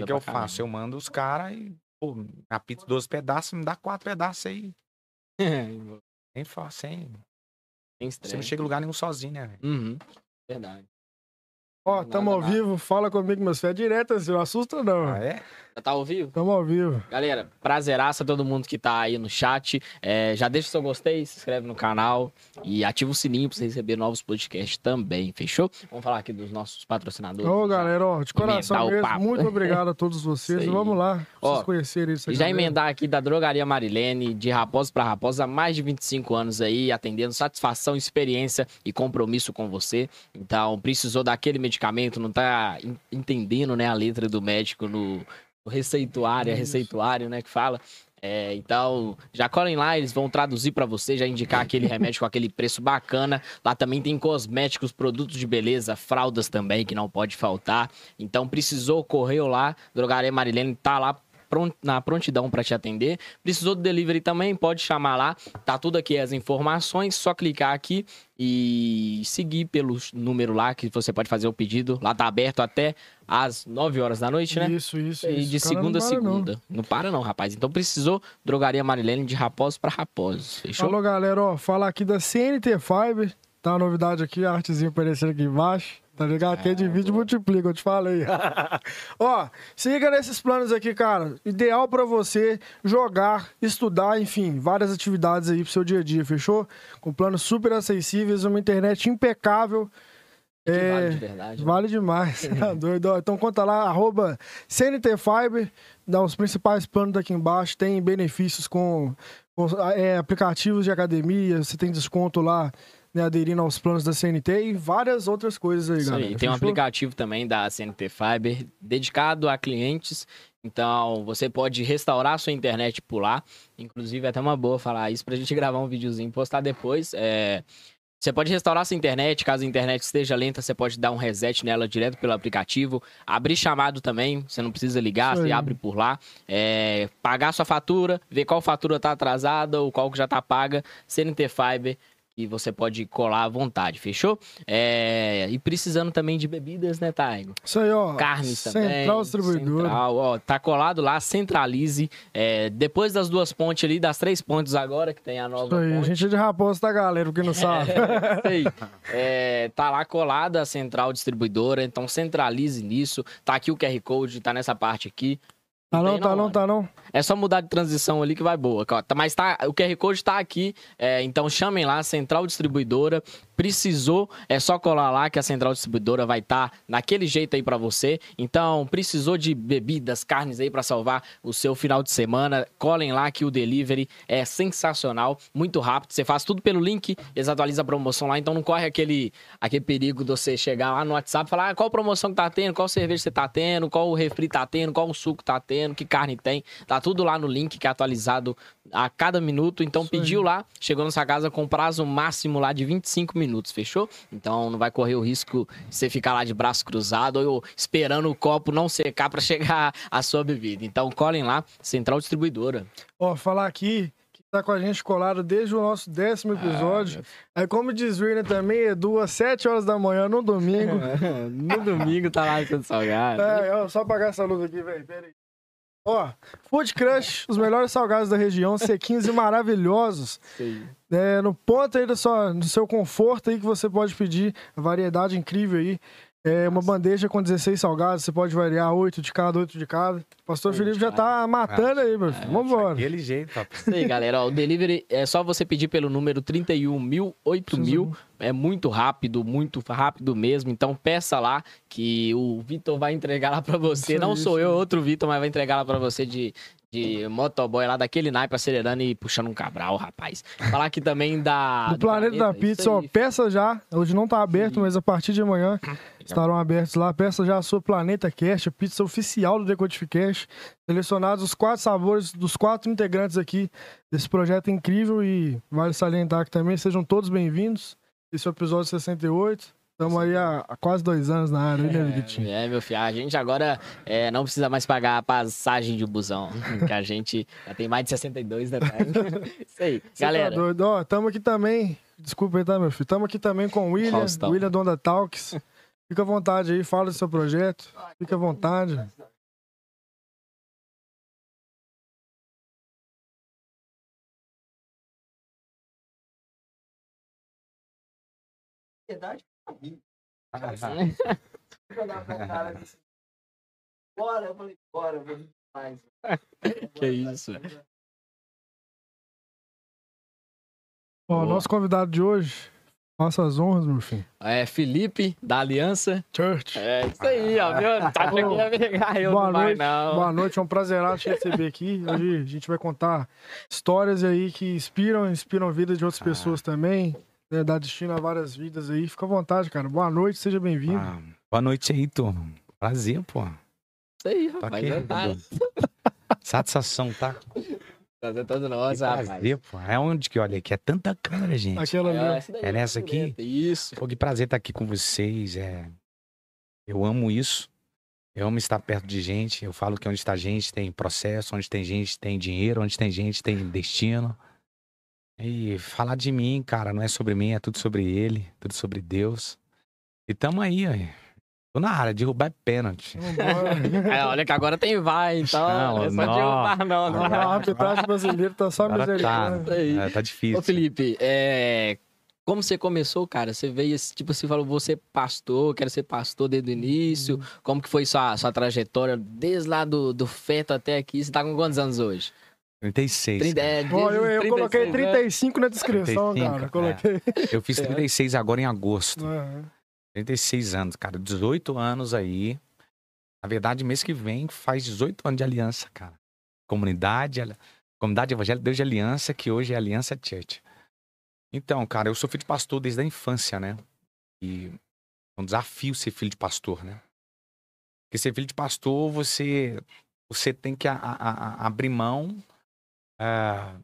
que, que eu caramba. faço? Eu mando os caras e, pô, a pizza 12 pedaços, me dá quatro pedaços aí. Nem faço, sem. Tem Você estresse. não chega em lugar nenhum sozinho, né, velho? Uhum. Verdade. Ó, tamo ao Nada, vivo, fala comigo, meus. É direto assim, não assusta não. Ah, é? Já tá ao vivo? Tamo ao vivo. Galera, prazeraça a todo mundo que tá aí no chat. É, já deixa o seu gostei, se inscreve no canal e ativa o sininho pra você receber novos podcasts também, fechou? Vamos falar aqui dos nossos patrocinadores. Ô, galera, ó, de coração mesmo, papo. muito obrigado a todos vocês. Vamos lá, pra Ó, vocês conhecerem isso aqui. já emendar aqui da Drogaria Marilene, de Raposa para Raposa, há mais de 25 anos aí, atendendo satisfação, experiência e compromisso com você. Então, precisou daquele medicamento, não tá en- entendendo, né, a letra do médico no, no receituário, é receituário, né, que fala. É, então, já colhem lá, eles vão traduzir pra você, já indicar aquele remédio com aquele preço bacana. Lá também tem cosméticos, produtos de beleza, fraldas também, que não pode faltar. Então, precisou, correu lá, Drogaria Marilene tá lá na prontidão para te atender. Precisou do delivery também, pode chamar lá. Tá tudo aqui as informações, só clicar aqui e seguir pelo número lá que você pode fazer o pedido. Lá tá aberto até às 9 horas da noite, né? Isso, isso, E de segunda a para, não. segunda. Não. para não, rapaz. Então precisou Drogaria Marilene de Raposo para Raposo. Fechou? Alô, galera, ó, fala aqui da CNT Fiber. Tá uma novidade aqui, a artezinha aparecendo aqui embaixo. Tá ligado? Quem divide, multiplica, eu te falei. ó, siga nesses planos aqui, cara. Ideal pra você jogar, estudar, enfim, várias atividades aí pro seu dia a dia, fechou? Com planos super acessíveis, uma internet impecável. É, vale de verdade. né? Vale demais, tá doido? Então conta lá, arroba CNT Fiber, dá os principais planos daqui embaixo, tem benefícios com, com, é, aplicativos de academia, você tem desconto lá, né, aderindo aos planos da CNT e várias outras coisas aí, Isso galera. aí. Tem um aplicativo também da CNT Fiber dedicado a clientes. Então, você pode restaurar a sua internet por lá. Inclusive, é até uma boa falar isso pra gente gravar um videozinho e postar depois. É, Você pode restaurar sua internet, caso a internet esteja lenta, você pode dar um reset nela direto pelo aplicativo. Abrir chamado também, você não precisa ligar, você abre por lá. É, pagar sua fatura, ver qual fatura tá atrasada ou qual que já tá paga. CNT Fiber, e você pode colar à vontade, fechou? É, E precisando também de bebidas, né, Taigo? Isso aí, ó. Carnes também. Central Distribuidora. Central, ó, tá colado lá, centralize. É, depois das duas pontes ali, das três pontes agora, que tem a nova Isso aí, a ponte. gente é de raposa, tá, galera? Porque não sabe. Isso aí. É, tá lá colada a central distribuidora, então centralize nisso. Tá aqui o QR Code, tá nessa parte aqui. Tá não, tem tá não, não, tá não. É só mudar de transição ali que vai boa. Tá- Mas tá, o QR Code tá aqui, é, então chamem lá, Central Distribuidora. Precisou, é só colar lá que a Central Distribuidora vai estar naquele jeito aí pra você. Então, precisou de bebidas, carnes aí pra salvar o seu final de semana. Colhem lá que o delivery é sensacional, muito rápido. Você faz tudo pelo link, eles atualizam a promoção lá, então não corre aquele, aquele perigo de você chegar lá no WhatsApp e falar ah, qual promoção que tá tendo, qual cerveja você tá tendo, qual refri tá tendo, qual suco tá tendo, que carne tem. Tá tudo lá no link que é atualizado a cada minuto. Então Isso aí. pediu lá, chegou na sua casa com prazo máximo lá de 25 minutos, fechou? Então não vai correr o risco de você ficar lá de braço cruzado ou esperando o copo não secar para chegar a sua bebida. Então colhem lá, Central Distribuidora. Ó, falar aqui que tá com a gente colado desde o nosso décimo episódio. Aí, como diz William também, Edu, às 7 horas da manhã, no domingo. no domingo tá lá sendo salgado. É, ó, só apagar essa luz aqui, velho. Pera aí. Ó, Food Crush, os melhores salgados da região, sequinhos e maravilhosos. Sei. É, no ponto aí do seu, do seu conforto aí que você pode pedir, variedade incrível aí. É uma bandeja com 16 salgados, você pode variar 8 de cada, 8 de cada. O pastor Oito Felipe já tá matando aí, meu filho. Vambora. Daquele jeito, papai. Isso aí, galera. Ó, o delivery é só você pedir pelo número 31 mil, 8 mil. É muito rápido, muito rápido mesmo. Então peça lá que o Vitor vai entregar lá pra você. Isso Não aí, sou isso eu, aí. outro Vitor, mas vai entregar lá pra você de, de motoboy lá daquele naipe acelerando e puxando um cabral, rapaz. Falar aqui também da. Do Planeta da isso Pizza, ó, peça já. Hoje não tá aberto, mas a partir de amanhã estarão abertos lá. Peça já a sua Planeta Cash, a pizza oficial do Decodificast. Selecionados os quatro sabores dos quatro integrantes aqui desse projeto incrível e vale salientar que também sejam todos bem-vindos. Esse é o episódio 68. Estamos aí há, há quase dois anos na área, né, Vitinho? É, meu filho, a gente agora é, não precisa mais pagar a passagem de busão, que a gente já tem mais de 62, né? Isso aí. Você tá Galera, doido? Ó, tamo aqui também. Desculpa aí, tá, meu filho? Tamo aqui também com o William, Faustão. William Donda Talks. Fica à vontade aí, fala do seu projeto. Fica à vontade. Jogar cara. Bora, eu falei, bora, vou mais. Que isso. o nosso convidado de hoje faça as honras, meu filho. É Felipe, da Aliança. Church. É isso aí, ó, viu? Tá que ia pegar eu, Boa não vai noite. não. Boa noite, é um prazer te receber aqui. Hoje a gente vai contar histórias aí que inspiram, inspiram a vida de outras Ah. pessoas também. Né, dá destino a várias vidas aí. Fica à vontade, cara. Boa noite, seja bem-vindo. ah, boa noite aí, turma. Prazer, pô. Isso aí, rapaz. aqui. é tá- Satisfação, tá? Tá todo Que nossa, rapaz. prazer, pô. É onde que olha aqui? É tanta câmera, gente. Aquela ali. ó. essa daí, É nessa aqui? Isso. Pô, que prazer estar aqui com vocês. É... Eu amo isso. Eu amo estar perto de gente. Eu falo que onde está gente tem processo, onde tem gente tem dinheiro, onde tem gente tem destino. E falar de mim, cara, não é sobre mim, é tudo sobre ele, tudo sobre Deus. E tamo aí, aí. Tô na área, derrubar é pênalti. É, olha que agora tem vai, então. Não, é só não. derrubar, não. não. A arbitragem brasileira tá só Agora tá, aí. é, tá difícil. Ô, Felipe, é... como você começou, cara? Você veio, tipo, você falou, você é pastor, quero ser pastor desde o início. Como que foi sua, sua trajetória, desde lá do, do feto até aqui? Você tá com quantos anos hoje? 36. 30, cara. é, Ó, eu, eu 36, coloquei né? 35 na descrição, 35, cara. é. Coloquei. Eu fiz 36 agora em agosto. É. 36 anos, cara. 18 anos aí. Na verdade, mês que vem faz 18 anos de aliança, cara. Comunidade, Comunidade Evangélica Deus de Aliança, que hoje é Aliança Church. Então, cara, eu sou filho de pastor desde a infância, né? E é um desafio ser filho de pastor, né? Porque ser filho de pastor, você, você tem que a- a- a- abrir mão, ah,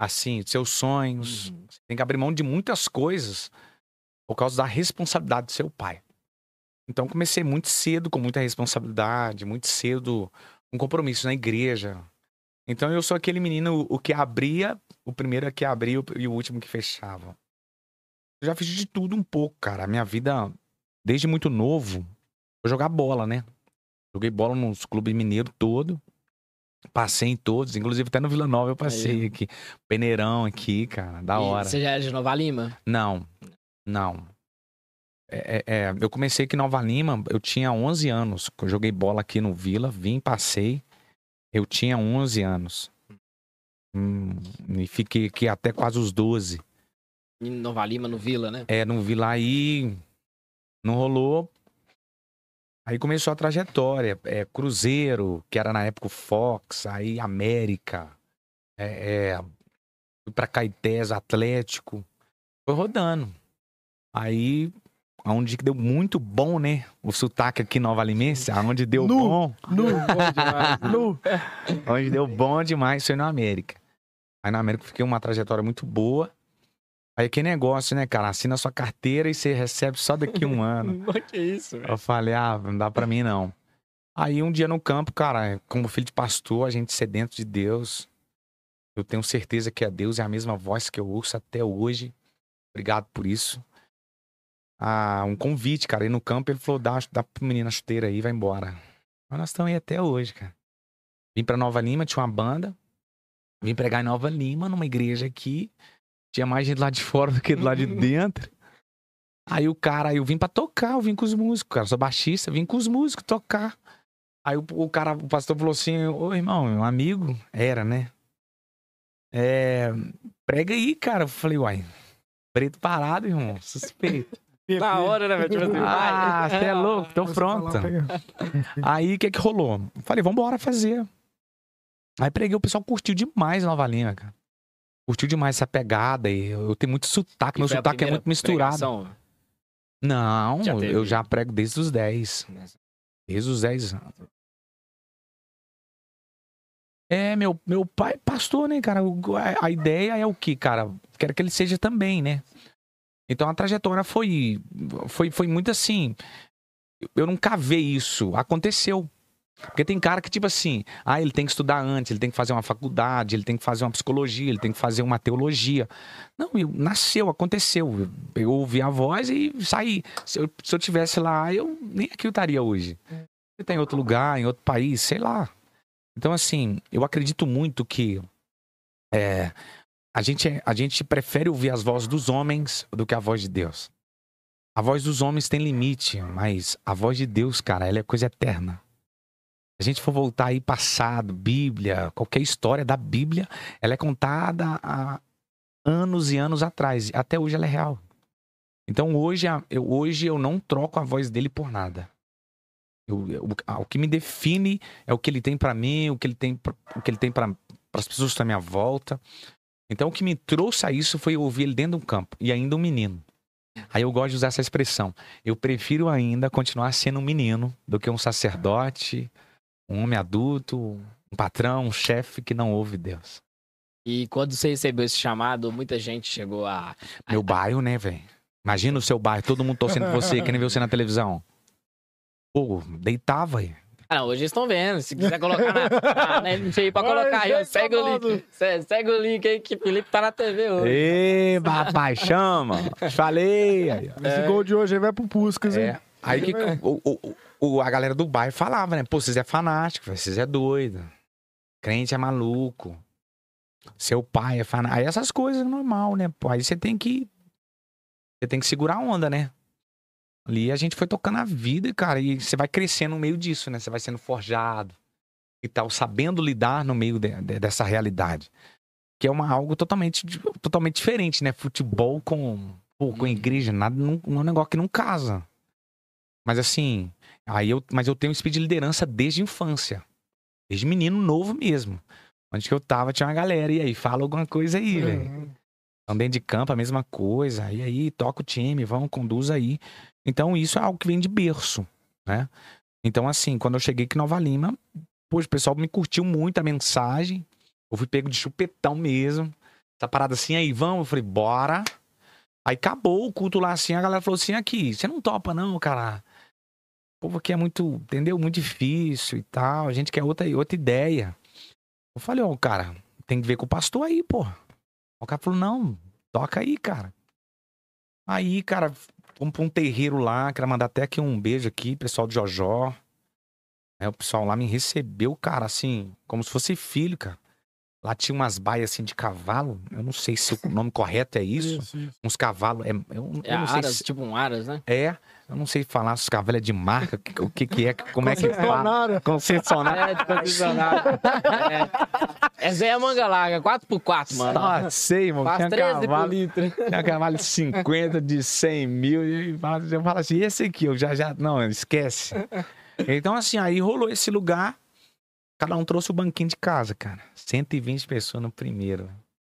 assim, dos seus sonhos. Uhum. Você tem que abrir mão de muitas coisas por causa da responsabilidade do seu pai. Então comecei muito cedo com muita responsabilidade, muito cedo com compromisso na igreja. Então eu sou aquele menino o que abria, o primeiro que abria e o último que fechava. Eu já fiz de tudo um pouco, cara. A minha vida desde muito novo, eu jogar bola, né? Joguei bola nos clubes mineiros todo. Passei em todos, inclusive até no Vila Nova eu passei Aí. aqui. Peneirão aqui, cara, da E hora. Você já era de Nova Lima? Não, não. É, é, é, eu comecei aqui em Nova Lima, eu tinha 11 anos. Eu joguei bola aqui no Vila, vim, passei. Eu tinha 11 anos. Hum, e fiquei aqui até quase os 12. Em Nova Lima, no Vila, né? É, no Vila aí, não rolou. Aí começou a trajetória. É, Cruzeiro, que era na época o Fox, aí América, é, é, fui pra Caetés, Atlético. Foi rodando. Aí, onde que deu muito bom, né? O sotaque aqui Nova Limense, aonde deu Nu. bom. Nu, bom demais. Nu. Onde deu bom demais foi na América. Aí na América eu fiquei uma trajetória muito boa. Aí que negócio, né, cara? Assina sua carteira e você recebe só daqui um ano. que isso, velho? Eu falei, ah, não dá pra mim não. Aí um dia no campo, cara, como filho de pastor, a gente sedento de Deus. Eu tenho certeza que é Deus, é a mesma voz que eu ouço até hoje. Obrigado por isso. Ah, um convite, cara. Ir no campo, ele falou, dá, dá pro menino a chuteira aí, vai embora. Mas nós estamos aí até hoje, cara. Vim pra Nova Lima, tinha uma banda. Vim pregar em Nova Lima, numa igreja aqui. Tinha mais gente lá de fora do que do lado de dentro. Aí o cara, eu vim pra tocar, eu vim com os músicos, cara. Eu sou baixista, vim com os músicos tocar. Aí o, o cara, o pastor falou assim: Ô irmão, meu amigo, era, né? É. Prega aí, cara. Eu falei, uai, preto parado, irmão, suspeito. Da hora, né, velho? Tipo assim, Ah, você é louco, tô Você pronto. Aí o que que rolou? Falei, vambora fazer. Aí preguei, o pessoal curtiu demais Nova Lima, cara. Curtiu demais essa pegada e eu, eu tenho muito sotaque, E meu sotaque é muito misturado. pregação? Não, Já eu já prego desde os 10. Desde os 10 anos. É, meu, meu pai é pastor, né, cara? A ideia é o que, cara? Quero que ele seja também, né? Então a trajetória foi, foi, foi muito assim. Eu não cavei isso. Aconteceu. Porque tem cara que, tipo assim, ah, ele tem que estudar antes, ele tem que fazer uma faculdade, ele tem que fazer uma psicologia, ele tem que fazer uma teologia. Não, eu, nasceu, aconteceu. Eu, eu ouvi a voz e saí. Se eu, se eu tivesse lá, eu nem aqui eu estaria hoje. Eu tá em outro lugar, em outro país, sei lá. Então, assim, eu acredito muito que é, a, gente, a gente prefere ouvir as vozes dos homens do que a voz de Deus. A voz dos homens tem limite, mas a voz de Deus, cara, ela é coisa eterna. Se a gente for voltar aí passado, Bíblia, qualquer história da Bíblia, ela é contada há anos e anos atrás. Até hoje ela é real. Então hoje eu, hoje eu não troco a voz dele por nada. Eu- eu- o, que me define é o que ele tem pra mim, o que ele tem, o que ele tem para as pessoas que estão à minha volta. Então o que me trouxe a isso foi eu ouvir ele dentro de um campo e ainda um menino. Aí eu gosto de usar essa expressão. Eu prefiro ainda continuar sendo um menino do que um sacerdote, um homem adulto, um patrão, um chefe que não ouve Deus. E quando você recebeu esse chamado, muita gente chegou a. Meu bairro, né, velho? Imagina o seu bairro, todo mundo torcendo por você, querendo ver você na televisão. Pô, deitava aí. Ah, não, hoje eles estão vendo. Se quiser colocar na, na, na MTI pra colocar aí, ó, gente, segue o link. Se- Segue o link aí que o Felipe tá na TV hoje. Ê, papai, chama. Falei. Aí, ó. Esse gol de hoje aí vai pro Puscas, hein? É. Aí que o, o- o- a galera do bairro falava, né? Pô, vocês é fanático, vocês é doido. Crente é maluco. Seu pai é fanático. Aí essas coisas é normal, né? Pô, aí você tem que. Você tem que segurar a onda, né? Ali a gente foi tocando a vida, cara, e você vai crescendo no meio disso, né? Você vai sendo forjado e tal, sabendo lidar no meio de- de- dessa realidade. Que é uma, algo totalmente, totalmente diferente, né? Futebol com, pô, com Uhum. igreja, nada, não, um negócio que não casa. Mas assim, aí eu, mas eu tenho um espírito de liderança desde infância. Desde menino novo mesmo. Onde que eu tava, tinha uma galera. E aí, fala alguma coisa aí, velho. Uhum. Então, dentro de campo, a mesma coisa. E aí, toca o time, vão, conduz aí. Então, isso é algo que vem de berço, né? Então, assim, quando eu cheguei aqui em Nova Lima, poxa, o pessoal me curtiu muito a mensagem. Eu fui pego de chupetão mesmo. Essa parada assim, aí, vamos? Eu falei, bora. Aí acabou o culto lá assim, a galera falou assim, aqui, você não topa não, cara. O povo aqui é muito, entendeu? Muito difícil e tal. A gente quer outra, outra ideia. Eu falei, ó, cara, tem que ver com o pastor aí, pô. O cara falou, não, toca aí, cara. Aí, cara, fomos pra um terreiro lá, quero mandar até aqui um beijo aqui, pessoal do Jojó. Aí o pessoal lá me recebeu, cara, assim, como se fosse filho, cara. Lá tinha umas baias assim de cavalo. Eu não sei se o nome correto é isso. Isso, isso. Uns cavalos. É, eu, eu É não sei Aras, se tipo um Aras, né? é. Eu não sei falar se os cavalos é de marca, o que, que é, como é que fala. Concessionária. Concessionária. É, de concessionário. É. Essa aí é a manga larga, 4x4, mano. Ah, sei, mano. Faz Tinha 13 por cavalo, litro. tinha cavalo de 50, de 100 mil. E fala- eu falo assim, esse aqui, eu já, já. Não, esquece. Então, assim, aí rolou esse lugar. Cada um trouxe o banquinho de casa, cara. 120 pessoas no primeiro.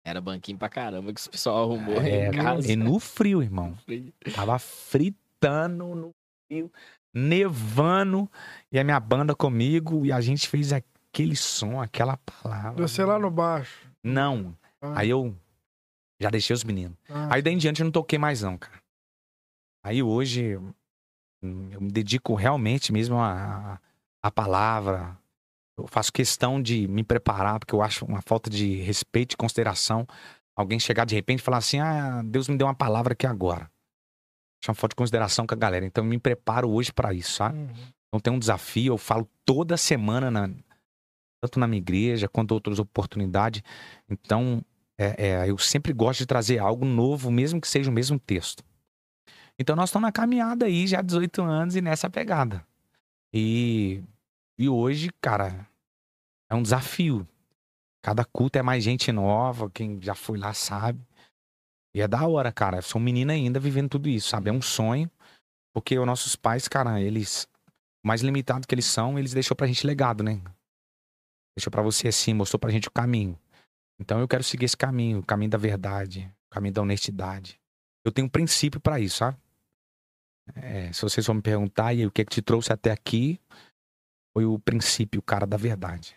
Era banquinho pra caramba que o pessoal arrumou É, em casa. e no frio, irmão. Tava fritando no frio, nevando. E a minha banda comigo. E a gente fez aquele som, aquela palavra. Você lá no baixo. Não. Ah, Aí eu já deixei os meninos. ah. Aí daí em diante eu não toquei mais, não, cara. Aí hoje eu me dedico realmente mesmo à, à palavra. Eu faço questão de me preparar, porque eu acho uma falta de respeito e consideração. Alguém chegar de repente e falar assim: ah, Deus me deu uma palavra aqui agora. Acho uma falta de consideração com a galera. Então eu me preparo hoje pra isso, sabe? Uhum. Então tem um desafio, eu falo toda semana, na- tanto na minha igreja quanto outras oportunidades. Então, é, é, eu sempre gosto de trazer algo novo, mesmo que seja o mesmo texto. Então nós estamos na caminhada aí, já há 18 anos e nessa pegada. E, e hoje, cara, é um desafio. Cada culto é mais gente nova, quem já foi lá sabe. E é da hora, cara. Eu sou um menino ainda vivendo tudo isso, sabe? É um sonho. Porque os nossos pais, cara, eles mais limitado que eles são, eles deixou pra gente legado, né? Deixou pra você assim, mostrou pra gente o caminho. Então eu quero seguir esse caminho, o caminho da verdade, o caminho da honestidade. Eu tenho um princípio pra isso, sabe? É, se vocês vão me perguntar, e aí, o que é que te trouxe até aqui? Foi o princípio, o cara da verdade.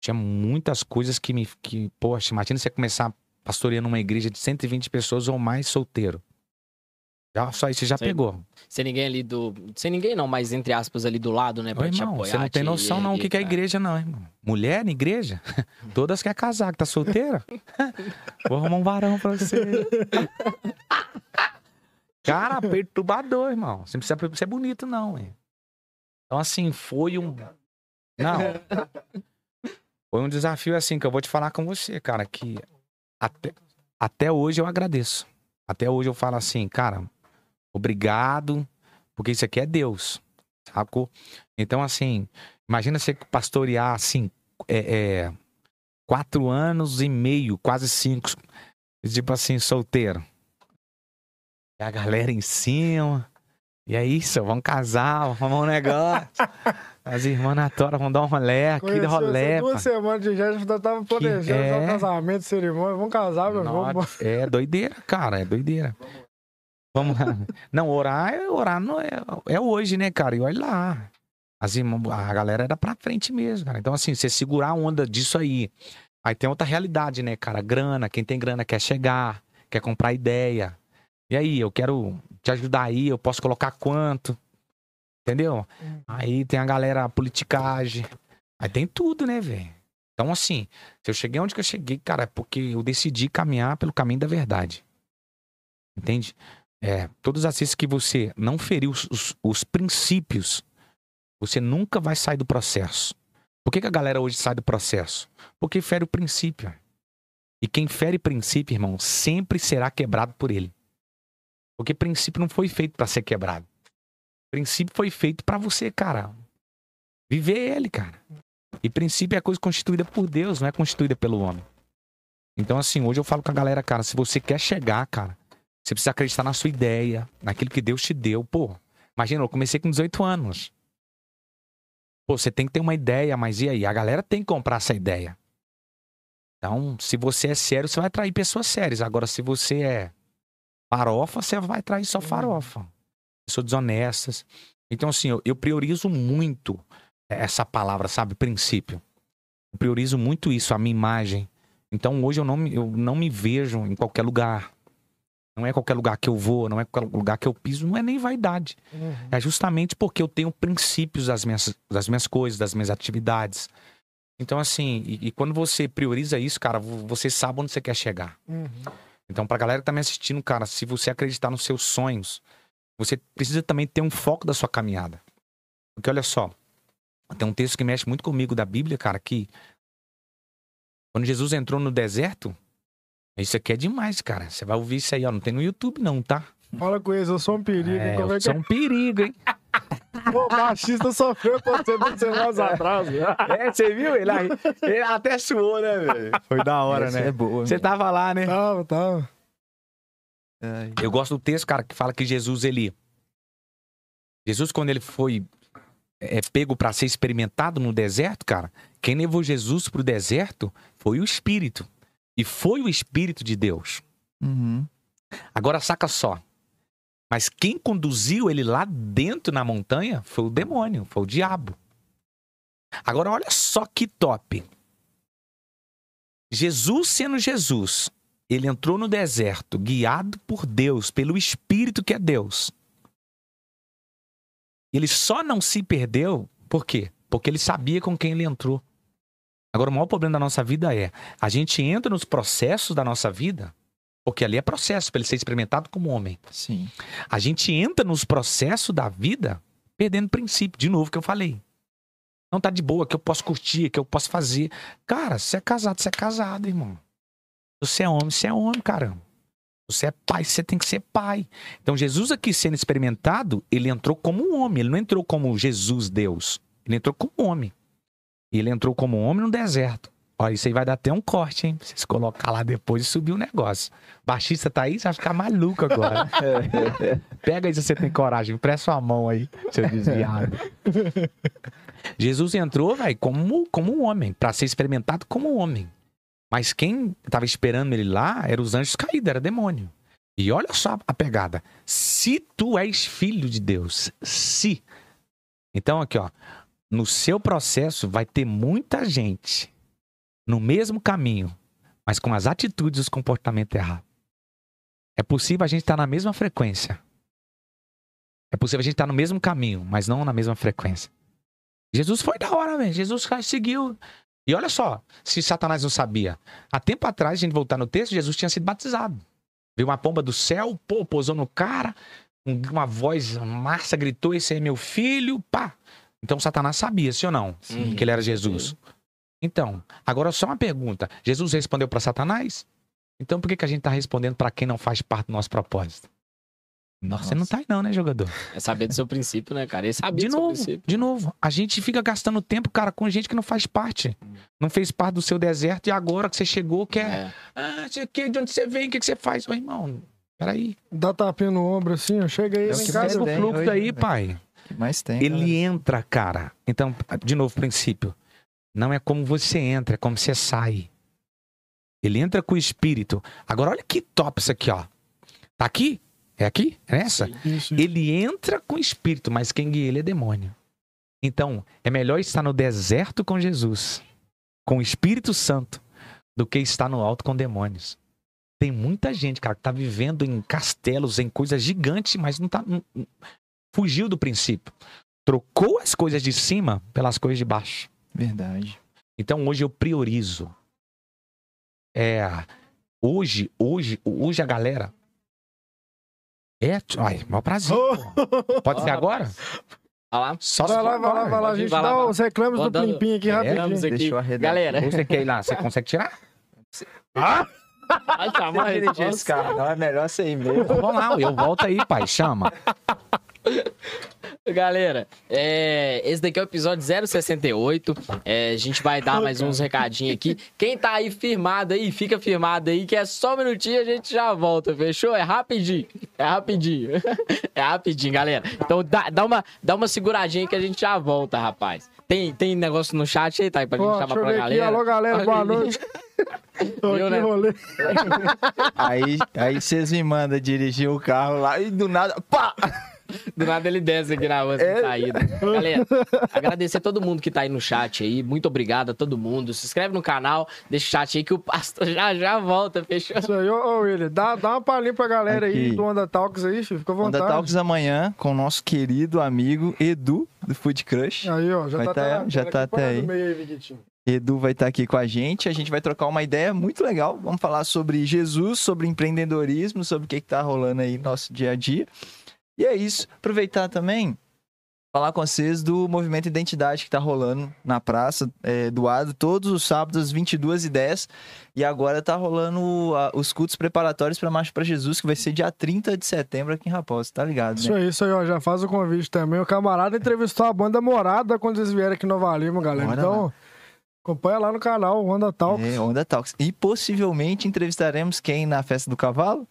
Tinha muitas coisas que me. Que, poxa, imagina você começar pastoreando uma igreja de 120 pessoas ou mais solteiro. Já, só isso já Sim. pegou. Sem ninguém ali do. Sem ninguém não, mas entre aspas ali do lado, né? Ô, Pra te irmão, apoiar. você não tem te noção não o que, que é igreja não, irmão. Mulher na igreja? Todas quer casar, que tá solteira? Vou arrumar um varão pra você. Cara, perturbador, irmão. Você não precisa ser bonito não, hein? Então, assim, foi um... Não. Foi um desafio, assim, que eu vou te falar com você, cara, que até, até hoje eu agradeço. Até hoje eu falo assim, cara, Obrigado, porque isso aqui é Deus, sacou? Então, assim, imagina você pastorear, assim, é, é, quatro anos e meio, quase cinco, tipo assim, solteiro. E a galera em cima. E é isso, vamos casar, vamos um negócio. As irmãs na tora vão dar um rolé, aqui de rolé. duas semanas de já, tava planejando é. já o casamento, cerimônia. Vamos casar, meu irmão. Nossa, É doideira, cara, é doideira. Vamos lá. Não, orar, é- orar não é, é hoje, né, cara? E olha lá. As irmãs, a galera era pra frente mesmo, cara. Então, assim, você segurar a onda disso aí. Aí tem outra realidade, né, cara? Grana, quem tem grana quer chegar, quer comprar ideia. E aí, eu quero te ajudar aí, eu posso colocar quanto? Entendeu? Aí tem a galera, a politicagem. Aí tem tudo, né, velho? Então, assim, se eu cheguei onde que eu cheguei, cara, é porque eu decidi caminhar pelo caminho da verdade. Entende? É, todas as vezes que você não feriu os, os- os princípios, você nunca vai sair do processo. Por que, que a galera hoje sai do processo? Porque fere o princípio. E quem fere princípio, irmão, sempre será quebrado por ele. Porque princípio não foi feito para ser quebrado. Princípio foi feito para você, cara. Viver ele, cara. E princípio é coisa constituída por Deus, não é constituída pelo homem. Então, assim, hoje eu falo com a galera, cara, se você quer chegar, cara, você precisa acreditar na sua ideia, naquilo que Deus te deu. Pô, imagina, eu comecei com 18 anos. Pô, você tem que ter uma ideia, mas e aí? A galera tem que comprar essa ideia. Então, se você é sério, você vai atrair pessoas sérias. Agora, se você é farofa, você vai atrair só farofa. Pessoas desonestas. Então, assim, eu, eu priorizo muito essa palavra, sabe? Princípio. Eu priorizo muito isso, a minha imagem. Então, hoje eu não, me- eu não me vejo em qualquer lugar. Não é qualquer lugar que eu vou, não é qualquer lugar que eu piso, não é nem vaidade. Uhum. É justamente porque eu tenho princípios das minhas, das minhas coisas, das minhas atividades. Então, assim, e, e quando você prioriza isso, cara, vo- você sabe onde você quer chegar. Uhum. Então, pra galera que tá me assistindo, cara, se você acreditar nos seus sonhos, você precisa também ter um foco da sua caminhada. Porque olha só, tem um texto que mexe muito comigo da Bíblia, cara, que quando Jesus entrou no deserto, isso aqui é demais, cara. Você vai ouvir isso aí, ó. Não tem no YouTube, não, tá? Fala com eles, eu sou um perigo. É, é eu que sou um perigo, hein? O machista sofreu com você duas semanas atrás. né? É, você viu? Ele, ele até suou, né, velho? Foi da hora, Essa né? é boa. Você tava lá, né? Tava, tava. Ai. Eu gosto do texto, cara, que fala que Jesus, ele. Jesus, quando ele foi é, pego para ser experimentado no deserto, cara, quem levou Jesus pro deserto foi o Espírito. E foi o Espírito de Deus. Uhum. Agora saca só. Mas quem conduziu ele lá dentro na montanha foi o demônio, foi o diabo. Agora olha só que top. Jesus sendo Jesus, ele entrou no deserto guiado por Deus, pelo Espírito que é Deus. Ele só não se perdeu, por quê? Porque ele sabia com quem ele entrou. Agora, o maior problema da nossa vida é: a gente entra nos processos da nossa vida, porque ali é processo para ele ser experimentado como homem. Sim. A gente entra nos processos da vida perdendo princípio, de novo que eu falei. Não tá de boa, que eu posso curtir, que eu posso fazer. Cara, se é casado, você é casado, irmão. Se você é homem, você é homem, caramba. Se você é pai, você tem que ser pai. Então, Jesus aqui sendo experimentado, ele entrou como um homem. Ele não entrou como Jesus, Deus. Ele entrou como homem. E ele entrou como homem no deserto. Olha, isso aí vai dar até um corte, hein? Pra vocês colocar lá depois e subir o negócio. Baixista tá aí, você vai ficar maluco agora. Pega aí se você tem coragem. Presta sua mão aí, seu desviado. Jesus entrou, velho, como, como um homem, pra ser experimentado como um homem. Mas quem tava esperando ele lá eram os anjos caídos, era demônio. E olha só a pegada. Se tu és filho de Deus, se. Então aqui, ó, no seu processo vai ter muita gente no mesmo caminho, mas com as atitudes e os comportamentos errados. É possível a gente estar na mesma frequência. É possível a gente estar no mesmo caminho, mas não na mesma frequência. Jesus foi da hora, velho. Jesus seguiu. E olha só, se Satanás não sabia. Há tempo atrás, a gente voltar no texto, Jesus tinha sido batizado. Veio uma pomba do céu, pô, pousou no cara, um- uma voz massa gritou: Esse é meu filho, pá. Então Satanás sabia, sim ou não? Sim. Que ele era Jesus. Então, agora só uma pergunta: Jesus respondeu para Satanás? Então por que, que a gente está respondendo para quem não faz parte do nosso propósito? Nossa, você não tá aí não, né, jogador? É saber do seu princípio, né, cara? Ele sabia De do seu novo, princípio. de novo. A gente fica gastando tempo, cara, com gente que não faz parte. Não fez parte do seu deserto e agora que você chegou, quer. É. Ah, sei o que, de onde você vem, o que, que você faz? Ô, irmão, peraí. Dá tapinha no ombro assim, ó. Chega aí, É Pega o fluxo hoje, aí, velho. pai. que mais tem. Ele galera. entra, cara. Então, de novo, princípio. Não é como você entra, é como você sai. Ele entra com o espírito. Agora, olha que top isso aqui, ó. Tá aqui? É aqui? É nessa? Sim. Isso. Ele entra com o espírito, mas quem guia ele é demônio. Então, é melhor estar no deserto com Jesus, com o Espírito Santo, do que estar no alto com demônios. Tem muita gente, cara, que tá vivendo em castelos, em coisas gigantes, mas não tá. não- fugiu do princípio. Trocou as coisas de cima pelas coisas de baixo. Verdade. Então hoje eu priorizo. É. Hoje, hoje, hoje a galera. É. Ai, maior prazer. pô. Pode ser agora? Olha lá. Só Vai lá, vai lá, vai lá. A gente vai dá vai os reclames do Plimpim aqui É, rapidinho. Aqui. Deixa eu arredar. Galera, você quer ir lá? Você consegue tirar? vai chamar a resposta. não é melhor você ir mesmo. Vamos lá, eu volto aí, pai. Chama. Galera, é, esse daqui é o episódio 068. É, a gente vai dar mais uns recadinhos aqui. Quem tá aí firmado aí, fica firmado aí, que é só um minutinho e a gente já volta, fechou? É rapidinho. É rapidinho. É rapidinho, galera. Então dá, dá, uma, dá uma seguradinha aí que a gente já volta, rapaz. Tem, tem negócio no chat aí, tá? aí Pra gente chamar pra ver aqui. galera. Alô, galera, boa noite. Tô Viu, aqui né? rolê. Aí, aí vocês me mandam dirigir o carro lá e do nada, pá! Do nada ele desce aqui na rua É. sem saída. Galera, agradecer a todo mundo que tá aí no chat aí. Muito obrigado a todo mundo. Se inscreve no canal, deixa o chat aí que o pastor já já volta, fechou? Isso aí, ô, ô William, dá, dá uma palhinha pra galera aí Aqui. do Onda Talks aí, filho. Fica à Onda vontade. Talks amanhã com o nosso querido amigo Edu, do Food Crush. Aí, ó, já Vai tá, tá- até- já tá aqui até aí. no meio aí, Viquitinho. Edu vai estar aqui com a gente. A gente vai trocar uma ideia muito legal. Vamos falar sobre Jesus, sobre empreendedorismo, sobre o que, que tá rolando aí no nosso dia a dia. E é isso. Aproveitar também, falar com vocês do movimento Identidade que tá rolando na praça é, do Ado, todos os sábados, às 22h10. E agora tá rolando ah, os cultos preparatórios para Marcha para Jesus, que vai ser dia 30 de setembro aqui em Raposo, tá ligado, Isso né? aí, isso aí, ó. Já faz o convite também. O camarada entrevistou a banda Morada quando eles vieram aqui no Nova Lima, galera. Bora então, acompanha lá no canal, Onda Talks. É, Onda Talks. E possivelmente entrevistaremos quem na festa do cavalo?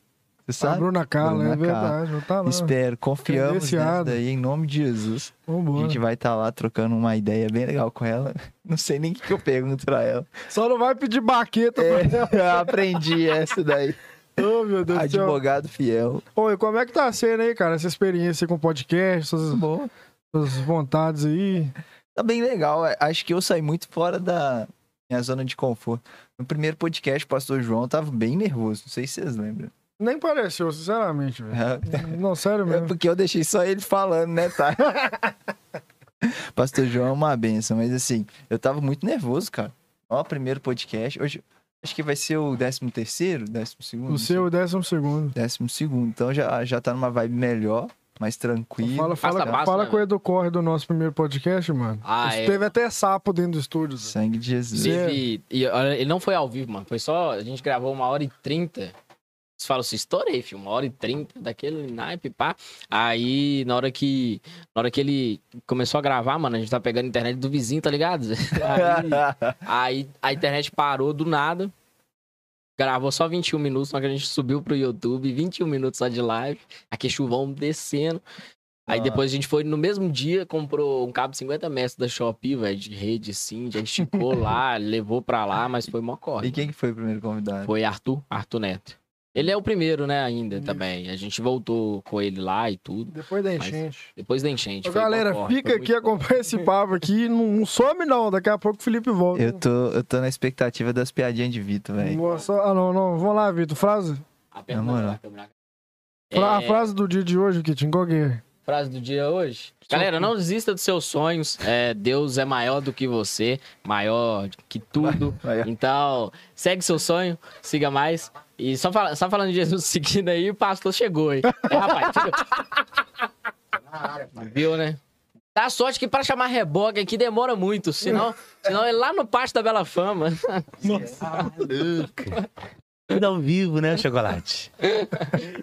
Você A sabe? Bruna Carla, Bruna é verdade. Não tá lá. Espero, confiamos nessa Credenciado. daí, em nome de Jesus. A Vambora. gente vai estar lá trocando uma ideia bem legal com ela. Não sei nem o que que eu pergunto pra ela. Só não vai pedir baqueta pra ela. É, eu aprendi essa daí. Ô, meu Deus do céu. Advogado fiel. Oi, como é que tá sendo aí, cara, essa experiência com podcast, suas, Bom, suas vontades aí? tá bem legal. Acho que eu saí muito fora da minha zona de conforto. No primeiro podcast, o pastor João tava bem nervoso. Não sei se vocês lembram. Nem pareceu, sinceramente, velho. Não, sério É mesmo. porque eu deixei só ele falando, né, tá? Pastor João é uma benção, mas assim, eu tava muito nervoso, cara. Ó, primeiro podcast. Hoje, acho que vai ser o 13 terceiro, 12 segundo. O seu é décimo segundo. Décimo segundo. Então já, já tá numa vibe melhor, mais tranquilo. Fala, fala, Passa fala né, com o velho? Edu Corre do nosso primeiro podcast, mano. Ah, é. Teve até sapo dentro do estúdio. Zé. Sangue de Jesus. Inclusive, e, ele não foi ao vivo, mano. Foi só. A gente gravou uma hora e trinta. Você fala assim, estourei, filho. Uma hora e trinta daquele naipe, pá. Aí, na hora que. Na hora que ele começou a gravar, mano, a gente tá pegando a internet do vizinho, tá ligado? Aí, aí a internet parou do nada. Gravou só 21 minutos, só que a gente subiu pro YouTube, 21 minutos só de live. Aqui chuvão descendo. Aí Ah. depois a gente foi no mesmo dia, comprou um cabo 50 metros da Shopee, velho, de rede, sim. Já esticou lá, levou pra lá, mas foi mó corre. e quem que foi o primeiro convidado? Foi Arthur, Arthur Neto. Ele é o primeiro, né, ainda também. A gente voltou com ele lá e tudo. Depois da enchente. Depois da enchente. Ô, galera, corre, fica aqui, muito- acompanha esse papo aqui. Não, não some, não. Daqui a pouco o Felipe volta. Eu tô, eu tô na expectativa das piadinhas de Vitor, velho. Ah, não, não. Vamos lá, Vitor. Frase? Aperta Na moral. na câmera. Fra- A É, frase do dia de hoje, Kitin, qual que é? frase do dia hoje. Galera, não desista dos seus sonhos. É, Deus é maior do que você, maior que tudo. Então, segue seu sonho, siga mais. E só, fala- só falando de Jesus seguindo aí, o pastor chegou aí. É, rapaz, Viu, né? Dá sorte que pra chamar reboque aqui demora muito, senão, senão é lá no pátio da Bela Fama. Tudo ao vivo, né, Chocolate?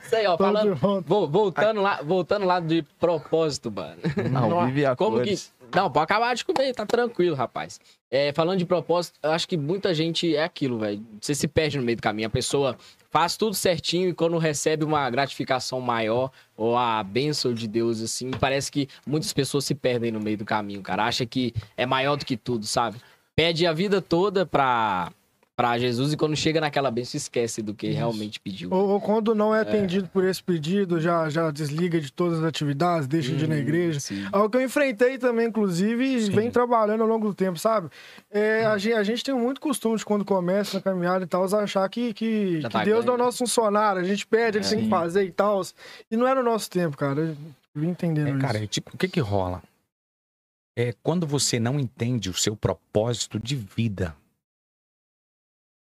Isso aí, ó. Falando, volta. Vo- voltando, lá, voltando lá de propósito, mano. Não, vive a Como cores. que. Não, pode acabar de comer, tá tranquilo, rapaz. É, falando de propósito, eu acho que muita gente é aquilo, velho. Você se perde no meio do caminho. A pessoa faz tudo certinho e quando recebe uma gratificação maior ou a bênção de Deus, assim, parece que muitas pessoas se perdem no meio do caminho, cara. Acha que é maior do que tudo, sabe? Pede a vida toda pra, pra Jesus e quando chega naquela bênção, esquece do que realmente pediu. Ou, ou quando não é atendido por esse pedido, já, já desliga de todas as atividades, deixa de ir na Hum, igreja. sim. Algo que eu enfrentei também, inclusive, e Sim. vem trabalhando ao longo do tempo, sabe? É, a, gente, a gente tem muito costume de quando começa na caminhada e tal, achar que, que, Já que tá Deus não é o nosso funcionário, a gente pede, ele tem que fazer e tal. E não é no nosso tempo, cara. Eu vim entendendo É, cara, isso. é tipo, o que que rola? É quando você não entende o seu propósito de vida,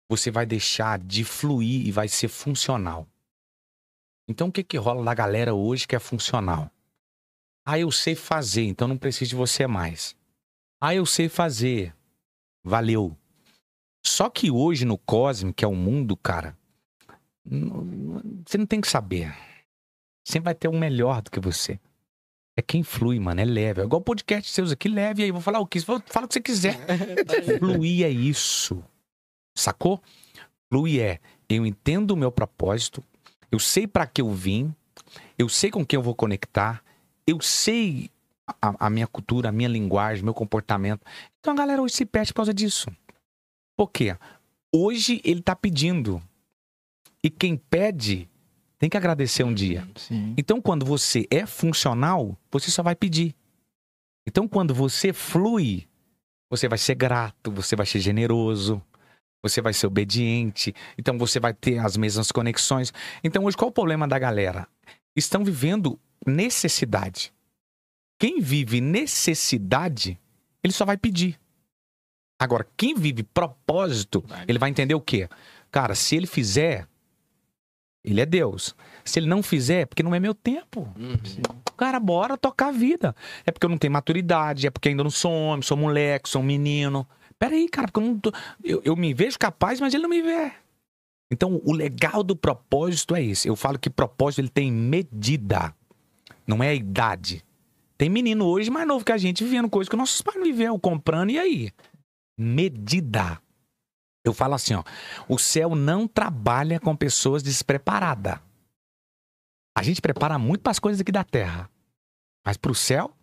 você vai deixar de fluir e vai ser funcional. Então, o que que rola da galera hoje que é funcional? Ah, eu sei fazer, então não preciso de você mais. Ah, eu sei fazer. Valeu. Só que hoje no Cosme, que é o mundo, cara, você não tem que saber. Sempre vai ter um melhor do que você. É quem flui, mano. É leve. É igual o podcast seus aqui, leve aí. Vou falar o que, fala o que você quiser. Fluir é isso. Sacou? Fluir é eu entendo o meu propósito, eu sei pra que eu vim, eu sei com quem eu vou conectar, eu sei a, a minha cultura, a minha linguagem, meu comportamento. Então a galera hoje se perde por causa disso. Por quê? Hoje ele tá pedindo. E quem pede tem que agradecer um dia. Sim. Então, quando você é funcional, você só vai pedir. Então, quando você flui, você vai ser grato, você vai ser generoso, você vai ser obediente. Então, você vai ter as mesmas conexões. Então, hoje, qual o problema da galera? Estão vivendo necessidade. Quem vive necessidade, ele só vai pedir. Agora, quem vive propósito, ele vai entender o quê? Cara, se ele fizer, ele é Deus. Se ele não fizer, é porque não é meu tempo. Uhum. Cara, bora tocar a vida. É porque eu não tenho maturidade, é porque ainda não sou homem, sou moleque, sou um menino. Peraí, cara, porque eu não tô. Eu, eu me vejo capaz, mas ele não me vê. Então, o legal do propósito é esse. Eu falo que propósito ele tem medida. Não é idade. Tem menino hoje mais novo que a gente vivendo coisa que nossos pais não viveram, comprando, e aí? Medida. Eu falo assim, ó. O céu não trabalha com pessoas despreparadas. A gente prepara muito para as coisas aqui da terra. Mas pro céu, é,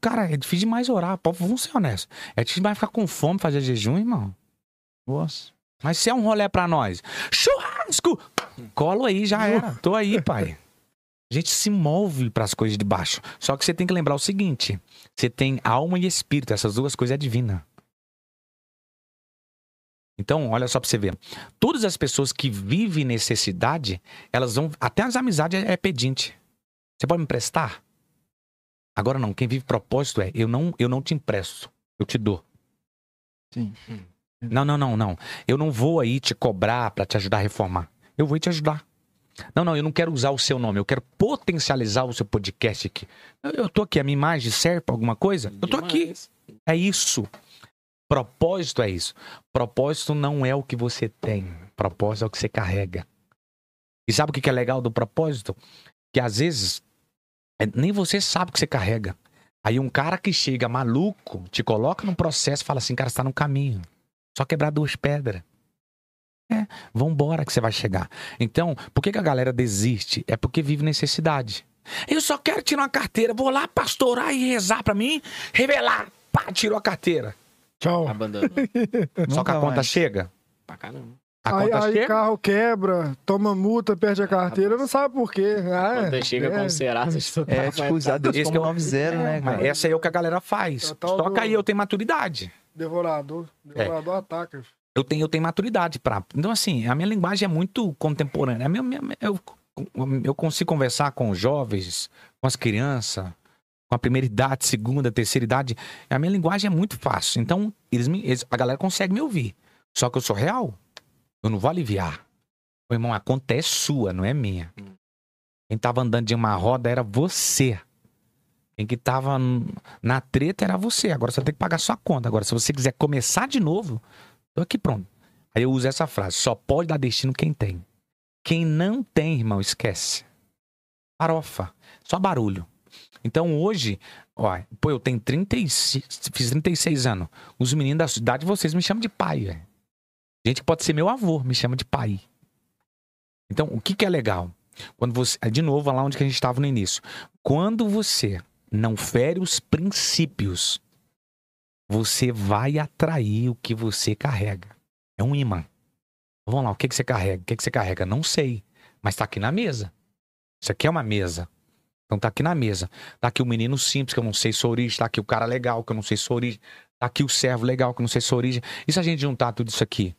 cara, é difícil demais orar. Vamos ser honestos. É difícil demais ficar com fome, fazer jejum, irmão. Nossa. Mas se é um rolê pra nós, churrasco! Colo aí, já era. Tô aí, pai. A gente se move pras coisas de baixo. Só que você tem que lembrar o seguinte: você tem alma e espírito, essas duas coisas é divina. Então, olha só pra você ver. Todas as pessoas que vivem necessidade, elas vão. Até as amizades é, é pedinte. Você pode me emprestar? Agora não, quem vive propósito é: eu não, eu não te empresto, eu te dou. Sim. Não, não, não, não. Eu não vou aí te cobrar pra te ajudar a reformar. Eu vou te ajudar. Não, não, eu não quero usar o seu nome, eu quero potencializar o seu podcast aqui. Eu, eu tô aqui, a minha imagem serve pra alguma coisa? Eu tô aqui. É isso. Propósito é isso. Propósito não é o que você tem. Propósito é o que você carrega. E sabe o que que é legal do propósito? Que às vezes nem você sabe o que você carrega. Aí um cara que chega maluco te coloca num processo e fala assim, cara, você tá no caminho. Só quebrar duas pedras. É, vambora que você vai chegar. Então, por que, que a galera desiste? É porque vive necessidade. Eu só quero tirar uma carteira, vou lá pastorar e rezar pra mim, revelar. Pá, tirou a carteira. Tchau. Abandonou. Só que a conta mais. chega. pra caramba. A aí conta aí chega. carro quebra, toma multa, perde a carteira, não sabe por quê. Ah, Quando chega é. com o Serasa, você tá É, tipo, usar Deus Esse como é o- 9-0, né, Mas cara? essa aí é o que a galera faz. É tal Só que do- aí eu tenho maturidade. Devorador. Devorador ataca. Eu tenho, eu tenho maturidade pra. Então, assim, a minha linguagem é muito contemporânea. A minha, minha- eu, eu consigo conversar com os jovens, com as crianças, com a primeira idade, segunda, terceira idade. A minha linguagem é muito fácil. Então, eles me- eles- a galera consegue me ouvir. Só que eu sou real. Eu não vou aliviar. Meu irmão, a conta é sua, não é minha. Quem tava andando de uma roda era você. Quem que tava na treta era você. Agora você tem que pagar sua conta. Agora, se você quiser começar de novo, tô aqui pronto. Aí eu uso essa frase: só pode dar destino quem tem. Quem não tem, irmão, esquece. Farofa. Só barulho. Então hoje, ó, pô, eu tenho 36, fiz 36 anos. Os meninos da cidade, vocês me chamam de pai, velho. Gente que pode ser meu avô, me chama de pai. Então, o que que é legal? Quando você, de novo lá onde que a gente estava no início. Quando você não fere os princípios, você vai atrair o que você carrega. É um imã. Vamos lá, o que que você carrega? O que que você carrega? Não sei, mas tá aqui na mesa. Isso aqui é uma mesa. Então tá aqui na mesa. Tá aqui o menino simples, que eu não sei sua origem. Tá aqui o cara legal, que eu não sei sua origem. Tá aqui o servo legal, que eu não sei sua origem. E se a gente juntar tudo isso aqui?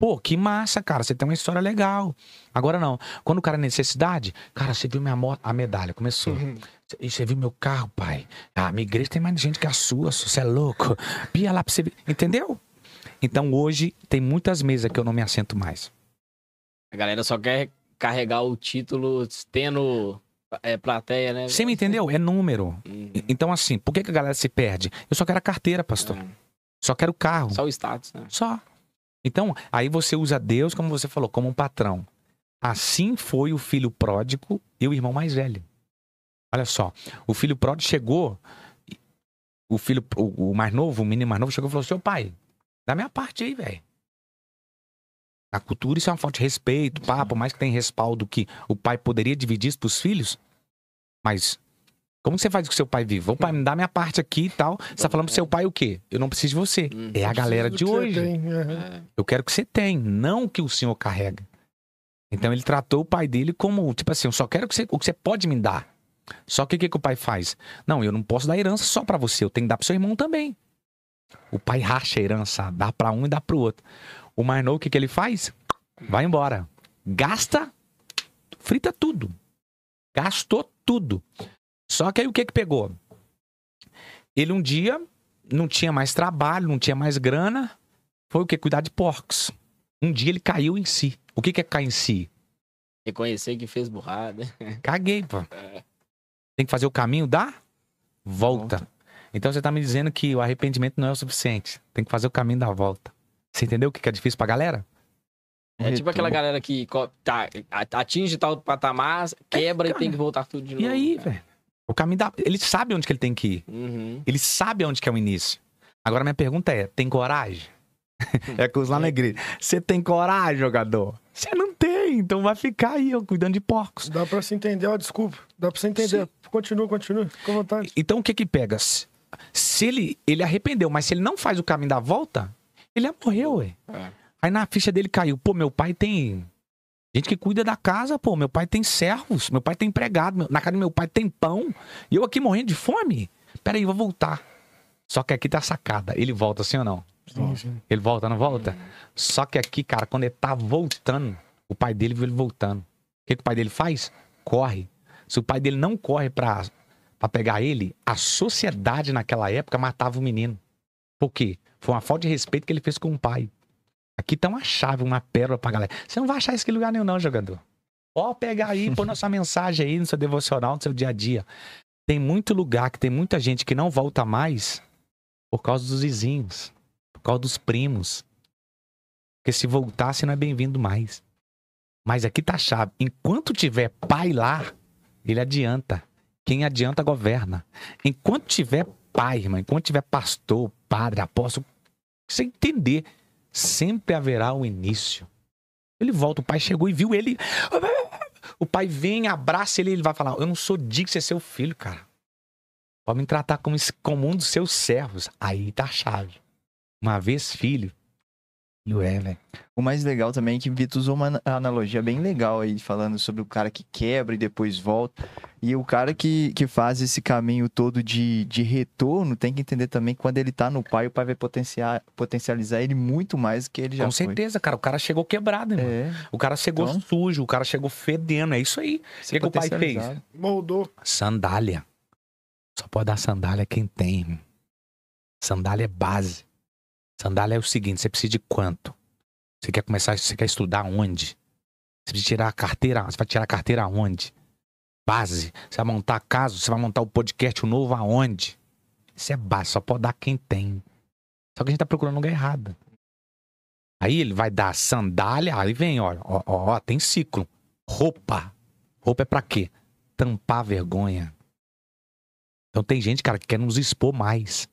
Pô, que massa, cara. Você tem uma história legal. Agora não. Quando o cara é necessidade, cara, você viu minha moto, a medalha, começou. E você viu meu carro, pai? Ah, minha igreja tem mais gente que a sua, você é louco. Pia lá pra você ver. Entendeu? Então hoje tem muitas mesas que eu não me assento mais. A galera só quer carregar o título tendo é, plateia, né? Você me entendeu? É número. Uhum. Então, assim, por que, que a galera se perde? Eu só quero a carteira, pastor. É. Só quero o carro. Só o status, né? Só. Então, aí você usa Deus, como você falou, como um patrão. Assim foi o filho pródigo e o irmão mais velho. Olha só, o filho pródigo chegou, o filho, o, mais novo, o menino mais novo, chegou e falou: Seu pai, dá minha parte aí, velho. Na cultura, isso é uma falta de respeito, pá, por mais que tenha respaldo que o pai poderia dividir isso pros filhos, mas como você faz com seu pai vivo? Ô pai, me dá minha parte aqui e tal. Você tá falando pro seu pai o quê? Eu não preciso de você. Uhum. É a galera de hoje. você tem. É. Eu quero que você tenha, não o que o senhor carrega. Então ele tratou o pai dele como, tipo assim, eu só quero que você- o que você pode me dar. Só que o que, que o pai faz? Não, eu não posso dar herança só pra você, eu tenho que dar pro seu irmão também. O pai racha a herança, dá pra um e dá pro outro. O mais novo, o que, que ele faz? Vai embora. Gasta, frita tudo. Gastou tudo. Só que aí o que que pegou? Ele um dia não tinha mais trabalho, não tinha mais grana, foi o que? Cuidar de porcos. Um dia ele caiu em si. O que que é cair em si? Reconhecer que fez burrada. Caguei, pô. Tem que fazer o caminho da volta. Então você tá me dizendo que o arrependimento não é o suficiente. Tem que fazer o caminho da volta. Você entendeu o que que é difícil pra galera? É tipo aquela Retorno. galera que tá, atinge tal patamar, quebra e cara. tem que voltar tudo de novo. E aí, velho? O caminho da. Ele sabe onde que ele tem que ir. Uhum. Ele sabe onde que é o início. Agora minha pergunta é: tem coragem? é com os lá na igreja. Você tem coragem, jogador? Você não tem, então vai ficar aí, ó, cuidando de porcos. Dá pra se entender, ó, desculpa. Dá pra você entender. Continua, continua. Fica à vontade. Então o que que pega? Se, se ele, ele arrependeu, mas se ele não faz o caminho da volta, ele já morreu, ué. É. Aí na ficha dele caiu, pô, meu pai tem gente que cuida da casa, pô, meu pai tem servos, meu pai tem empregado, na casa do meu pai tem pão, e eu aqui morrendo de fome. Peraí, vou voltar. Só que aqui tá a sacada. Ele volta assim ou não? Sim, sim. Ele volta, não volta? Só que aqui, cara, quando ele tá voltando, o pai dele viu ele voltando. O que, que o pai dele faz? Corre. Se o pai dele não corre pra, pra pegar ele, a sociedade naquela época matava o menino. Por quê? Foi uma falta de respeito que ele fez com o pai. Aqui tá uma chave, uma pérola pra galera. Você não vai achar isso em lugar nenhum, não, jogador. Pode pegar aí, põe na sua mensagem aí, no seu devocional, no seu dia a dia. Tem muito lugar que tem muita gente que não volta mais por causa dos vizinhos, por causa dos primos. Porque se voltasse, não é bem-vindo mais. Mas aqui tá a chave. Enquanto tiver pai lá, ele adianta. Quem adianta, governa. Enquanto tiver pai, irmão, enquanto tiver pastor, padre, apóstolo, você entender, sempre haverá um início. Ele volta, o pai chegou e viu ele. O pai vem, abraça ele ele vai falar: Eu não sou digno de ser seu filho, cara. Pode me tratar como, como um dos seus servos. Aí tá a chave. Uma vez filho, é, velho. O mais legal também é que Vitor usou uma ana- analogia bem legal aí, falando sobre o cara que quebra e depois volta. E o cara que, que faz esse caminho todo de, de retorno tem que entender também que quando ele tá no pai, o pai vai potenciar, potencializar ele muito mais do que ele já Com foi. certeza, cara. O cara chegou quebrado, irmão. É, O cara chegou Então- sujo, o cara chegou fedendo. É isso aí. ser que o pai fez? Moldou. Sandália. Só pode dar sandália quem tem, irmão. Sandália é base. Sandália é o seguinte: você precisa de quanto? Você quer começar, você quer estudar onde? Você precisa tirar a carteira, você vai tirar a carteira aonde? Base. Você vai montar a casa, você vai montar o podcast novo aonde? Isso é base, só pode dar quem tem. Só que a gente tá procurando lugar errado. Aí ele vai dar sandália, aí vem, ó, ó, ó, tem ciclo. Roupa. Roupa é pra quê? Tampar vergonha. Então tem gente, cara, que quer nos expor mais.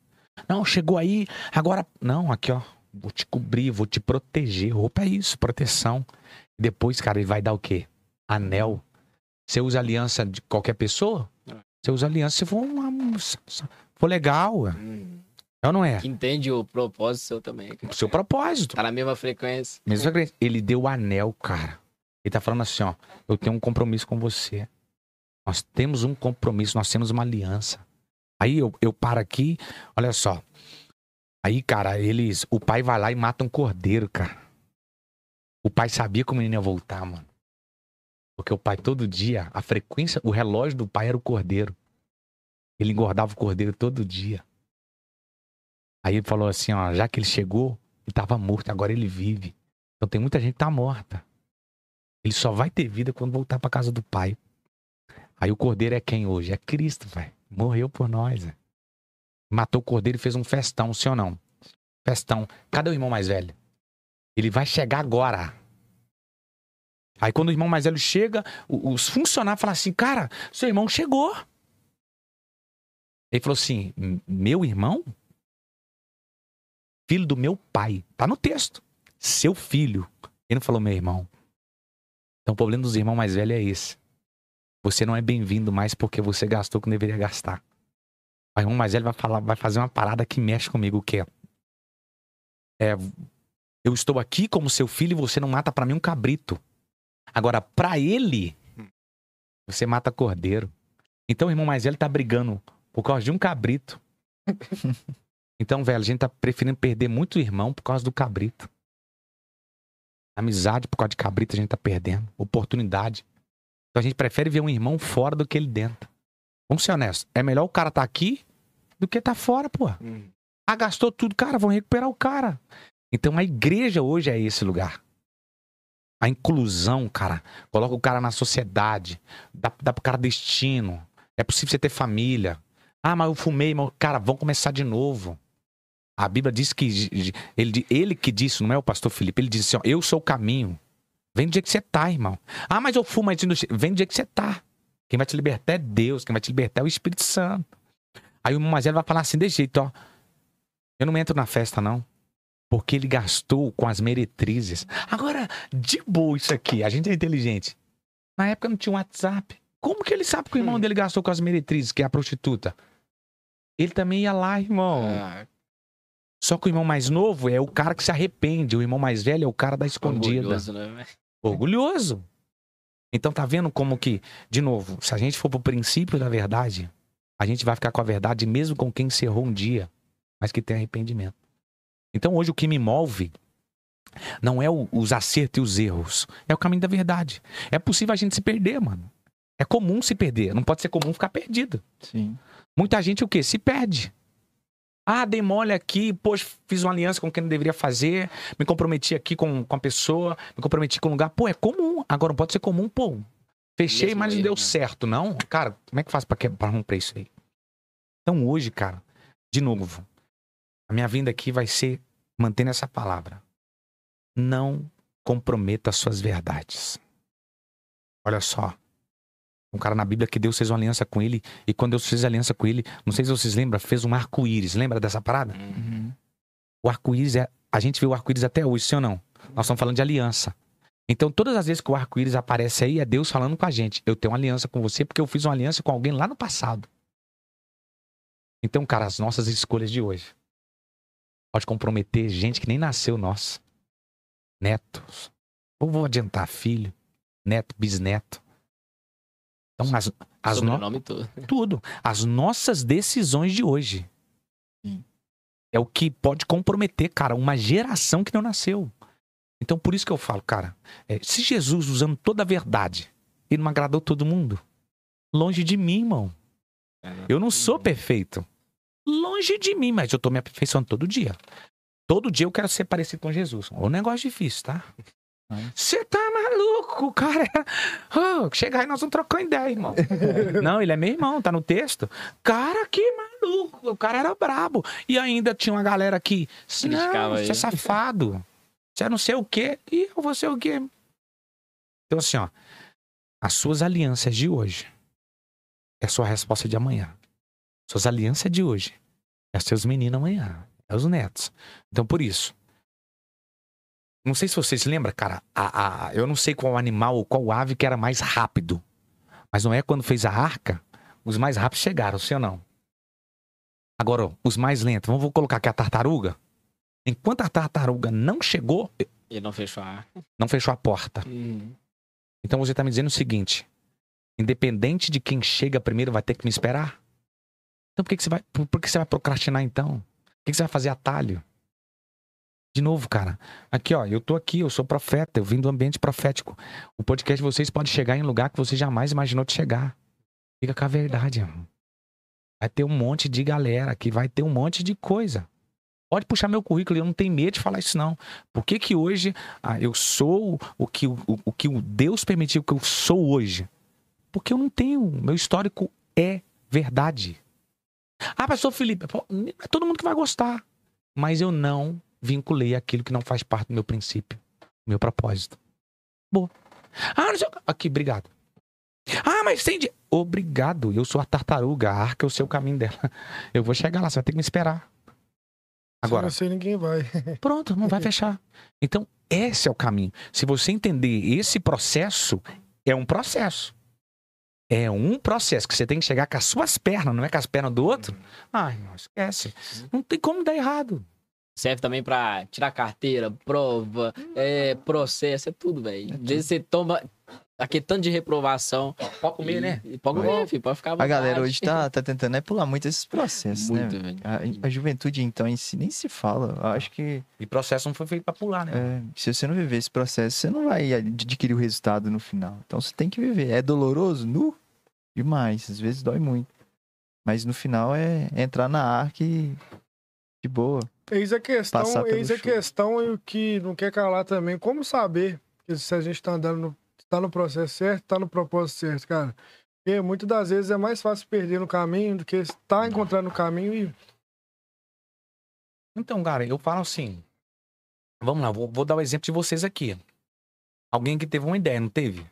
Não, chegou aí, agora. Não, aqui, ó. Vou te cobrir, vou te proteger. Roupa é isso, proteção. Depois, cara, ele vai dar o quê? Anel. Você usa aliança de qualquer pessoa? Você usa aliança se for uma. se For legal. Hum, É ou não é? que entende o propósito seu também. cara. O seu propósito. Tá na mesma frequência. Mesma coisa. Ele deu o anel, cara. Ele tá falando assim, ó. Eu tenho um compromisso com você. Nós temos um compromisso, nós temos uma aliança. Aí eu, eu paro aqui, olha só. Aí, cara, eles. O pai vai lá e mata um cordeiro, cara. O pai sabia que o menino ia voltar, mano. Porque o pai todo dia, a frequência, o relógio do pai era o cordeiro. Ele engordava o cordeiro todo dia. Aí ele falou assim, ó, já que ele chegou, ele tava morto, agora ele vive. Então tem muita gente que tá morta. Ele só vai ter vida quando voltar pra casa do pai. Aí o cordeiro é quem hoje? É Cristo, velho. Morreu por nós, velho. Matou o cordeiro e fez um festão, sim ou não? Festão. Cadê o irmão mais velho? Ele vai chegar agora. Aí quando o irmão mais velho chega, os funcionários falam assim, cara, seu irmão chegou. Ele falou assim, "M- meu irmão? Filho do meu pai. Tá no texto. Seu filho. Ele não falou meu irmão. Então o problema dos irmãos mais velhos é esse. Você não é bem-vindo mais porque você gastou o que não deveria gastar. O irmão mais velho vai, falar, vai fazer uma parada que mexe comigo, o que é? É, eu estou aqui como seu filho e você não mata pra mim um cabrito. Agora, pra ele, você mata cordeiro. Então o irmão mais velho tá brigando por causa de um cabrito. então, velho, a gente tá preferindo perder muito irmão por causa do cabrito. Amizade por causa de cabrito a gente tá perdendo. Oportunidade. Então a gente prefere ver um irmão fora do que ele dentro. Vamos ser honestos. É melhor o cara tá aqui do que tá fora, pô. Hum. Ah, gastou tudo, cara, vão recuperar o cara. Então a igreja hoje é esse lugar. A inclusão, cara. Coloca o cara na sociedade. Dá, dá pro cara destino. É possível você ter família. Ah, mas eu fumei, mas... cara, vamos começar de novo. A Bíblia diz que ele, ele que disse, não é o pastor Felipe, ele disse assim: ó, eu sou o caminho. Vem do dia que você tá, irmão. Ah, mas eu fumo, mas vem do dia que você tá. Quem vai te libertar é Deus, quem vai te libertar é o Espírito Santo. Aí o mais velho vai falar assim, desse jeito, ó. Eu não entro na festa, não. Porque ele gastou com as meretrizes. Agora, de boa isso aqui, a gente é inteligente. Na época não tinha um WhatsApp. Como que ele sabe que o irmão dele gastou com as meretrizes, que é a prostituta? Ele também ia lá, irmão. Ah, Só que o irmão mais novo é o cara que se arrepende. O irmão mais velho é o cara da escondida. orgulhoso, né? Orgulhoso. Então tá vendo como que, de novo, se a gente for pro princípio da verdade, a gente vai ficar com a verdade mesmo com quem se errou um dia, mas que tem arrependimento. Então hoje o que me move não é o- os acertos e os erros, é o caminho da verdade. É possível a gente se perder, mano. É comum se perder, não pode ser comum ficar perdido. Sim. Muita gente o quê? Se perde. Ah, dei mole aqui, poxa, fiz uma aliança com quem não deveria fazer, me comprometi aqui com, com a pessoa, me comprometi com um lugar. Pô, é comum. Agora não pode ser comum, pô. Fechei, Mesmo mas não deu né? certo, não? Cara, como é que faz pra, que- pra romper isso aí? Então hoje, cara, de novo, a minha vinda aqui vai ser mantendo essa palavra. Não comprometa as suas verdades. Olha só. Um cara na Bíblia que Deus fez uma aliança com ele, e quando Deus fez a aliança com ele, não sei se vocês lembram, fez um arco-íris. Lembra dessa parada? Uhum. O arco-íris é. A gente vê o arco-íris até hoje, sim ou não? Nós estamos falando de aliança. Então, todas as vezes que o arco-íris aparece aí, é Deus falando com a gente. Eu tenho uma aliança com você porque eu fiz uma aliança com alguém lá no passado. Então, cara, as nossas escolhas de hoje pode comprometer gente que nem nasceu nossa. Netos. Ou vou adiantar filho, neto, bisneto. Então, as, as no... Todo. tudo. As nossas decisões de hoje. Sim. É o que pode comprometer, cara, uma geração que não nasceu. Então, por isso que eu falo, cara, é, se Jesus usando toda a verdade, ele não agradou todo mundo, longe de mim, irmão. Eu não sou perfeito. Longe de mim, mas eu tô me aperfeiçoando todo dia. Todo dia eu quero ser parecido com Jesus. É um negócio difícil, tá? Você tá maluco, cara. Oh, chega aí, nós vamos trocar ideia, irmão. Não, ele é meu irmão, tá no texto. Cara, que maluco. O cara era brabo. E ainda tinha uma galera que. Não, você é safado. Você é não sei o quê e eu vou ser o quê. Então, assim, ó. As suas alianças de hoje é a sua resposta de amanhã. Suas alianças de hoje é seus meninos amanhã. É os netos. Então, por isso. Não sei se vocês lembram, cara. A, a, eu não sei qual animal ou qual ave que era mais rápido. Mas não é quando fez a arca, os mais rápidos chegaram, sim ou não? Agora, ó, os mais lentos, vamos vou colocar aqui a tartaruga. Enquanto a tartaruga não chegou, Ele não fechou a arca. não fechou a porta. Então você tá me dizendo o seguinte: independente de quem chega primeiro, vai ter que me esperar? Então por que, que você vai. Por, por que você vai procrastinar então? Por que, que você vai fazer atalho? De novo, cara. Aqui, ó, eu tô aqui, eu sou profeta, eu vim do ambiente profético. O podcast de vocês pode chegar em lugar que você jamais imaginou de chegar. Fica com a verdade, irmão. Vai ter um monte de galera aqui, vai ter um monte de coisa. Pode puxar meu currículo, eu não tenho medo de falar isso, não. Por que, que hoje ah, eu sou o que o, o que o Deus permitiu que eu sou hoje? Porque eu não tenho. Meu histórico é verdade. Ah, pastor Felipe, é todo mundo que vai gostar. Mas eu não vinculei aquilo que não faz parte do meu princípio, do meu propósito. Boa. Ah, não sei. Aqui, obrigado. Ah, mas tem. de- Obrigado. Eu sou a tartaruga, a arca é o seu caminho dela. Eu vou chegar lá, você vai ter que me esperar. Agora, Se não sei, ninguém vai. Pronto, não vai fechar. Então, esse é o caminho. Se você entender esse processo, é um processo. É um processo que você tem que chegar com as suas pernas, não é com as pernas do outro. Ai, não esquece. Não tem como dar errado. Serve também pra tirar carteira, prova, é, processo, é tudo, velho. Às vezes você toma aquele tanto de reprovação. Pode comer, né? E, pode comer, filho, pode ficar à A galera vontade. hoje tá, tá tentando é pular muito esses processos, Muito, né? velho. A, a juventude, então, em si, nem se fala. Eu acho que E processo não foi feito pra pular, né? é, se você não viver esse processo, você não vai adquirir o resultado no final. Então, você tem que viver. É doloroso? Nu? Demais. Às vezes dói muito. Mas no final é entrar na arca e... De boa. Eis a questão, eis a questão e o que não quer calar também. Como saber que se a gente tá andando no, tá no processo certo, tá no propósito certo, cara? Porque muitas das vezes é mais fácil perder no caminho do que estar encontrando o caminho e Então, cara, eu falo assim. Vamos lá, vou, vou dar o exemplo de vocês aqui. Alguém que teve uma ideia, não teve?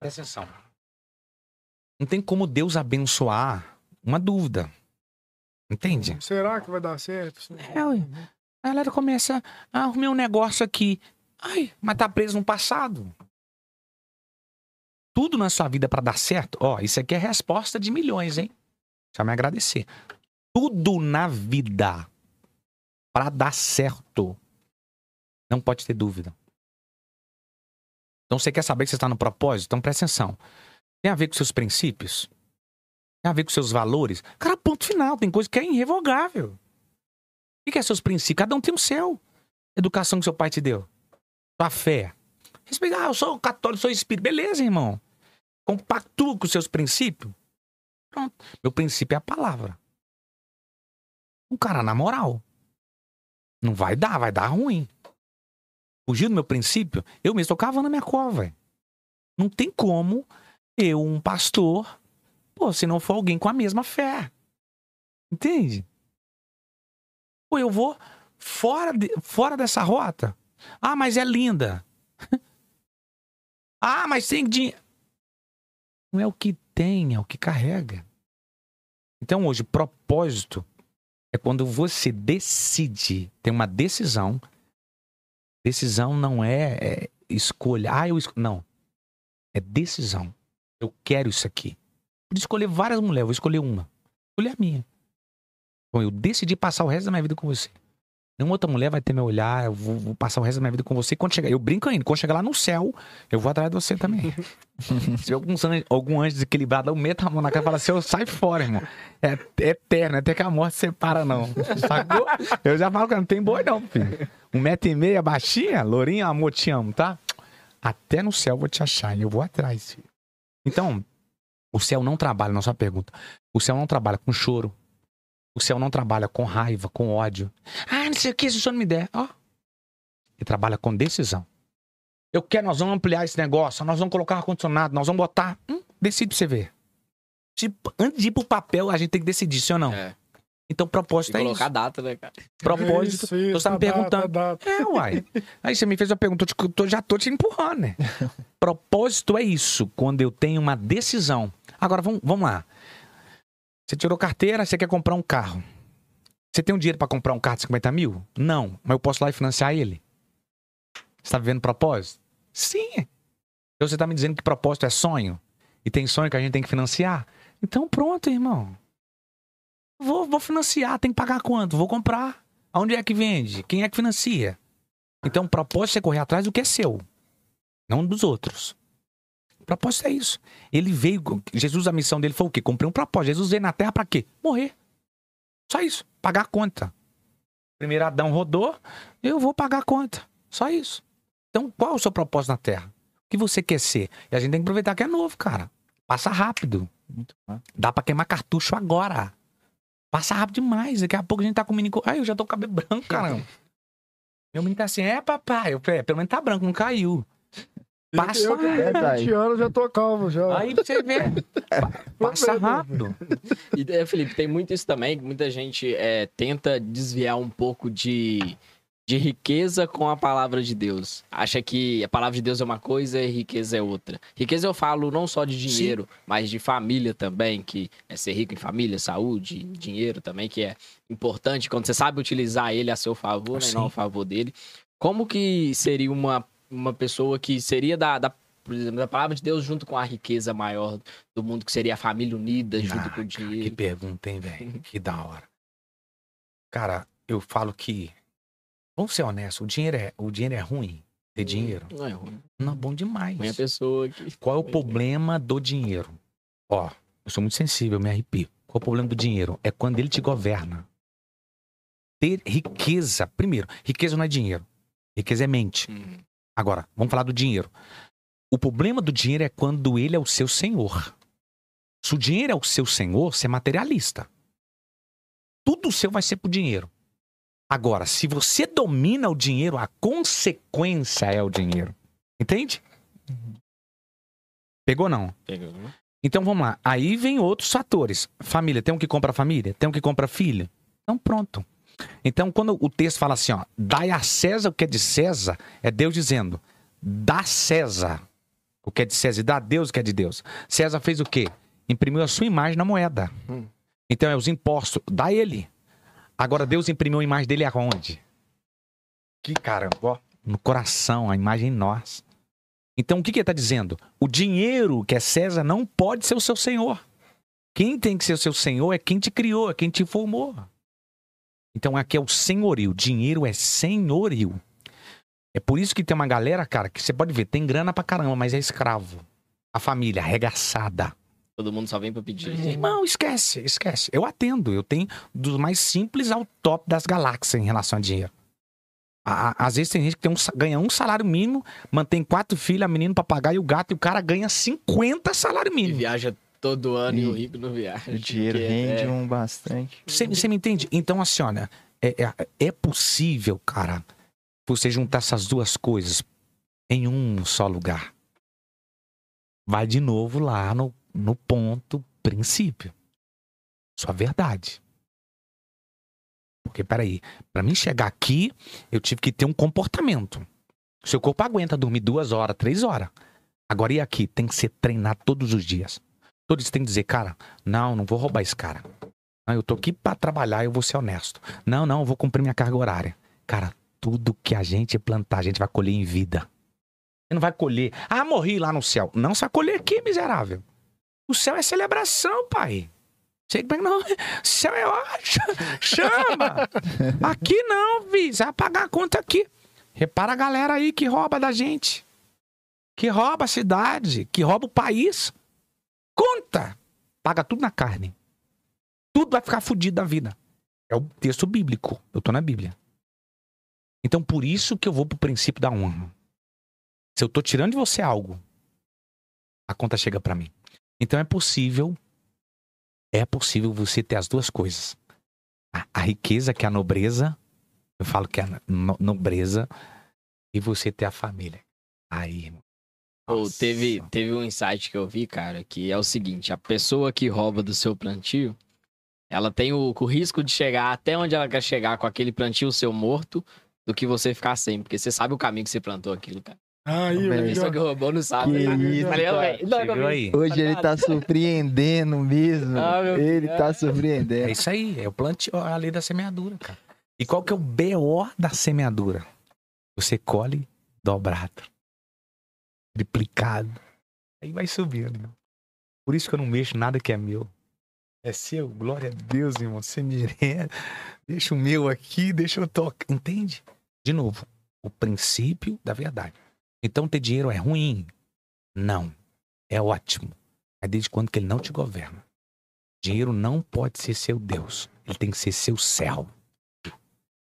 Presta atenção. Não tem como Deus abençoar uma dúvida. Entende? será que vai dar certo? É, ué. A galera começa a arrumar um negócio aqui. Ai, mas tá preso no passado. Tudo na sua vida pra dar certo, ó, isso aqui é resposta de milhões, hein? Só me agradecer. Tudo na vida pra dar certo. Não pode ter dúvida. Então você quer saber que você está no propósito? Então presta atenção. Tem a ver com seus princípios? Tem a ver com seus valores? Cara, ponto final. Tem coisa que é irrevogável. O que é seus princípios? Cada um tem o seu. Educação que seu pai te deu. Sua fé. Respeita, ah, eu sou católico, sou espírita. Beleza, irmão. Compactua com seus princípios. Pronto. Meu princípio é a palavra. Um cara, na moral. Não vai dar, vai dar ruim. Fugir do meu princípio, eu mesmo tô cavando a minha cova. Não tem como eu, um pastor, pô, se não for alguém com a mesma fé. Entende? Pô, eu vou fora, de- fora dessa rota. Ah, mas é linda. ah, mas tem dinheiro. Não é o que tem, é o que carrega. Então hoje, propósito é quando você decide, tem uma decisão. Decisão não é, é escolha. Ah, eu esco... Não. É decisão. Eu quero isso aqui. Podia escolher várias mulheres, vou escolher uma. Escolher a minha. Bom, eu decidi passar o resto da minha vida com você. Nenhuma outra mulher vai ter meu olhar, eu vou, vou passar o resto da minha vida com você. Quando chegar, eu brinco ainda, quando chegar lá no céu, eu vou atrás de você também. Se algum anjo, algum anjo desequilibrado, eu meto a mão na cara e falo assim, eu sai fora, irmão. É, é eterno, até que a morte separa, não. Sacou? Eu já falo que não tem boi, não, filho. Um metro e meio, baixinha, lourinha, amor, te amo, tá? Até no céu eu vou te achar e eu vou atrás, filho. Então, o céu não trabalha, na sua pergunta. O céu não trabalha com choro. O céu não trabalha com raiva, com ódio. Ah, não sei o que, se o senhor não me der. Ó. Ele trabalha com decisão. Eu quero, nós vamos ampliar esse negócio, nós vamos colocar ar-condicionado, nós vamos botar. Hum, decide pra você ver. Tipo, antes de ir pro papel, a gente tem que decidir, sim ou não? É. Então, propósito é colocar isso. data, né, cara? Propósito. Isso, isso, você tá me a data, perguntando. a data. É, uai. Aí você me fez uma pergunta, eu já tô te empurrando, né? Propósito é isso, quando eu tenho uma decisão. Agora, vamos, vamos lá. Você tirou carteira, você quer comprar um carro. Você tem um dinheiro pra comprar um carro de 50 mil? Não, mas eu posso lá e financiar ele. Você tá vivendo propósito? Sim. Então você tá me dizendo que propósito é sonho? E tem sonho que a gente tem que financiar? Então pronto, irmão. Vou, vou financiar, tem que pagar quanto? Vou comprar. Aonde é que vende? Quem é que financia? Então, propósito é correr atrás do que é seu, não dos outros. O propósito é isso. Ele veio, Jesus, a missão dele foi o quê? Cumprir um propósito. Jesus veio na terra pra quê? Morrer. Só isso. Pagar a conta. Primeiro Adão rodou, eu vou pagar a conta. Só isso. Então, qual é o seu propósito na terra? O que você quer ser? E a gente tem que aproveitar que é novo, cara. Passa rápido. Dá pra queimar cartucho agora. Passa rápido demais. Daqui a pouco a gente tá com o menino. Ai, eu já tô com o cabelo branco, caramba. Meu menino tá assim, é, papai. Eu, é, pelo menos tá branco, não caiu. Passa Eu tenho Verdade. 20 anos já tô calmo já. Aí você vê. Pa- Passa rápido. E, é, Felipe, tem muito isso também, que muita gente é, tenta desviar um pouco de, de riqueza com a palavra de Deus. Acha que a palavra de Deus é uma coisa e riqueza é outra. Riqueza eu falo não só de dinheiro, mas de família também, que é ser rico em família, saúde, dinheiro também, que é importante quando você sabe utilizar ele a seu favor, né, e não Sim. a favor dele. Como que seria uma, uma pessoa que seria da, da, por exemplo, da palavra de Deus junto com a riqueza maior do mundo, que seria a família unida junto Ah, com o Que dinheiro? pergunta, hein, velho? Que da hora. Cara, eu falo que. Vamos ser honestos, o dinheiro é, o dinheiro é ruim. Ter dinheiro? Não é ruim. Não, bom demais. Ruim a pessoa que. Qual é o é. problema do dinheiro? Ó, eu sou muito sensível, me arrepio. Qual é o problema do dinheiro? É quando ele te governa. Ter riqueza, primeiro, riqueza não é dinheiro. Riqueza é mente. Hum, Agora, vamos falar do dinheiro. O problema do dinheiro é quando ele é o seu senhor. Se o dinheiro é o seu senhor, você é materialista. Tudo seu vai ser pro dinheiro. Agora, se você domina o dinheiro, a consequência é o dinheiro. Entende? Pegou não? pegou? Então vamos lá. Aí vem outros fatores. Família, tem um que compra família? Tem um que compra filho? Então pronto. Então quando o texto fala assim, ó, dai a César o que é de César, é Deus dizendo, dá César o que é de César e dá a Deus o que é de Deus. César fez o quê? Imprimiu a sua imagem na moeda. Hum. Então é os impostos, dá ele. Agora Deus imprimiu a imagem dele aonde? Que caramba, ó. No coração, a imagem em nós. Então o que, que ele está dizendo? O dinheiro que é César não pode ser o seu senhor. Quem tem que ser o seu senhor é quem te criou, é quem te formou. Então aqui é o senhorio. Dinheiro é senhorio. É por isso que tem uma galera, cara, que você pode ver, tem grana pra caramba, mas é escravo. A família arregaçada. Todo mundo só vem pra pedir. Irmão, esquece, esquece. Eu atendo. Eu tenho dos mais simples ao top das galáxias em relação a dinheiro. A- Às vezes tem gente que tem um ganha um salário mínimo, mantém quatro filhos, a menina pra pagar e o gato, e o cara ganha 50 salário E mínimo. viaja todo ano e o E rico não viaja. O dinheiro porque rende é- um bastante. Você, você me entende? Então, assim, olha, é, é, é possível, cara, você juntar essas duas coisas em um só lugar. Vai de novo lá no, no ponto princípio. Sua verdade. Porque, peraí, pra mim chegar aqui, eu tive que ter um comportamento. Seu corpo aguenta dormir duas horas, três horas. Agora, e aqui? Tem que ser treinado todos os dias. Todos têm que dizer, cara, não, não vou roubar esse cara. Não, eu tô aqui pra trabalhar, eu vou ser honesto. Não, não, eu vou cumprir minha carga horária. Cara, tudo que a gente plantar, a gente vai colher em vida. Você não vai colher. Ah, morri lá no céu. Não, você vai colher aqui, miserável. O céu é celebração, pai. Sei que não. Céu é ótimo. Chama! Aqui não, vi. Você vai pagar a conta aqui. Repara a galera aí que rouba da gente. Que rouba a cidade. Que rouba o país. Conta! Paga tudo na carne. Tudo vai ficar fudido da vida. É o texto bíblico. Eu tô na Bíblia. Então, por isso que eu vou pro princípio da honra. Se eu tô tirando de você algo, a conta chega pra mim. Então é possível, é possível você ter as duas coisas. A, a riqueza, que é a nobreza, eu falo que é a no- nobreza, e você ter a família. Aí, irmão. Nossa. teve, teve um insight que eu vi, cara, que é o seguinte: a pessoa que rouba do seu plantio ela tem o, o risco de chegar até onde ela quer chegar com aquele plantio seu morto do que você ficar sem, porque você sabe o caminho que você plantou aquilo, cara. Aí, Velho, velho. Isso que o robô não sabe. Que né? isso, Valeu, cara. velho. Não, aí. Hoje ele tá surpreendendo mesmo. Ah, meu ele Deus. tá É surpreendendo. isso aí, é o plantio, a lei da semeadura, cara. E qual que é o BO da semeadura? Você colhe dobrado, triplicado. Aí vai subindo. Por isso que eu não mexo nada que é meu. É seu, glória a Deus, irmão. Você merece. Deixa o meu aqui, deixa eu tocar. Entende? De novo, o princípio da verdade. Então ter dinheiro é ruim? Não. É ótimo. Mas desde quando que ele não te governa? Dinheiro não pode ser seu Deus. Ele tem que ser seu servo.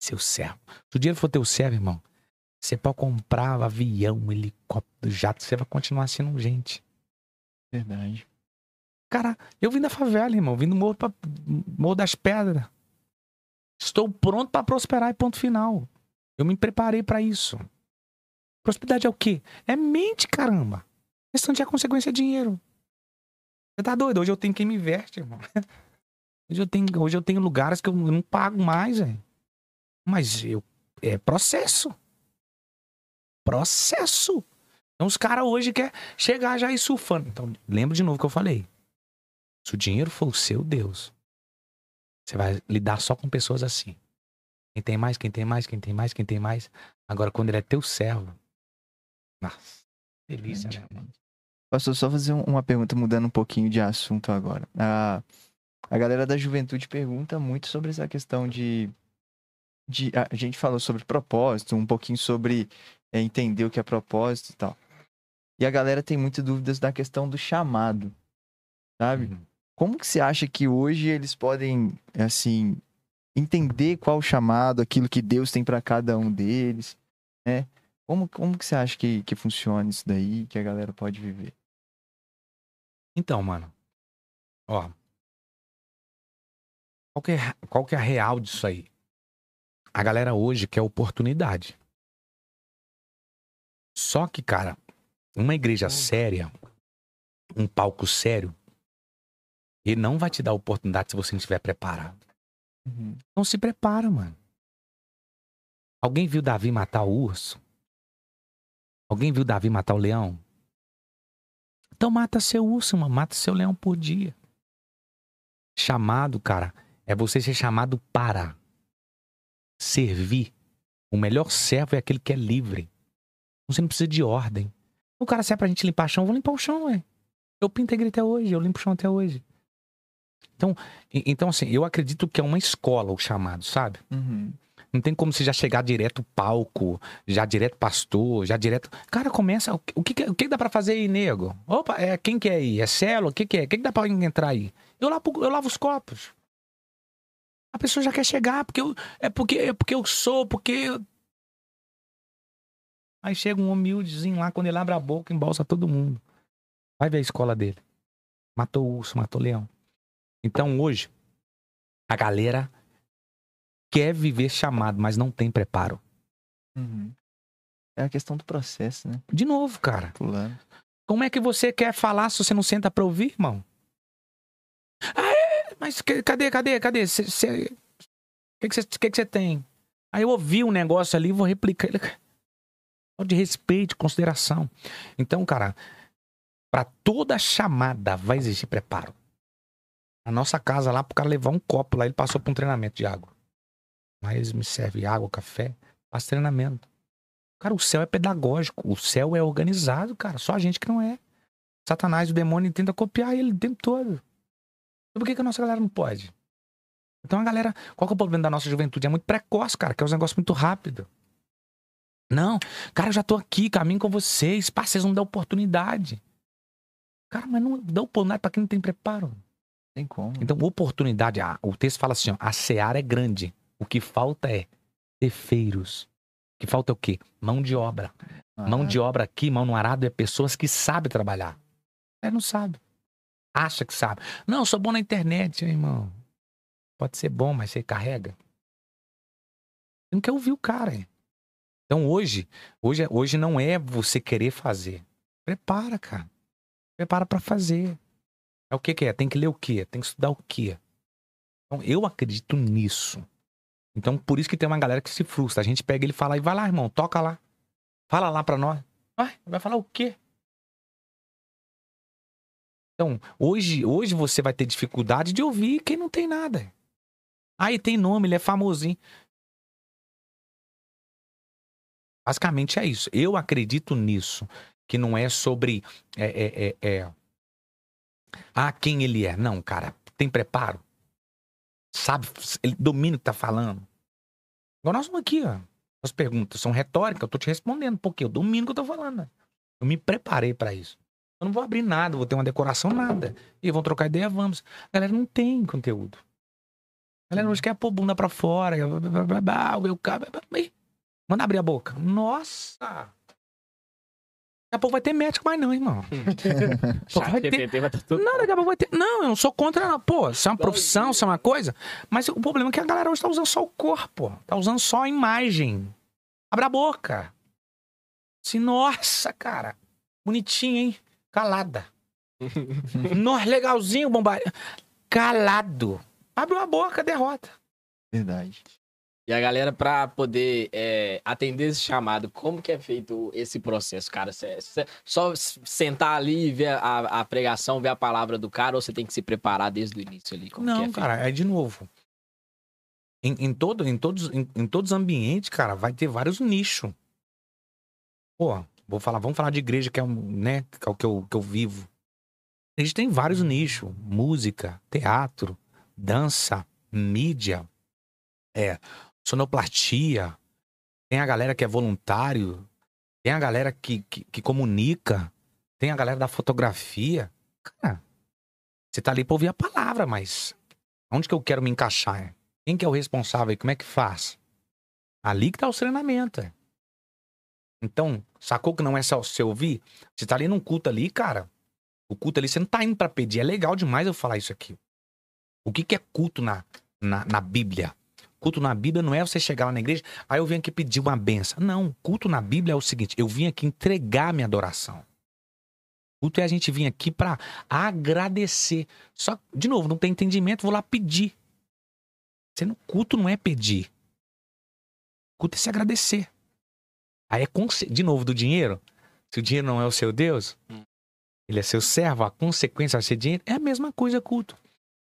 Seu servo. Se o dinheiro for teu servo, irmão, você pode comprar avião, helicóptero, jato, você vai continuar sendo gente. Verdade. Cara, eu vim da favela, irmão. Vim do Morro, pra, Morro das Pedras. Estou pronto para prosperar e ponto final. Eu me preparei para isso. Prosperidade é o quê? É mente, caramba. Restante é consequência é dinheiro. Você tá doido? Hoje eu tenho quem me veste, irmão. Hoje eu tenho, hoje eu tenho lugares que eu não pago mais, velho. Mas eu. É processo. Processo. Então os caras hoje querem chegar já e surfando. Então, lembra de novo que eu falei. Se o dinheiro for o seu Deus, você vai lidar só com pessoas assim. Quem tem mais, quem tem mais, quem tem mais, quem tem mais. Agora, quando ele é teu servo. Nossa, delícia, né, mano? Pastor, só fazer um- uma pergunta mudando um pouquinho de assunto agora. A, a galera da juventude pergunta muito sobre essa questão de, de. A gente falou sobre propósito, um pouquinho sobre é, entender o que é propósito e tal. E a galera tem muitas dúvidas da questão do chamado, sabe? Uhum. Como que você acha que hoje eles podem, assim, entender qual o chamado, aquilo que Deus tem para cada um deles, né? Como, como que você acha que, que funciona isso daí, que a galera pode viver? Então, mano. Ó. Qual que, é, qual que é a real disso aí? A galera hoje quer oportunidade. Só que, cara, uma igreja séria, um palco sério, ele não vai te dar oportunidade se você não estiver preparado. Uhum. Então se prepara, mano. Alguém viu Davi matar o urso? Alguém viu Davi matar o leão? Então mata seu urso, mano. Mata seu leão por dia. Chamado, cara, é você ser chamado para servir. O melhor servo é aquele que é livre. Você não precisa de ordem. O cara serve pra gente limpar chão, eu vou limpar o chão, ué. Eu pinto a igreja até hoje, eu limpo o chão até hoje. Então, e- então assim, eu acredito que é uma escola o chamado, sabe? Uhum. Não tem como você já chegar direto palco, já direto pastor, já direto. Cara, começa. O que, o que, o dá pra fazer aí, nego? Opa, é, quem que é aí? É célula? O que, que é? O que, que dá pra entrar aí? Eu lavo, eu lavo os copos. A pessoa já quer chegar, porque eu, é, porque, é porque eu sou, porque. Aí chega um humildezinho lá, quando ele abre a boca, embolsa todo mundo. Vai ver a escola dele. Matou o urso, matou o leão. Então hoje, a galera quer viver chamado, mas não tem preparo. Uhum. É a questão do processo, né? De novo, cara. Pulando. Como é que você quer falar se você não senta pra ouvir, irmão? Ah, é? Mas cadê, cadê, cadê? O que, que, você, que, que você tem? Aí eu ouvi um negócio ali, vou replicar. De respeito, consideração. Então, cara, pra toda chamada vai exigir preparo. A nossa casa lá, pro cara levar um copo lá, ele passou por um treinamento de água. Mas me serve água, café, passa treinamento. Cara, o céu é pedagógico, o céu é organizado, cara. Só a gente que não é. Satanás, o demônio, tenta copiar ele o tempo todo. Então, por que, que a nossa galera não pode? Então a galera. Qual que é o problema da nossa juventude? É muito precoce, cara, que é um negócio muito rápido. Não, cara, eu já tô aqui, caminho com vocês. Pá, vocês não dão oportunidade. Cara, mas não dá oportunidade pra quem não tem preparo. Tem como. Então, oportunidade, ah, o texto fala assim, ó, a seara é grande. O que falta é cefeiros. O que falta é o quê? Mão de obra. Mão de obra aqui, mão no arado, é pessoas que sabem trabalhar. É, não sabe. Acha que sabe. Não, eu sou bom na internet, meu irmão. Pode ser bom, mas você carrega. Você não quer ouvir o cara. hein? Então hoje, hoje, hoje não é você querer fazer. Prepara, cara. Prepara pra fazer. É o que que é? Tem que ler o quê? Tem que estudar o quê? Então, eu acredito nisso. Então, por isso que tem uma galera que se frustra. A gente pega ele e fala, e vai lá, irmão, toca lá. Fala lá pra nós. Vai, vai falar o quê? Então, hoje, hoje você vai ter dificuldade de ouvir quem não tem nada. Aí tem nome, ele é famosinho. Basicamente é isso. Eu acredito nisso. Que não é sobre. É, é, é, é... Ah, quem ele é. Não, cara. Tem preparo. Sabe? Ele domina o que tá falando. Agora nós vamos aqui, ó. As perguntas são retóricas, eu tô te respondendo, porque eu domino o que eu tô falando. né? Eu me preparei pra isso. Eu não vou abrir nada, vou ter uma decoração, nada. E vão trocar ideia, vamos. A galera não tem conteúdo. A galera hoje quer pôr bunda pra fora. blá, blá, blá, blá, blá, o cara- Ih, Manda abrir a boca. Nossa! Daqui a pouco vai ter médico, mas não, irmão. Pô, vai ter- vai tá tudo. Não, daqui a pouco vai ter. Não, eu não sou contra, não. Pô, isso é uma profissão, isso é uma coisa. Mas o problema é que a galera hoje tá usando só o corpo. Tá usando só a imagem. Abre a boca. Assim, nossa, cara. Bonitinho, hein? Calada. nossa, legalzinho, bombardeio. Calado. Abriu a boca, derrota. Verdade. E a galera, pra poder é, atender esse chamado, como que é feito esse processo, cara? Cê- cê- só sentar ali e ver a, a pregação, ver a palavra do cara, ou você tem que se preparar desde o início ali? Como que é não, feito? cara, é de novo. Em, em todo, em, todos, em, em todos os ambientes, cara, vai ter vários nichos. Pô, vou falar, vamos falar de igreja, que é, um, né, que é o que eu, que eu vivo. A gente tem vários nichos: música, teatro, dança, mídia, é, sonoplastia. Tem a galera que é voluntário, tem a galera que, que, que comunica, tem a galera da fotografia. Cara, você tá ali pra ouvir a palavra, mas onde que eu quero me encaixar? Quem que é o responsável e como é que faz? Ali que tá o treinamento. é. Então, sacou que não é só você ouvir? Você tá ali num culto ali, cara. O culto ali, você não tá indo pra pedir. É legal demais eu falar isso aqui. O que que é culto na, na, na Bíblia? Culto na Bíblia não é você chegar lá na igreja, aí eu vim aqui pedir uma benção. Não, culto na Bíblia é o seguinte, eu vim aqui entregar minha adoração. Culto é a gente vir aqui pra agradecer. Só, de novo, não tem entendimento, vou lá pedir. Sendo culto não é pedir. Culto é se agradecer. Aí é conse- de novo do dinheiro. Se o dinheiro não é o seu Deus, Hum. ele é seu servo, a consequência vai ser dinheiro. É a mesma coisa culto.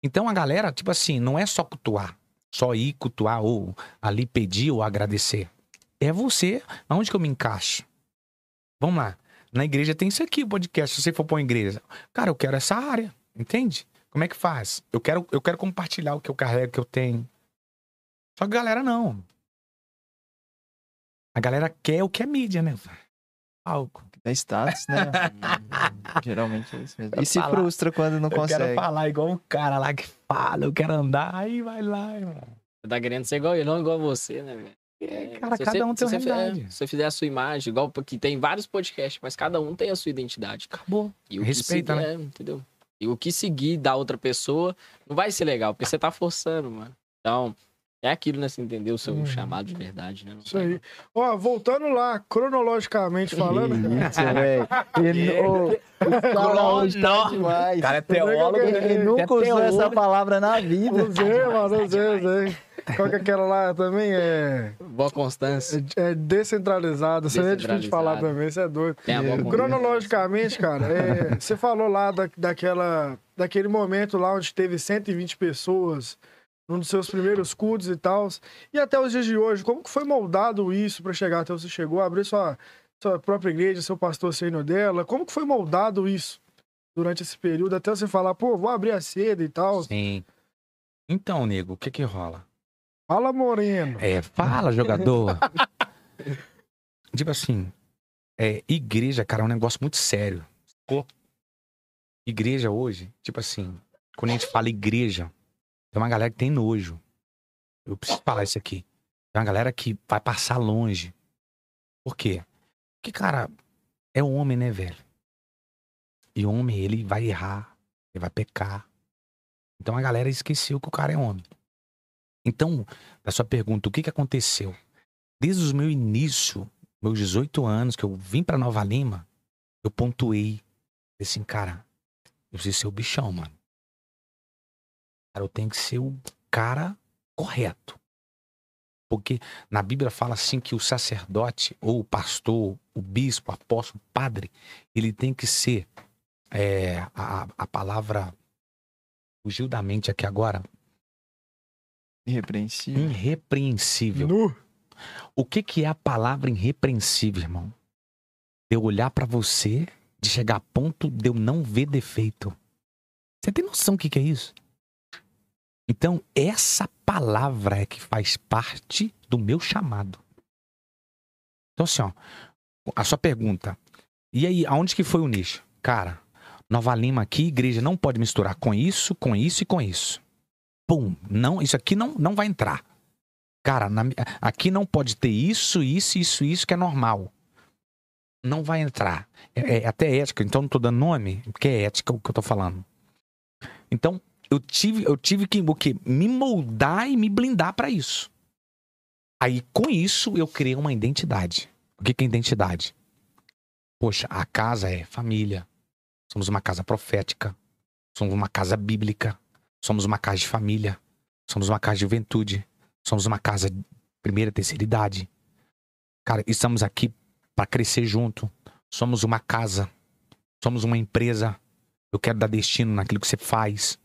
Então a galera, tipo assim, não é só cultuar, só ir cultuar ou ali pedir ou agradecer. É você, aonde que eu me encaixo? Vamos lá. Na igreja tem isso aqui, o podcast. Se você for pra uma igreja, cara, eu quero essa área, entende? Como é que faz? Eu quero, eu quero compartilhar o que eu carrego, o que eu tenho. Só que a galera não. A galera quer o que é mídia, né? Palco. É status, né? Geralmente é isso mesmo. E se falar. frustra quando não Eu quero consegue. falar igual um cara lá que fala, eu quero andar, aí vai lá, irmão. Você tá querendo ser igual ele, não igual você, né, velho? É, cara, se cada você- um tem uma você, é, realidade. se você fizer a sua imagem, igual porque tem vários podcasts, mas cada um tem a sua identidade. Acabou. E o Respeita, que né? seguir, é, entendeu? E o que seguir da outra pessoa não vai ser legal, porque você tá forçando, mano. Então, é aquilo, né? Você entendeu o seu Uhum. chamado de verdade, né? Não Isso aí. Ó, voltando lá, cronologicamente falando. Isso, velho. Ele- tá demais. Cara é teólogo, Ele, ele nunca é usou teólogo. essa palavra na vida. Usei, mano, usei, usei. Qual que é aquela lá também? É, Boa constância. é descentralizada. Isso aí é difícil de falar Descentralizado. também, isso é doido. Tem a boa Meu constância. Cronologicamente, cara, é, você falou lá da, daquela, daquele momento lá onde teve 120 pessoas, num dos seus primeiros cultos e tal. E até os dias de hoje, como que foi moldado isso para chegar até você chegou, abrir sua, sua própria igreja, seu pastor saindo dela? Como que foi moldado isso durante esse período até você falar, pô, vou abrir a cedo e tal? Sim. Então, nego, o que que rola? Fala, Moreno. É, fala, jogador. tipo assim, é, igreja, cara, é um negócio muito sério. Igreja hoje, tipo assim, quando a gente fala igreja, tem uma galera que tem nojo. Eu preciso falar isso aqui. Tem uma galera que vai passar longe. Por quê? Porque, cara, é homem, né, velho? E homem, ele vai errar, ele vai pecar. Então a galera esqueceu que o cara é homem. Então, da sua pergunta, o que, que aconteceu? Desde os meu início, meus 18 anos, que eu vim pra Nova Lima, eu pontuei. Assim, cara, eu preciso ser o bichão, mano. Cara, eu tenho que ser o cara correto. Porque na Bíblia fala assim que o sacerdote, ou o pastor, o bispo, o apóstolo, o padre, ele tem que ser é, a, a palavra fugiu da mente aqui agora. Irrepreensível. Irrepreensível. Nu. O que, que é a palavra irrepreensível, irmão? De eu olhar pra você, de chegar a ponto de eu não ver defeito. Você tem noção do que, que é isso? Então, essa palavra é que faz parte do meu chamado. Então, assim, ó, a sua pergunta. E aí, aonde que foi o nicho? Cara, Nova Lima aqui, igreja não pode misturar com isso, com isso e com isso. Pum, não, isso aqui não, não vai entrar. Cara, na- aqui não pode ter isso, isso, isso, isso que é normal. Não vai entrar. É, é até ética, então não tô dando nome, porque é ética o que eu tô falando. Então, eu tive, eu tive que o quê? me moldar e me blindar para isso. Aí, com isso, eu criei uma identidade. O que que é identidade? Poxa, a casa é família. Somos uma casa profética. Somos uma casa bíblica. Somos uma casa de família. Somos uma casa de juventude. Somos uma casa de primeira, terceira idade. Cara, estamos aqui para crescer junto. Somos uma casa. Somos uma empresa. Eu quero dar destino naquilo que você faz.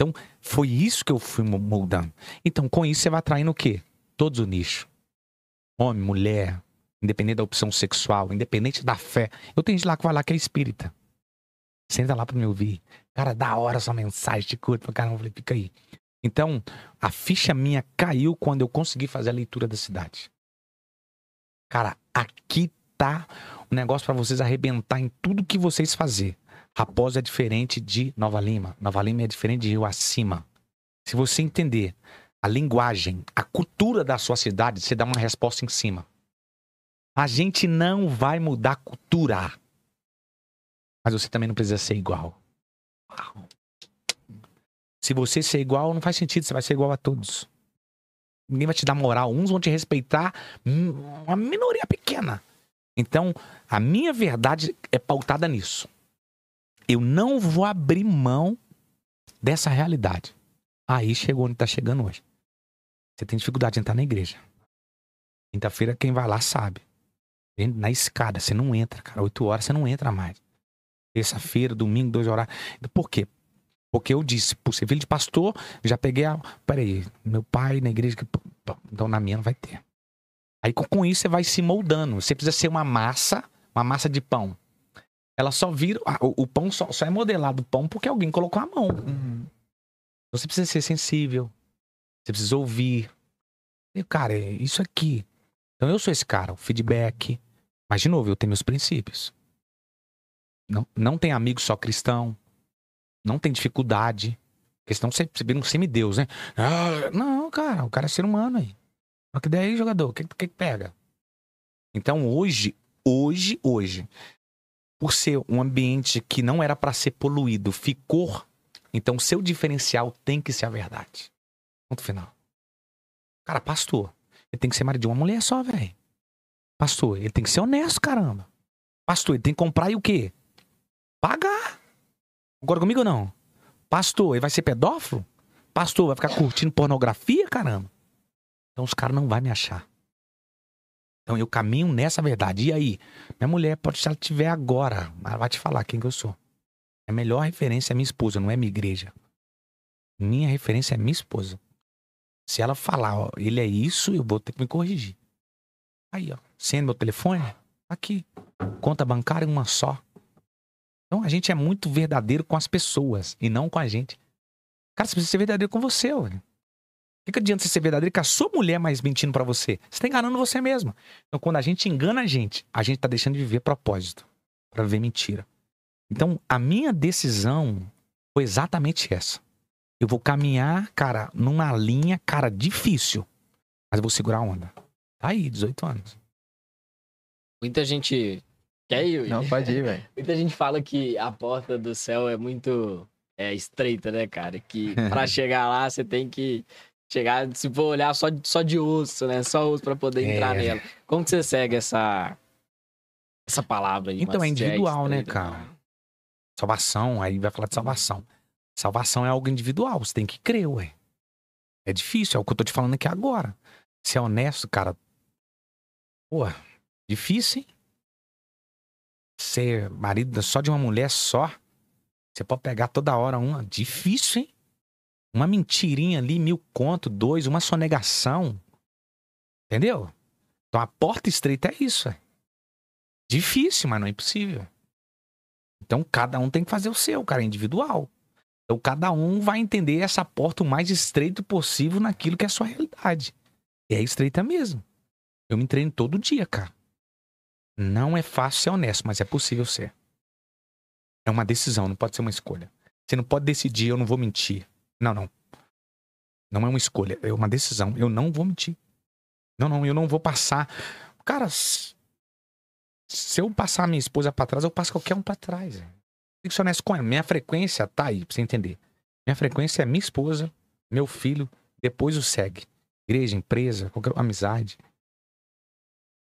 Então, foi isso que eu fui mo- moldando. Então, com isso, você vai atraindo o quê? Todos o nicho. Homem, mulher, independente da opção sexual, independente da fé. Eu tenho gente lá que vai lá que é espírita. Senta lá pra me ouvir. Cara, da hora sua mensagem, te curto pra caramba. Eu falei, fica aí. Então, a ficha minha caiu quando eu consegui fazer a leitura da cidade. Cara, aqui tá o negócio pra vocês arrebentar em tudo que vocês fazer. Raposa é diferente de Nova Lima. Nova Lima é diferente de Rio Acima. Se você entender a linguagem, a cultura da sua cidade, você dá uma resposta em cima. A gente não vai mudar a cultura. Mas você também não precisa ser igual. Se você ser igual, não faz sentido, você vai ser igual a todos. Ninguém vai te dar moral, uns vão te respeitar, hum, uma minoria pequena. Então, a minha verdade é pautada nisso. Eu não vou abrir mão dessa realidade. Aí chegou onde está chegando hoje. Você tem dificuldade de entrar na igreja. Quinta-feira, quem vai lá sabe. Na escada, você não entra, cara. Oito horas você não entra mais. Terça-feira, domingo, dois horários. Por quê? Porque eu disse, por ser filho de pastor, já peguei a. Peraí, meu pai na igreja. que- Então na minha não vai ter. Aí com isso você vai se moldando. Você precisa ser uma massa, uma massa de pão. Ela só vira. ah, O, o pão só, só é modelado pão porque alguém colocou a mão. Uhum. Você precisa ser sensível. Você precisa ouvir. E, cara, é isso aqui. Então eu sou esse cara, o feedback. Mas, de novo, eu tenho meus princípios. Não, não tem amigo só cristão. Não tem dificuldade. Porque senão você, você vira um semideus, né? Ah, não, cara, o cara é ser humano aí. Só que daí, jogador, o que, que que pega? Então, hoje, hoje, hoje, por ser um ambiente que não era pra ser poluído, ficou então, o seu diferencial tem que ser a verdade. Ponto final. Cara, pastor, ele tem que ser marido de uma mulher só, velho. Pastor, ele tem que ser honesto, caramba. Pastor, ele tem que comprar e o quê? Pagar. Agora comigo não? Pastor, ele vai ser pedófilo? Pastor, vai ficar curtindo pornografia, caramba? Então os caras não vão me achar. Então eu caminho nessa verdade. E aí? Minha mulher pode, se ela tiver agora, ela vai te falar quem que eu sou. A melhor referência é minha esposa, não é minha igreja. Minha referência é minha esposa. Se ela falar, ó, ele é isso, eu vou ter que me corrigir. Aí, ó, sendo meu telefone, aqui. Conta bancária uma só. Então a gente é muito verdadeiro com as pessoas e não com a gente. Cara, você precisa ser verdadeiro com você, olha. Que, que adianta você ser verdadeiro com a sua mulher mais mentindo pra você? Você tá enganando você mesmo. Então, quando a gente engana a gente, a gente tá deixando de viver propósito pra viver mentira. Então, a minha decisão foi exatamente essa. Eu vou caminhar, cara, numa linha, cara, difícil. Mas eu vou segurar a onda. Tá aí, 18 anos. Muita gente. Quer ir? Will? Não, pode ir, velho. Muita gente fala que a porta do céu é muito é, estreita, né, cara? Que pra chegar lá você tem que chegar, se for olhar só, de- só de osso, né? Só osso pra poder entrar É. nela. Como que você segue essa, essa palavra aí? Então, é se individual, né, cara? Salvação, aí vai falar de salvação. Salvação é algo individual, você tem que crer, ué. É difícil, é o que eu tô te falando aqui agora. Ser honesto, cara. Pô, difícil, hein? Ser marido só de uma mulher só. Você pode pegar toda hora uma. Difícil, hein? Uma mentirinha ali, mil conto, dois, uma sonegação. Entendeu? Então a porta estreita é isso. é. Difícil, mas não é impossível. Então cada um tem que fazer o seu, cara, é individual. Então cada um vai entender essa porta o mais estreito possível naquilo que é a sua realidade. E é estreita mesmo. Eu me treino todo dia, cara. Não é fácil ser honesto, mas é possível ser. É uma decisão, não pode ser uma escolha. Você não pode decidir, eu não vou mentir. Não, não. Não é uma escolha, é uma decisão. Eu não vou mentir. Não, não, eu não vou passar. Cara, se eu passar minha esposa pra trás, eu passo qualquer um pra trás. Tem que ser honesto com ela. Minha frequência tá aí, pra você entender. Minha frequência é minha esposa, meu filho, depois o segue. Igreja, empresa, qualquer amizade.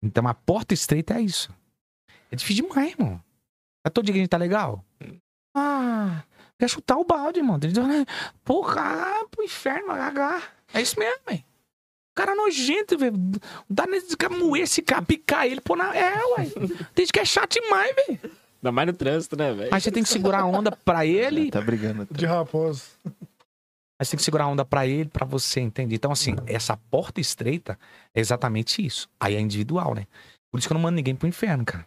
Então a porta estreita é isso. É difícil demais, irmão. É todo dia que a gente tá legal? Ah, quer chutar o balde, dizer, Porra, ah, pro inferno, H. É isso mesmo, velho. Cara nojento, velho. Dá nesse cara moer esse cara, picar ele, pô na. É, ué. Tem gente que é chato demais, velho. Ainda mais no trânsito, né, velho? Aí você tem que segurar a onda pra ele. Tá brigando. De raposo. Aí você tem que segurar a onda pra ele, pra você, entende? Então, assim, essa porta estreita é exatamente isso. Aí é individual, né? Por isso que eu não mando ninguém pro inferno, cara.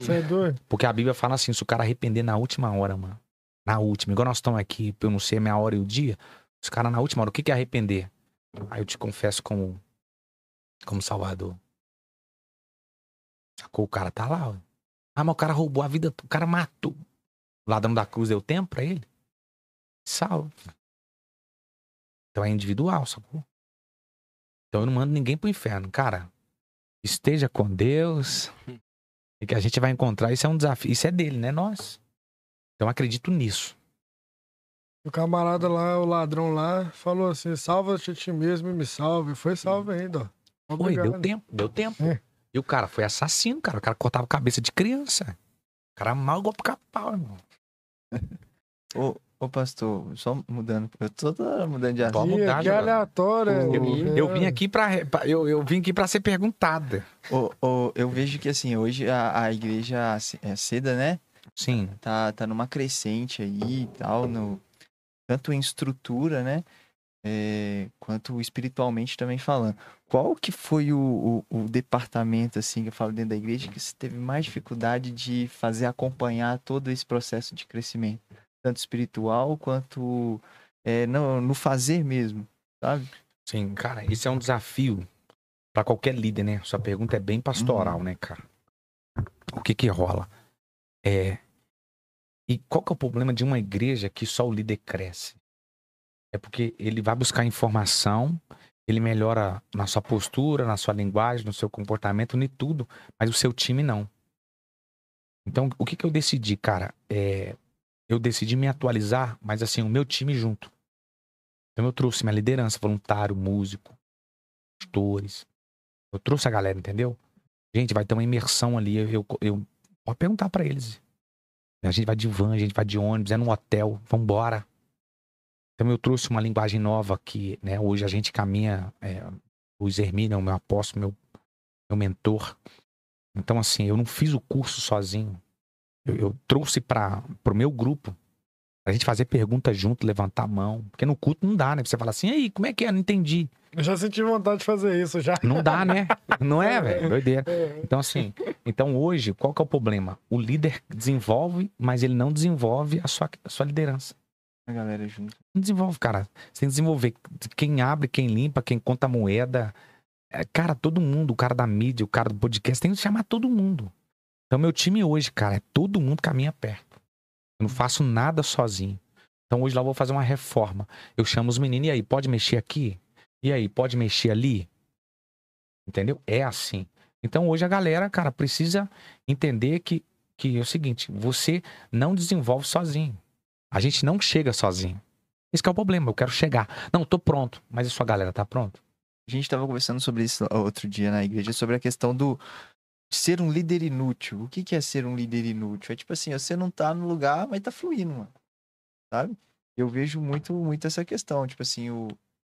Você é doido? Porque a Bíblia fala assim: se o cara arrepender na última hora, mano. Na última, igual nós estamos aqui, eu não sei a minha hora e o dia. Os caras na última hora, o que que é arrepender? Aí eu te confesso como, como Salvador. Sacou? O cara tá lá, ó. Ah, mas o cara roubou a vida, o cara matou. O ladrão da cruz deu tempo pra ele? Salve. Então é individual, sacou? Então eu não mando ninguém pro inferno. Cara, esteja com Deus. E que a gente vai encontrar, isso é um desafio. Isso é dele, né? Nós. Então eu acredito nisso. O camarada lá, o ladrão lá, falou assim: salva-te a ti mesmo e me salve. Foi salve ainda, ó. Foi, deu tempo, deu tempo. É. E o cara foi assassino, cara. O cara cortava cabeça de criança. O cara mal igual pro capau, irmão. Ô, ô, pastor, só mudando. Eu tô toda hora mudando de assunto. Mudar, que aleatório. é. Eu, eu vim aqui pra. pra- eu, eu vim aqui pra ser perguntada. Ô, ô, eu vejo que assim, hoje a, a igreja é seda, né? Sim. Tá, tá numa crescente aí e tal, no, tanto em estrutura, né? é, quanto espiritualmente também falando. Qual que foi o, o, o departamento, assim, que eu falo dentro da igreja, que você teve mais dificuldade de fazer acompanhar todo esse processo de crescimento? Tanto espiritual quanto é, no, no fazer mesmo, sabe? Sim, cara, isso é um desafio pra qualquer líder, né? Sua pergunta é bem pastoral, né, cara? O que que rola? É. E qual que é o problema de uma igreja que só o líder cresce? É porque ele vai buscar informação, ele melhora na sua postura, na sua linguagem, no seu comportamento, em tudo, mas o seu time não. Então, o que que eu decidi, cara? É, eu decidi me atualizar, mas assim, o meu time junto. Então eu trouxe minha liderança, voluntário, músico, pastores. Eu trouxe a galera, entendeu? Gente, vai ter uma imersão ali. Eu, eu- pode perguntar pra eles. A gente vai de van, a gente vai de ônibus, é num hotel, vambora. Então eu trouxe uma linguagem nova que, né, hoje a gente caminha, é, o Hermínio é o meu apóstolo, meu, meu mentor. Então, assim, eu não fiz o curso sozinho. Eu, eu trouxe para o meu grupo a gente fazer perguntas junto, levantar a mão. Porque no culto não dá, né? Você fala assim, aí, como é que é? Não entendi. Eu já senti vontade de fazer isso já. Não dá, né? Não é, velho? Doideira. Então, assim, então hoje, qual que é o problema? O líder desenvolve, mas ele não desenvolve a sua, a sua liderança. A galera junto. Não desenvolve, cara. Você tem que desenvolver quem abre, quem limpa, quem conta a moeda. É, cara, todo mundo, o cara da mídia, o cara do podcast, tem que chamar todo mundo. Então, meu time hoje, cara, é todo mundo caminha perto. Eu não faço nada sozinho. Então, hoje lá eu vou fazer uma reforma. Eu chamo os meninos, e aí, pode mexer aqui? E aí, pode mexer ali? Entendeu? É assim. Então, hoje a galera, cara, precisa entender que, que é o seguinte: você não desenvolve sozinho. A gente não chega sozinho. Esse é o problema. Eu quero chegar. Não, tô pronto. Mas a sua galera tá pronto? A gente tava conversando sobre isso outro dia na igreja, sobre a questão do ser um líder inútil. O que que é ser um líder inútil? É tipo assim, você não tá no lugar, mas tá fluindo, mano. Sabe? Eu vejo muito, muito essa questão. Tipo assim, o...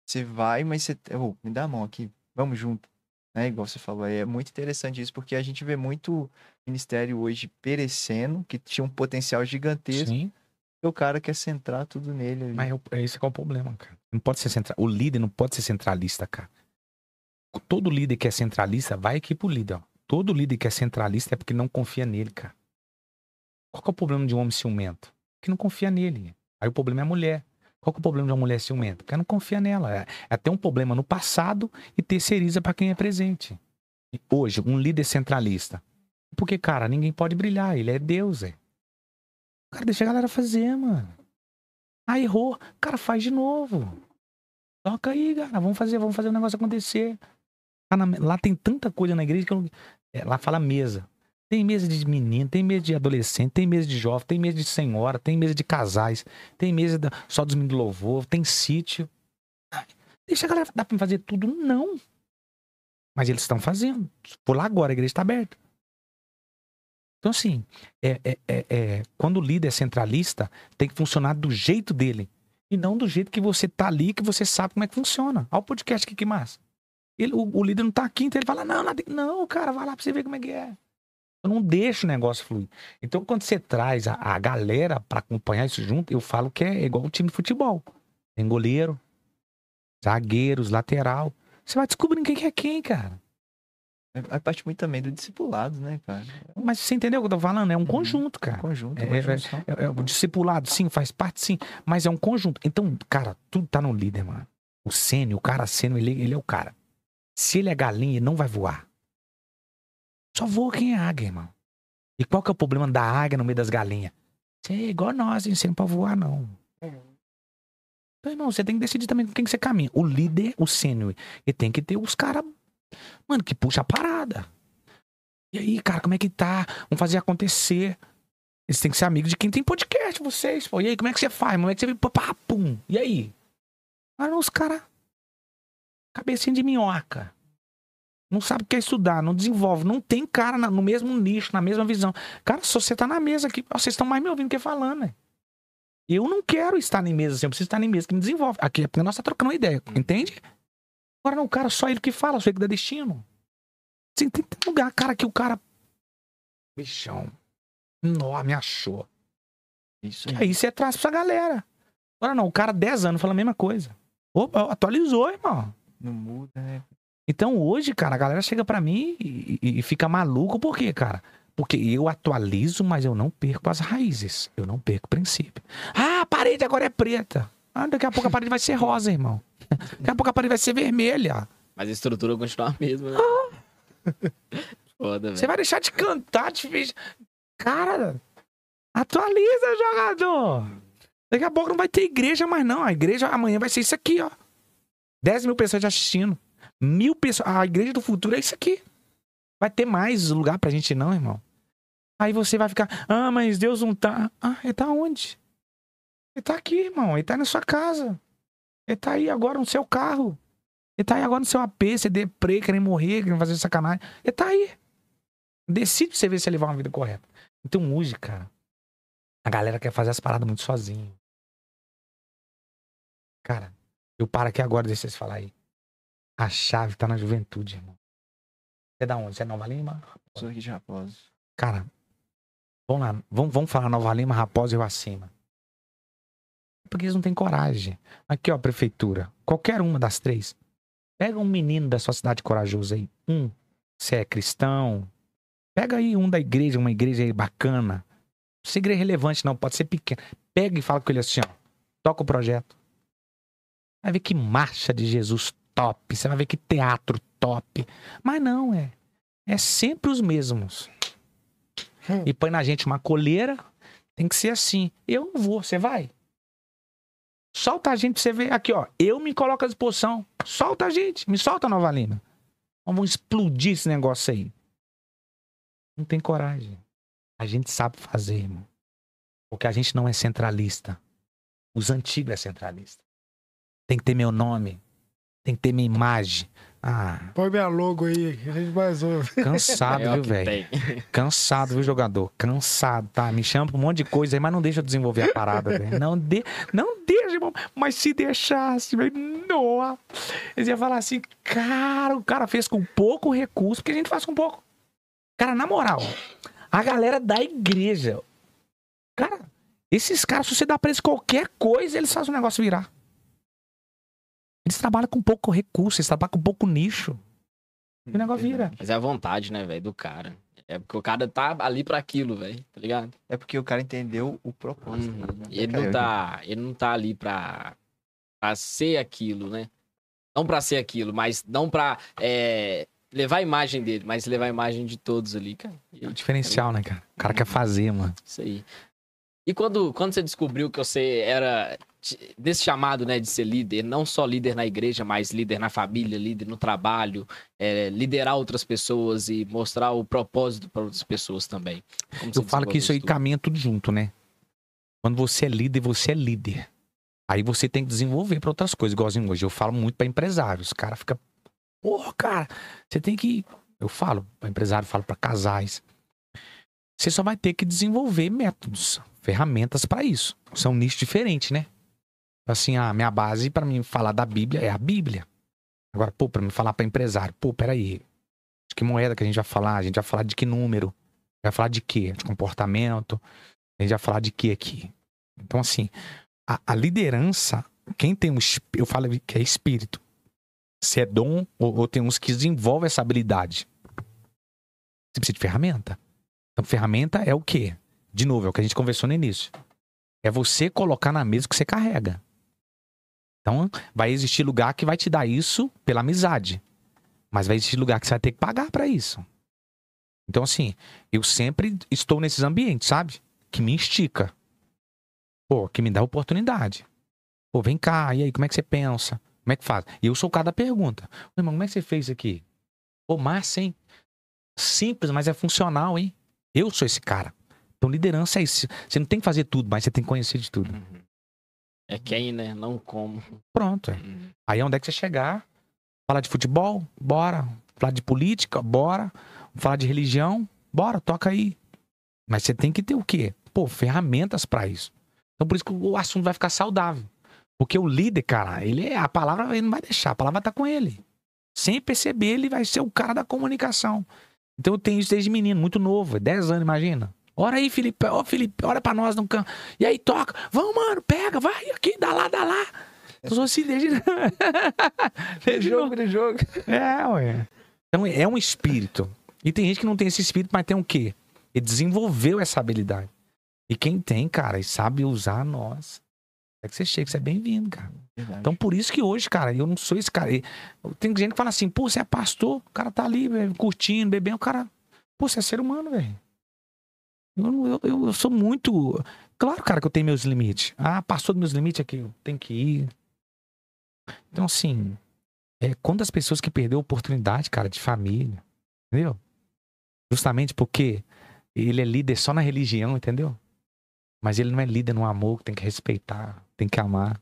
Você vai, mas você. Ô, me dá a mão aqui, vamos junto. Né? Igual você falou, é muito interessante isso, porque a gente vê muito ministério hoje perecendo, que tinha um potencial gigantesco, Sim, e o cara quer centrar tudo nele ali. mas é, é esse que é o problema, cara. Não pode ser central. O líder não pode ser centralista, cara. Todo líder que é centralista, vai aqui pro líder, ó. Todo líder que é centralista é porque não confia nele, cara. Qual é o problema de um homem ciumento? Que não confia nele. Aí o problema é a mulher. Qual é o problema de uma mulher ciumenta? Porque ela não confia nela. É, é ter um problema no passado e terceiriza pra quem é presente. E hoje, um líder centralista. Porque, cara, ninguém pode brilhar. Ele é Deus, é. Cara, deixa a galera fazer, mano. Ah, errou. Cara, faz de novo. Toca aí, cara. Vamos fazer, vamos fazer o negócio acontecer. Na- lá tem tanta coisa na igreja que eu não... é, lá fala mesa. Tem mesa de menino, tem mesa de adolescente, tem mesa de jovem, tem mesa de senhora, tem mesa de casais, tem mesa da- só dos meninos do louvor, tem sítio. Ai, Deixa a galera. Dá pra fazer tudo? Não. Mas eles estão fazendo. Por lá agora, a igreja está aberta. Então, assim, é, é, é, é, quando o líder é centralista, tem que funcionar do jeito dele. E não do jeito que você tá ali, que você sabe como é que funciona. Olha o podcast aqui, que massa. Ele, o, o líder não tá aqui, então ele fala, não, nada- não, cara, vai lá pra você ver como é que é. Eu não deixo o negócio fluir. Então, quando você traz a, a galera pra acompanhar isso junto, eu falo que é igual um time de futebol. Tem goleiro, zagueiros, lateral. Você vai descobrindo quem que é quem, cara. Aí parte muito também do discipulado, né, cara? Mas você entendeu o que eu tô falando? É um conjunto, Um cara. conjunto, É, é. É, é, o discipulado, sim, faz parte, sim. Mas é um conjunto. Então, cara, tudo tá no líder, mano. O sênior, o cara sênior, ele, ele é o cara. Se ele é galinha, ele não vai voar. Só voa quem é águia, irmão. E qual que é o problema da águia no meio das galinhas? Você é igual nós, hein? Você não pode voar, não. Então, irmão, você tem que decidir também com quem que você caminha. O líder, o sênior, ele tem que ter os caras, mano, que puxa a parada. E aí, cara, como é que tá? Vamos fazer acontecer. Eles têm que ser amigos de quem tem podcast, vocês. Pô. E aí, como é que você faz? Como é que você? Pá, pum. E aí? Não, os caras. Cabecinha de minhoca. Não sabe o que é estudar, não desenvolve. Não tem cara no mesmo nicho, na mesma visão. Cara, se você tá na mesa aqui, vocês estão mais me ouvindo que falando, né? Eu não quero estar em mesa assim, eu preciso estar em mesa que me desenvolve. Aqui é porque nós tá trocando uma ideia, entende? Agora não, o cara só ele que fala, só ele que dá destino. Assim, tem, tem lugar, cara, que o cara. Bichão. Nó, me achou. Isso aí. aí você traz pra galera. Agora não, o cara 10 anos fala a mesma coisa. Opa, atualizou, irmão. Não muda, né? Então hoje, cara, a galera chega pra mim e, e- fica maluco. Por quê, cara? Porque eu atualizo, mas eu não perco as raízes. Eu não perco o princípio. Ah, a parede agora é preta. Ah, daqui a pouco a parede vai ser rosa, irmão. Daqui a pouco a parede vai ser vermelha. Mas a estrutura continua a mesma, né? Foda, Você vai deixar de cantar, de fez. Cara, atualiza, jogador. Daqui a pouco não vai ter igreja mais, não. A igreja amanhã vai ser isso aqui, ó. 10 mil pessoas já assistindo. Mil pessoas. A igreja do futuro é isso aqui. Vai ter mais lugar pra gente, não, irmão. Aí você vai ficar, ah, mas Deus não tá. Ah, ele tá onde? Ele tá aqui, irmão. Ele tá na sua casa. Ele tá aí agora no seu carro. Ele tá aí agora no seu AP, você deprê, querendo morrer, querendo fazer sacanagem. Ele tá aí. Decide pra você ver se ele vai uma vida correta. Então hoje, cara, a galera quer fazer as paradas muito sozinho. Cara, eu paro aqui agora, deixa vocês falar aí. A chave tá na juventude, irmão. Você é da onde? Você é Nova Lima? Sou aqui de Raposo. Cara, vamos lá. Vamos, vamos falar Nova Lima, Raposa e Acima. Porque eles não têm coragem. Aqui, ó, prefeitura. Qualquer uma das três. Pega um menino da sua cidade corajoso aí. Um, você é cristão. Pega aí um da igreja, uma igreja aí bacana. Não precisa igreja relevante, não. Pode ser pequena. Pega e fala com ele assim, ó. Toca o projeto. Vai ver que marcha de Jesus top. Você vai ver que teatro top. Mas não, é. É sempre os mesmos. E põe na gente uma coleira. Tem que ser assim. Eu não vou, você vai? Solta a gente pra você ver. Aqui, ó. Eu me coloco à disposição. Solta a gente. Me solta, Nova Lima. Vamos explodir esse negócio aí. Não tem coragem. A gente sabe fazer, irmão. Porque a gente não é centralista. Os antigos é centralista. Tem que ter meu nome. Tem que ter minha imagem. Ah, Põe minha logo aí, que a gente mais ouve. cansado, É viu, velho? Cansado, viu, jogador? Cansado, tá? Me chama pra um monte de coisa aí, mas não deixa eu desenvolver a parada, velho. Não, de... não deixa, irmão. Mas se deixasse, velho, não. Eles iam falar assim, cara, o cara fez com pouco recurso, porque a gente faz com pouco. Cara, na moral, a galera da igreja, cara, esses caras, se você dá pra eles qualquer coisa, eles fazem o negócio virar. Eles trabalham com pouco recurso, eles trabalham com pouco nicho. E o negócio vira. Mas é a vontade, né, velho, do cara. É porque o cara tá ali pra aquilo, velho, tá ligado? É porque o cara entendeu o propósito. Uhum. né? Ele não tá, ele não tá ali pra, pra ser aquilo, né? Não pra ser aquilo, mas não pra é, levar a imagem dele, mas levar a imagem de todos ali, cara. É o diferencial, né, cara? O cara quer fazer, mano. Isso aí. E quando, quando você descobriu que você era desse chamado, né, de ser líder, não só líder na igreja, mas líder na família, líder no trabalho, é, liderar outras pessoas e mostrar o propósito para outras pessoas também. Eu falo que isso aí caminha tudo junto, né? Quando você é líder, você é líder. Aí você tem que desenvolver para outras coisas. Igualzinho hoje, eu falo muito para empresários. Os caras ficam, porra, cara, você tem que. Eu falo para empresário, falo para casais. Você só vai ter que desenvolver métodos, ferramentas para isso. São nichos diferentes, né? Assim, a minha base para mim falar da Bíblia é a Bíblia. Agora, pô, para mim falar para empresário, pô, peraí. De que moeda que a gente vai falar? A gente vai falar de que número? Vai falar de quê? De comportamento? A gente vai falar de quê aqui? Então, assim, a, a liderança, quem tem um. Eu falo que é espírito. Se é dom, ou, ou tem uns que desenvolvem essa habilidade. Você precisa de ferramenta. Então, ferramenta é o quê? De novo, é o que a gente conversou no início. É você colocar na mesa o que você carrega. Então, vai existir lugar que vai te dar isso pela amizade. Mas vai existir lugar que você vai ter que pagar pra isso. Então, assim, eu sempre estou nesses ambientes, sabe? Que me estica. Pô, que me dá oportunidade. Pô, vem cá, e aí, como é que você pensa? Como é que faz? E eu sou o cara da pergunta. Ô, irmão, como é que você fez isso aqui? Pô, massa, hein? Simples, mas é funcional, hein? Eu sou esse cara. Então, liderança é isso. Você não tem que fazer tudo, mas você tem que conhecer de tudo. Uhum. É quem, né? Não como. Pronto. é. Uhum. Aí onde é que você chegar? Falar de futebol? Bora. Falar de política? Bora. Falar de religião? Bora, toca aí. Mas você tem que ter o quê? Pô, ferramentas pra isso. Então por isso que o assunto vai ficar saudável. Porque o líder, cara, ele é a palavra ele não vai deixar, a palavra tá com ele. Sem perceber, ele vai ser o cara da comunicação. Então eu tenho isso desde menino, muito novo, 10 anos, imagina. Ora aí, Felipe, ó, Felipe, olha pra nós no campo. E aí, toca. Vamos, mano, pega, vai aqui, dá lá, dá lá. Sou assim desde. De jogo, de jogo. É, ué. Então é um espírito. E tem gente que não tem esse espírito, mas tem o quê? Ele desenvolveu essa habilidade. E quem tem, cara, e sabe usar, nós. É que você chega, você é bem-vindo, cara. Então por isso que hoje, cara, eu não sou esse cara. Tem gente que fala assim, pô, você é pastor, o cara tá ali, curtindo, bebendo, o cara. Pô, você é ser humano, velho. Eu, eu, eu, sou muito. Claro, cara, que eu tenho meus limites. Ah, passou dos meus limites aqui, eu tenho que ir. Então, assim, é quantas pessoas que perdeu a oportunidade, cara, de família. Entendeu? Justamente porque ele é líder só na religião, entendeu? Mas ele não é líder no amor, que tem que respeitar, tem que amar.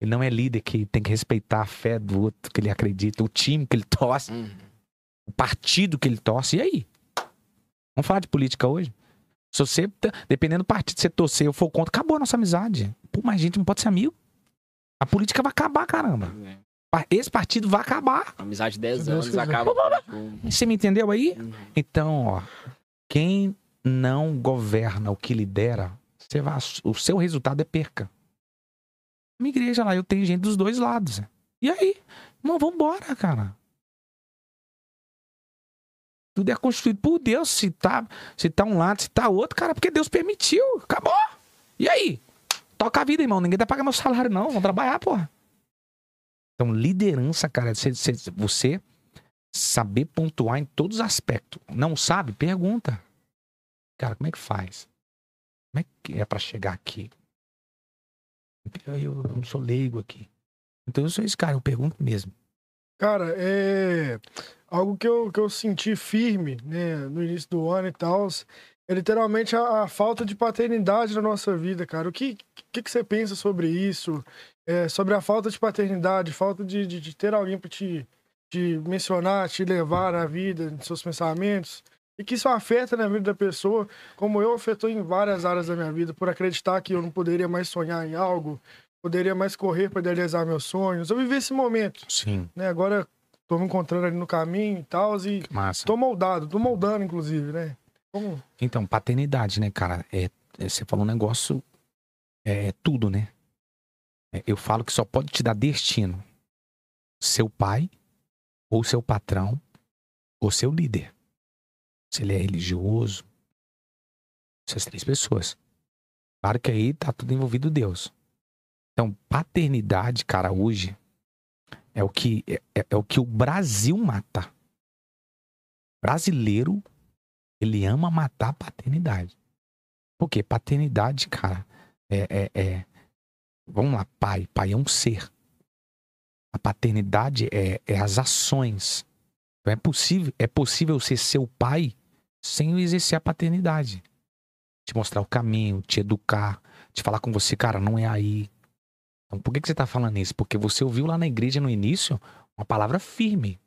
Ele não é líder que tem que respeitar a fé do outro, que ele acredita, o time que ele torce, Uhum. o partido que ele torce. E aí? Vamos falar de política hoje? Se você, dependendo do partido que você torcer, eu for contra, acabou a nossa amizade. Pô, mas a gente não pode ser amigo. A política vai acabar, caramba. É. Esse partido vai acabar. Amizade de 10 Se Deus anos acaba. Você me entendeu aí? Uhum. Então, ó, quem não governa o que lidera, você vai, o seu resultado é perca. Minha igreja lá, eu tenho gente dos dois lados. E aí? Não, vambora, cara. Tudo é constituído por Deus. Se tá, se tá um lado, se tá outro, cara, porque Deus permitiu. Acabou. E aí? Toca a vida, irmão. Ninguém tá pagando meu salário, não. Vamos trabalhar, porra. Então, liderança, cara, você, você- saber pontuar em todos os aspectos. Não sabe? Pergunta. Cara, como é que faz? Como é que é pra chegar aqui? Eu não sou leigo aqui. Então eu sou esse cara, eu pergunto mesmo. Cara, é algo que eu, que eu senti firme, né, no início do ano e tal, é literalmente a, a falta de paternidade na nossa vida, cara. O que, que que, você pensa sobre isso? É, sobre a falta de paternidade, falta de, de, de ter alguém para te, te mencionar, te levar na vida, nos seus pensamentos. E que isso afeta na vida da pessoa, como eu afetou em várias áreas da minha vida, por acreditar que eu não poderia mais sonhar em algo, poderia mais correr para realizar meus sonhos. Eu vivi esse momento, Sim, né? Agora tô me encontrando ali no caminho e tal, e que massa. tô moldado, tô moldando, inclusive, né? Como... Então, paternidade, né, cara? É, é- você falou um negócio. É, é tudo, né? É, eu falo que só pode te dar destino seu pai, ou seu patrão, ou seu líder. Se ele é religioso. Essas três pessoas. Claro que aí tá tudo envolvido Deus. Então, paternidade, cara, hoje é o que é, é- é o que o Brasil mata. Brasileiro ele ama matar paternidade. Por quê? Paternidade, cara, é, é, é- Vamos lá, pai. Pai é um ser. A paternidade é, é as ações. Então é possível, é possível ser seu pai sem exercer a paternidade. Te mostrar o caminho, te educar, te falar com você, cara, não é aí. Então por que, que você tá falando isso? Porque você ouviu lá na igreja no início uma palavra firme.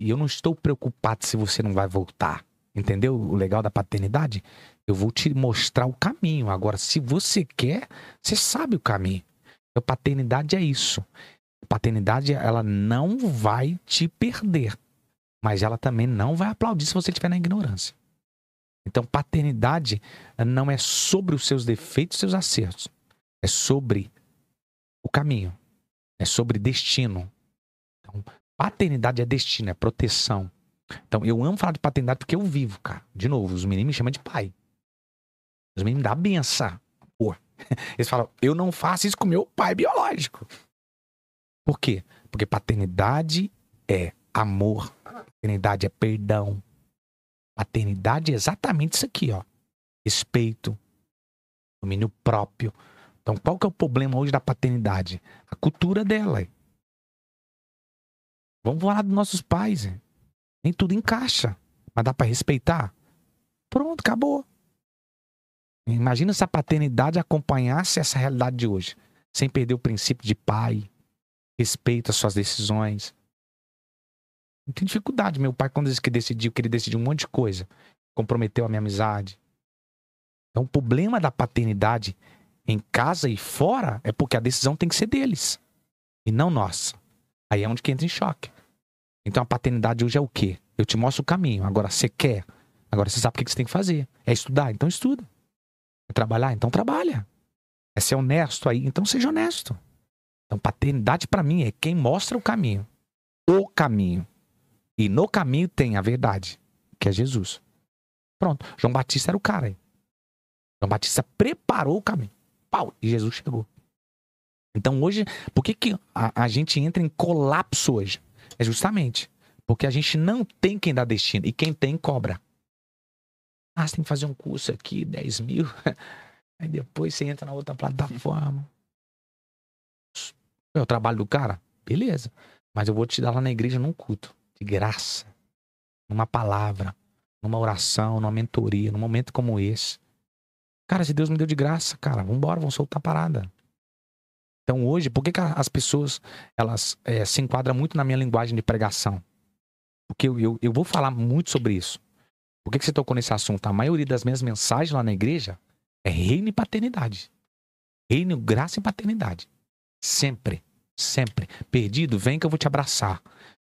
E eu não estou preocupado se você não vai voltar. Entendeu o legal da paternidade? Eu vou te mostrar o caminho. Agora, se você quer, você sabe o caminho. Então, paternidade é isso. Paternidade, ela não vai te perder. Mas ela também não vai aplaudir se você estiver na ignorância. Então, paternidade não é sobre os seus defeitos e seus acertos. É sobre o caminho. É sobre destino. Então, paternidade é destino, é proteção. Então, eu amo falar de paternidade porque eu vivo, cara. De novo, os meninos me chamam de pai. Os meninos me dão benção. Pô. Eles falam, eu não faço isso com meu pai biológico. Por quê? Porque paternidade é amor. Paternidade é perdão. Paternidade é exatamente isso aqui, ó. Respeito. Domínio próprio. Então, qual que é o problema hoje da paternidade? A cultura dela. Vamos falar dos nossos pais. hein? Nem tudo encaixa. Mas dá pra respeitar? Pronto, acabou. Imagina se a paternidade acompanhasse essa realidade de hoje. Sem perder o princípio de pai, respeito às suas decisões. Não tem dificuldade. Meu pai, quando disse que decidiu, que ele decidiu um monte de coisa, comprometeu a minha amizade. Então, o problema da paternidade em casa e fora é porque a decisão tem que ser deles e não nossa. Aí é onde que entra em choque. Então, a paternidade hoje é o quê? Eu te mostro o caminho. Agora, você quer. Agora, você sabe o que você tem que fazer. É estudar? Então, estuda. É trabalhar? Então, trabalha. É ser honesto aí? Então, seja honesto. Então, paternidade para mim é quem mostra o caminho. O caminho. E no caminho tem a verdade, que é Jesus. Pronto. João Batista era o cara aí. João Batista preparou o caminho. Pau, e Jesus chegou. Então hoje, por que, que a, a gente entra em colapso hoje? É justamente porque a gente não tem quem dá destino. E quem tem, cobra. Ah, você tem que fazer um curso aqui, 10 mil. Aí depois você entra na outra plataforma. É o trabalho do cara? Beleza. Mas eu vou te dar lá na igreja num culto. De graça. Numa palavra. Numa oração, numa mentoria. Num momento como esse. Cara, se Deus me deu de graça, cara, vambora, vamos soltar a parada. Então hoje, por que, que as pessoas elas eh, se enquadram muito na minha linguagem de pregação? Porque eu, eu, eu vou falar muito sobre isso. Por que, que você tocou nesse assunto? A maioria das minhas mensagens lá na igreja é reino e paternidade. Reino, graça e paternidade. Sempre. Sempre. Perdido, vem que eu vou te abraçar.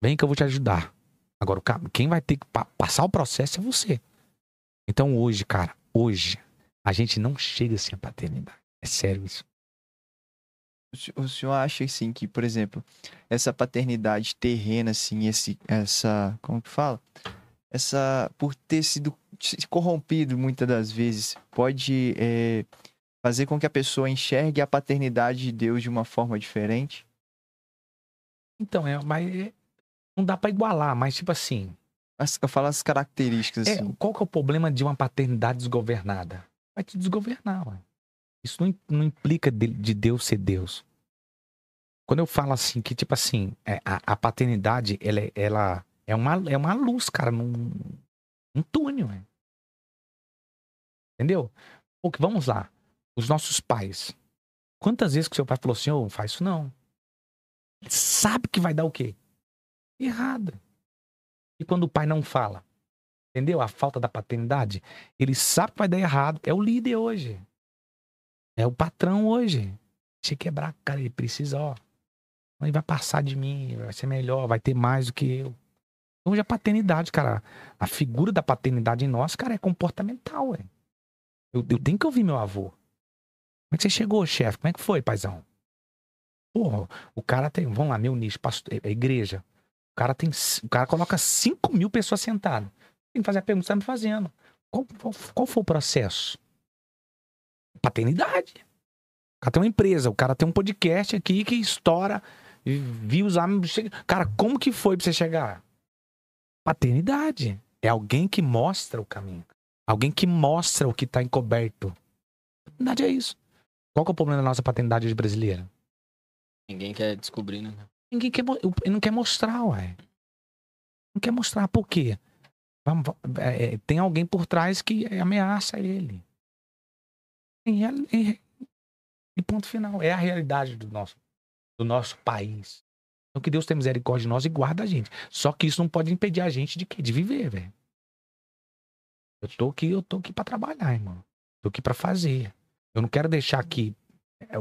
Vem que eu vou te ajudar. Agora, quem vai ter que pa- passar o processo é você. Então hoje, cara, hoje, a gente não chega sem a paternidade. É sério isso. O se- O senhor acha assim que, por exemplo, essa paternidade terrena, assim, esse, essa, como que fala? Essa, por ter sido corrompido muitas das vezes, pode é, fazer com que a pessoa enxergue a paternidade de Deus de uma forma diferente? Então, é, mas é- não dá pra igualar, mas tipo assim, As- Eu falo as características, é, assim. qual que é o problema de uma paternidade desgovernada? Vai te desgovernar. Isso não, não implica de, de Deus ser Deus. Quando eu falo assim, que tipo assim, é, a, a paternidade, ela, é- ela é, uma, é uma luz, cara, num, num túnel, ué. Entendeu? Porque, vamos lá, os nossos pais, Quantas vezes que seu pai falou assim, ô, não faz isso não. Ele sabe que vai dar o quê? Errado. E quando o pai não fala? Entendeu? A falta da paternidade. Ele sabe que vai dar errado. É o líder hoje. É o patrão hoje. Se quebrar, cara, ele precisa, ó. Ele vai passar de mim, vai ser melhor, vai ter mais do que eu. Então, hoje a paternidade, cara, a figura da paternidade em nós, cara, é comportamental, ué. Eu, eu tenho que ouvir meu avô. Como é que você chegou, chefe? Como é que foi, paizão? Porra, o cara tem, vamos lá, meu nicho, pastor, é, é igreja. O cara tem, o cara coloca 5 mil pessoas sentadas. Tem que fazer a pergunta que você tá me fazendo. Qual, qual, qual foi o processo? Paternidade. O cara tem uma empresa, o cara tem um podcast aqui que estoura views. Cara, como que foi pra você chegar? Paternidade. É alguém que mostra o caminho. Alguém que mostra o que tá encoberto. Paternidade é isso. Qual que é o problema da nossa paternidade brasileira? Ninguém quer descobrir, né? Ninguém quer, não quer mostrar, ué. Não quer mostrar. Por quê? Vamos- va- é, é, tem alguém por trás que ameaça ele. E, e- e ponto final. É a realidade do nosso, do nosso país. Então que Deus tenha misericórdia de nós e guarda a gente. Só que isso não pode impedir a gente de? De viver, velho. Eu tô aqui, eu tô aqui pra trabalhar, irmão. Tô aqui pra fazer. Eu não quero deixar aqui é,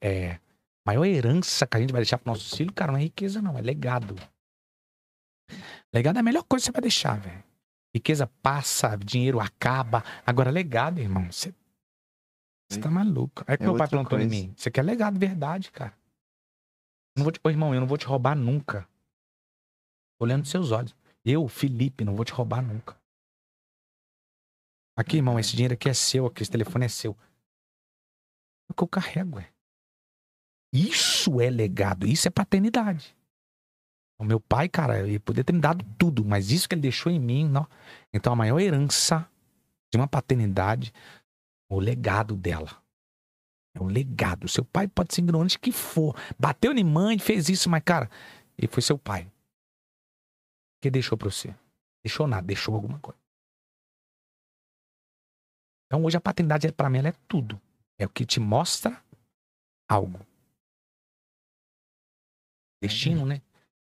é, maior herança que a gente vai deixar pro nosso filho, cara, não é riqueza, não, é legado. Legado é a melhor coisa que você vai deixar, velho. Riqueza passa, dinheiro acaba. Agora, legado, irmão, você. Tá maluco. Aí que É meu pai plantou em coisa. mim. Você quer legado, verdade, cara. Eu não vou te... Ô, irmão, eu não vou te roubar nunca. Olhando nos seus olhos. Eu, Felipe, não vou te roubar nunca. Aqui, irmão, esse dinheiro aqui é seu, aqui, esse telefone é seu. É o que eu carrego, é. Isso é legado, isso é paternidade. O meu pai, cara, ele poderia ter me dado tudo, mas isso que ele deixou em mim, não. Então a maior herança de uma paternidade é o legado dela. É o legado. Seu pai pode ser ignorante que for. Bateu em mãe, fez isso, mas, cara, ele foi seu pai. O que deixou pra você? Deixou nada, deixou alguma coisa. Então hoje a paternidade, pra mim, ela é tudo. É o que te mostra algo. Destino, né?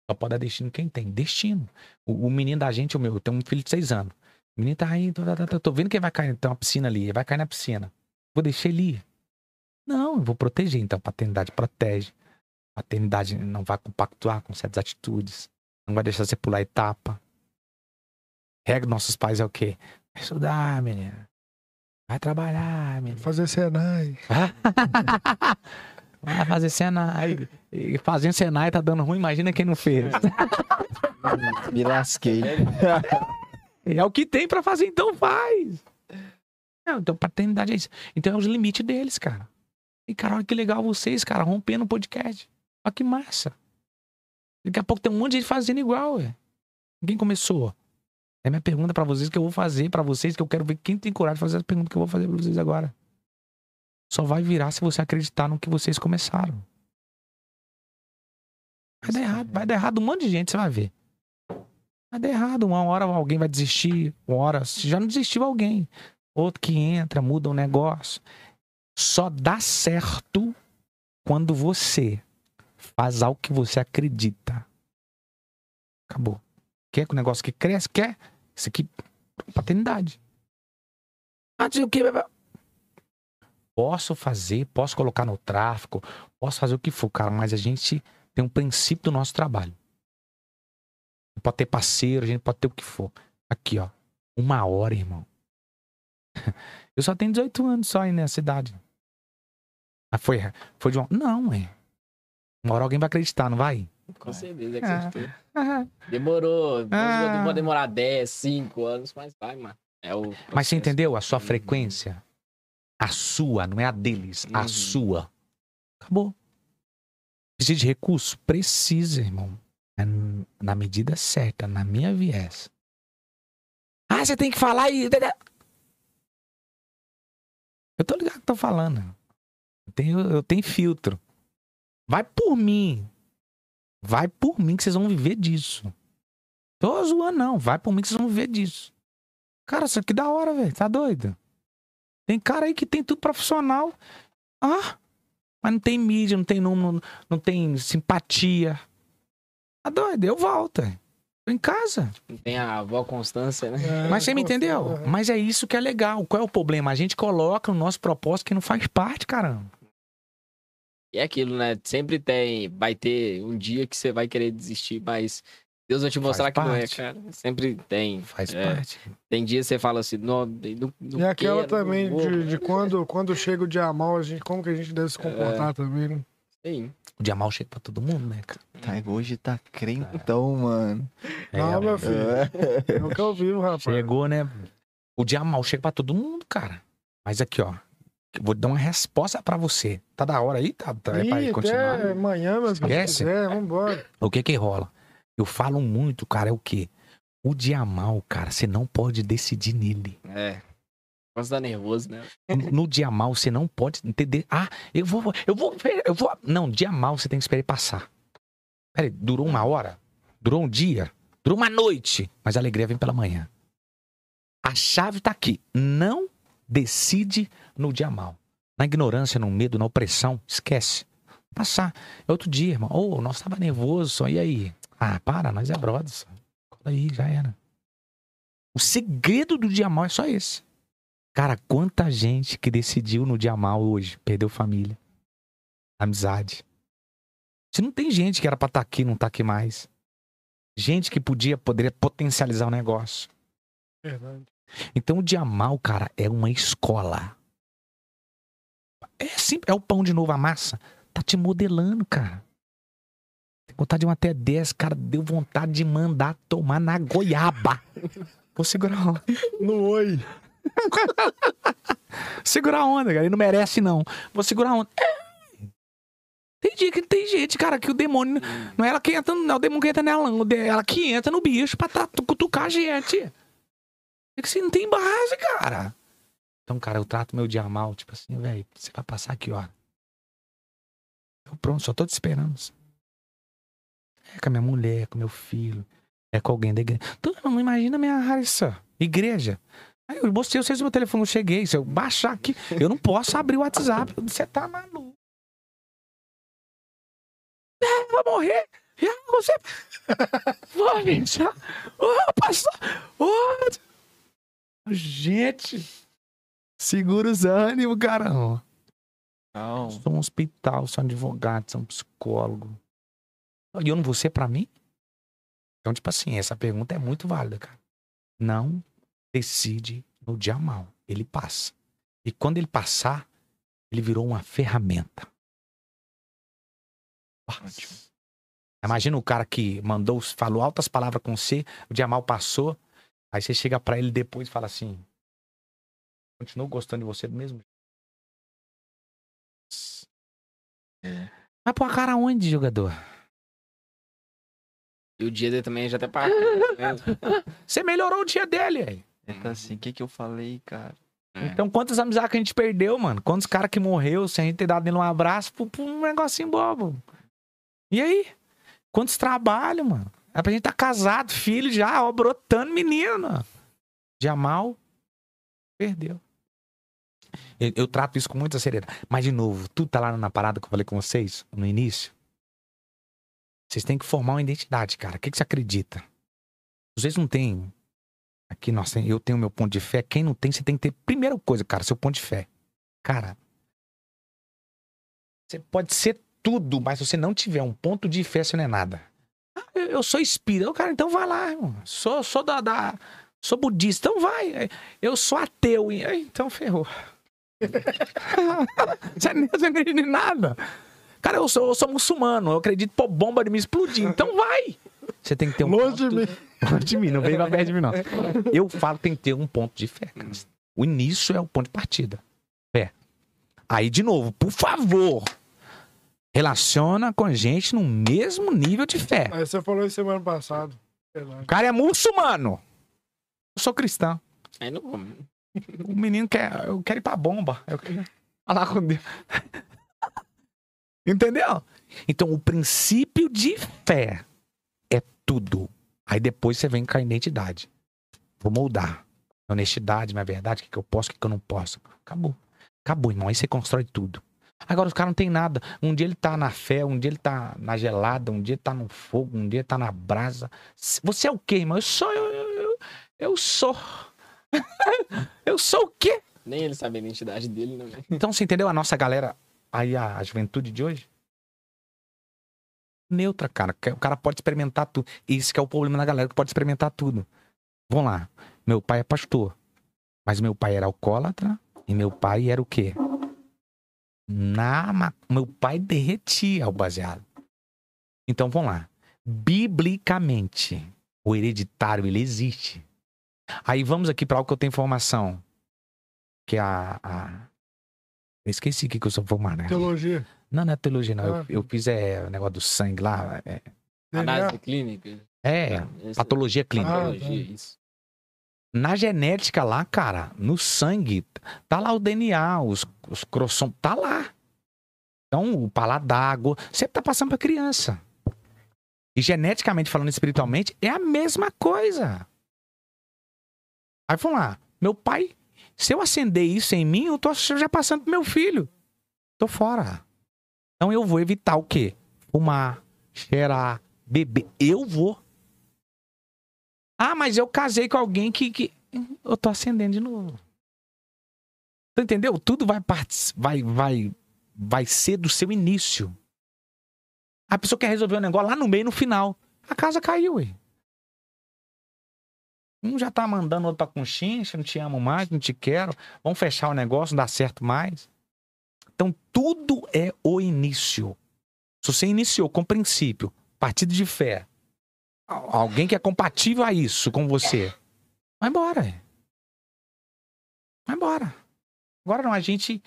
Só pode dar destino quem tem. Destino. O, o menino da gente, o meu, eu tenho um filho de seis anos. O menino tá aí, tô, tô, tô, tô vendo que ele vai cair. Tem uma piscina ali, ele vai cair na piscina. Vou deixar ele ir. Não, eu vou proteger. Então, paternidade protege. Paternidade não vai compactuar com certas atitudes. Não vai deixar você pular etapa. Regra dos nossos pais é o quê? Vai estudar, menina. Vai trabalhar, menina. Fazer Senai. Vai fazer Senai. E fazendo Senai tá dando ruim, imagina quem não fez. Me lasquei. É o que tem pra fazer, então faz. Não, então paternidade é isso. Então é os limites deles, cara. E, cara, olha que legal vocês, cara, rompendo o podcast. Olha que massa. Daqui a pouco tem um monte de gente fazendo igual, ué. Quem começou? É minha pergunta pra vocês que eu vou fazer pra vocês, que eu quero ver quem tem coragem de fazer essa pergunta que eu vou fazer pra vocês agora. Só vai virar se você acreditar no que vocês começaram. Vai dar errado, vai dar errado um monte de gente, você vai ver. Vai dar errado, uma hora alguém vai desistir, uma hora, se já não desistiu alguém, outro que entra, muda o negócio. Só dá certo quando você faz algo que você acredita. Acabou. Quer que o negócio que cresce? Quer? Isso aqui, paternidade. Ah, não sei o que. Posso fazer, posso colocar no tráfico, posso fazer o que for, cara, mas a gente tem um princípio do nosso trabalho. Pode ter parceiro, a gente pode ter o que for. Aqui, ó. Uma hora, irmão. Eu só tenho 18 anos só aí nessa cidade. Ah, foi, foi de uma... Não, é. Uma hora alguém vai acreditar, não vai? Com certeza, é que Ah. Demorou. Ah. Pode demorar 10, 5 anos, mas vai, mano. É o Mas você entendeu? A sua Uhum. frequência. A sua, não é a deles. A Uhum. sua. Acabou. Precisa de recurso? Precisa, irmão. É na medida certa, na minha viés. Ah, você tem que falar e. Eu tô ligado que tô falando. Eu tenho, eu tenho filtro. Vai por mim. Vai por mim que vocês vão viver disso. Tô zoando, não. Vai por mim que vocês vão viver disso. Cara, isso aqui da hora, velho. Tá doido? Tem cara aí que tem tudo profissional. Ah, Mas não tem mídia, não tem número, não tem simpatia. Tá doido? Eu volto. é. Tô em casa. Não tem a avó Constância, né? É, Mas você me entendeu? é. Mas é isso que é legal. Qual é o problema? A gente coloca o nosso propósito que não faz parte, caramba. E é aquilo, né? Sempre tem. Vai ter um dia que você vai querer desistir, mas Deus vai te mostrar que não é, parte. cara. Sempre tem. Faz É. parte. Tem dia que você fala assim, não, não, não E aquela quero, não também vou. de, de quando, quando chega o dia mal, a gente, como que a gente deve se comportar também, né? Sim. O dia mal chega pra todo mundo, né, cara? Tá, hoje tá crentão, mano. É, Não, meu filho. É. É o que eu vivo, rapaz. Chegou, né? O dia mal chega pra todo mundo, cara. Mas aqui, ó. eu Vou dar uma resposta pra você. Tá da hora aí? Tá, tá é pra Ih, continuar? até amanhã, meu filho. Esquece? Se quiser, vambora. O que que rola? Eu falo muito, cara, é o quê? O dia mal, cara, você não pode decidir nele. É. Posso dar nervoso, né? No- dia mal, você não pode entender. Ah, eu vou, eu vou, eu vou. Não, dia mal você tem que esperar ele passar. Peraí, durou uma hora? Durou um dia? Durou uma noite? Mas a alegria vem pela manhã. A chave tá aqui. Não decide no dia mal. Na ignorância, no medo, na opressão, esquece. Passar. É outro dia, irmão. Ô, nós tava nervoso, só. E aí? Ah, para, nós é brothers. Cola aí, já era. O segredo do dia mal é só esse. Cara, quanta gente que decidiu no dia mal hoje, perdeu família, amizade. Se não tem gente que era pra estar aqui, não tá aqui mais. Gente que podia, poderia potencializar o negócio. Verdade. Então o dia mal, cara, é uma escola. É simples, é o pão de novo, a massa. Tá te modelando, cara. Vontade de um até 10, cara, deu vontade de mandar tomar na goiaba. Vou segurar a onda. No oi. Segurar a onda, cara. Ele não merece, não. Vou segurar a onda. É. Tem dia que tem gente, cara, que o demônio. Não é ela que entra, não é o demônio que entra nela, não. É ela que entra no bicho pra tá, cutucar a gente. É que você não tem base, cara. Então, cara, eu trato meu dia mal, tipo assim, velho, você vai passar que hora? Eu pronto, só tô te esperando. É com a minha mulher, com meu filho, é com alguém da igreja. Tu não imagina a minha Harissa, igreja. Aí eu mostrei vocês o meu telefone, eu cheguei. Se eu baixar aqui, eu não posso abrir o WhatsApp. Você tá maluco. É, eu vou morrer. Aí você. Vou avisar. Ô, pastor. Ô. Gente. Segura os ânimos, caramba. Não. Sou um hospital, sou um advogado, sou um psicólogo. E eu não vou ser pra mim? Então, tipo assim, essa pergunta é muito válida, cara. Não decide no dia mal. Ele passa. E quando ele passar, ele virou uma ferramenta. Ótimo. Imagina o cara que mandou, falou altas palavras com você, o dia mal passou, aí você chega pra ele depois e fala assim: continuo gostando de você do mesmo jeito. É. Vai pôr a cara onde, jogador? E o dia dele também já até passou. né? Você melhorou o dia dele, aí. Ele tá assim, o que que eu falei, cara? É. Então, quantas amizades que a gente perdeu, mano? Quantos caras que morreu sem a gente ter dado nele um abraço por, por um negocinho bobo? E aí? Quantos trabalhos, mano? É pra gente tá casado, filho já, ó, brotando menino. Dia mal, perdeu. Eu, eu trato isso com muita seriedade. Mas, de novo, tudo tá lá na parada que eu falei com vocês no início. Vocês têm que formar uma identidade, cara. O que, que você acredita? Vocês não têm. Aqui tem, eu tenho meu ponto de fé. Quem não tem, você tem que ter. Primeira coisa, cara, seu ponto de fé. Cara, você pode ser tudo, mas se você não tiver um ponto de fé, você não é nada. Ah, eu, eu sou espírita. Cara, então vai lá, irmão. Sou, sou da, da- Sou budista, então vai. Eu sou ateu. Então ferrou. você não acredita em nada. Cara, eu sou, eu sou muçulmano. Eu acredito, pô, bomba de me explodir. Então vai. Você tem que ter um Longe de ponto- mim. Longe de mim, não vem pra perto de mim, não. Eu falo que tem que ter um ponto de fé, cara. O início é o ponto de partida. Fé. Aí, de novo, por favor, relaciona com a gente no mesmo nível de fé. Aí você falou isso semana passada. O cara é muçulmano. Eu sou cristão. Aí não. O menino quer, eu quero ir pra bomba. Eu quero falar com Deus. Entendeu? Então, o princípio de fé é tudo. Aí depois você vem com a identidade. Vou moldar. Honestidade, minha verdade, o que, que eu posso, o que, que eu não posso. Acabou. Acabou, irmão. Aí você constrói tudo. Agora os caras não tem nada. Um dia ele tá na fé, um dia ele tá na gelada, um dia ele tá no fogo, um dia ele tá na brasa. Você é o quê, irmão? Eu sou, eu, eu, eu, eu sou. eu sou o quê? Nem ele sabe a identidade dele, né, velho? Então você entendeu a nossa galera, aí a, juventude de hoje? Neutra, cara. O cara pode experimentar tudo. Que é o problema da galera, que pode experimentar tudo. Vamos lá. Meu pai é pastor. Mas meu pai era alcoólatra e meu pai era o quê? Na, meu pai derretia o baseado. Então vamos lá. Biblicamente, o hereditário ele existe. Aí vamos aqui para algo que eu tenho informação. Que é a. a... Eu esqueci o que, que eu sou formado, né? Teologia. Não, não é teologia, não. Eu- Ah. Eu, fiz é, o negócio do sangue lá. É, Análise clínica. é, Esse- patologia clínica. Ah, patologia, tá. isso. Na genética lá, cara, no sangue, tá lá o DNA, os, os crossom, tá lá. Então, o paladar, sempre tá passando pra criança. E geneticamente falando, espiritualmente, é a mesma coisa. Aí vamos lá, meu pai, se eu acender isso em mim, eu tô já passando pro meu filho. Tô fora. Então eu vou evitar o quê? Fumar, cheirar, beber. Eu vou. Ah, mas eu casei com alguém que, que... eu tô acendendo de novo. Tu entendeu? Tudo vai, vai, vai, vai ser do seu início. A pessoa quer resolver um negócio lá no meio, no final. A casa caiu, ué. Um já tá mandando outro pra conchincha, não te amo mais, não te quero. Vamos fechar o negócio, não dá certo mais. Então, tudo é o início. Se você iniciou com princípio, partido de fé, al- alguém que é compatível a isso com você, vai embora. Vai embora. Agora não, a gente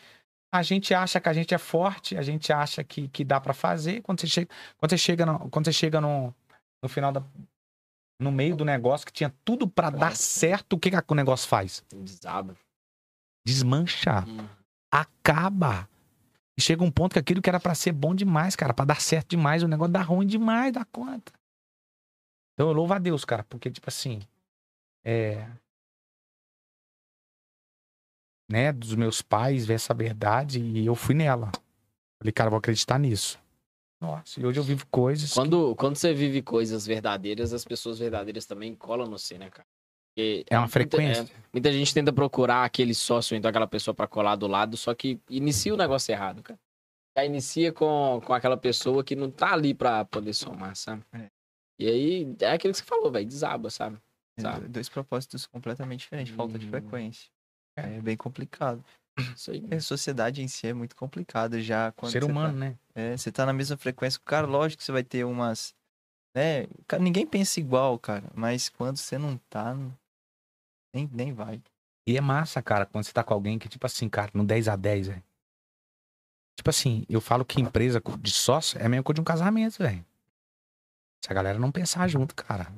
a gente acha que a gente é forte, a gente acha que, que dá pra fazer. Quando você chega, quando você chega, no, quando você chega no, no final da no meio do negócio que tinha tudo pra dar certo, o que, que o negócio faz? Desaba. Desmancha, Hum. acaba. E chega um ponto que aquilo que era pra ser bom demais, cara, pra dar certo demais, o negócio dá ruim demais, dá conta. Então eu louvo a Deus, cara, porque tipo assim, é né, dos meus pais ver essa verdade e eu fui nela. Falei, cara, vou acreditar nisso. Nossa, e hoje eu vivo coisas. que- Quando, quando você vive coisas verdadeiras, as pessoas verdadeiras também colam no você, né, cara? Porque É uma muita- frequência. é, muita gente tenta procurar aquele sócio, então aquela pessoa pra colar do lado, só que inicia o negócio errado, cara. Já inicia com, com aquela pessoa que não tá ali pra poder somar, sabe? É. E aí, é aquilo que você falou, velho, desaba, sabe? É Sabe? do- Dois propósitos completamente diferentes, falta de Hum. frequência. É bem complicado. Isso aí. A sociedade em si é muito complicada já. Quando ser você humano, né? Tá, é, você tá na mesma frequência com o cara, lógico que você vai ter umas. Né? Cara, ninguém pensa igual, cara. Mas quando você não tá, nem, nem vai. E é massa, cara, quando você tá com alguém que, tipo assim, cara, no 10 a 10, velho. Tipo assim, eu falo que empresa de sócio é a mesma coisa de um casamento, velho. Se a galera não pensar junto, cara,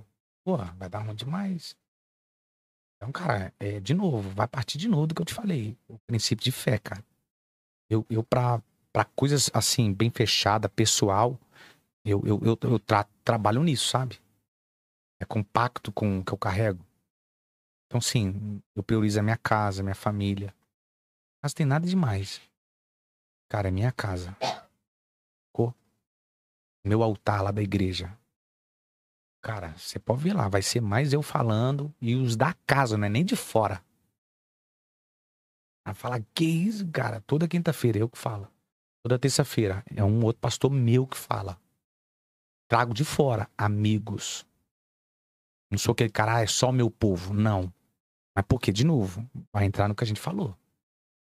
pô, vai dar ruim demais. Então, cara, é, de novo, vai partir de novo do que eu te falei. O princípio de fé, cara. Eu, eu pra, pra coisas assim, bem fechada, pessoal, eu, eu, eu, eu tra- trabalho nisso, sabe? É compacto com o que eu carrego. Então, sim, eu priorizo a minha casa, minha família. Mas tem nada demais. Cara, é minha casa. Ficou? Meu altar lá da igreja. Cara, você pode ver lá, vai ser mais eu falando e os da casa, não é nem de fora. Vai falar, que isso, cara? Toda quinta-feira eu que falo. Toda terça-feira é um outro pastor meu que fala. Trago de fora amigos. Não sou aquele cara, ah, é só meu povo. Não. Mas por quê? De novo, vai entrar no que a gente falou.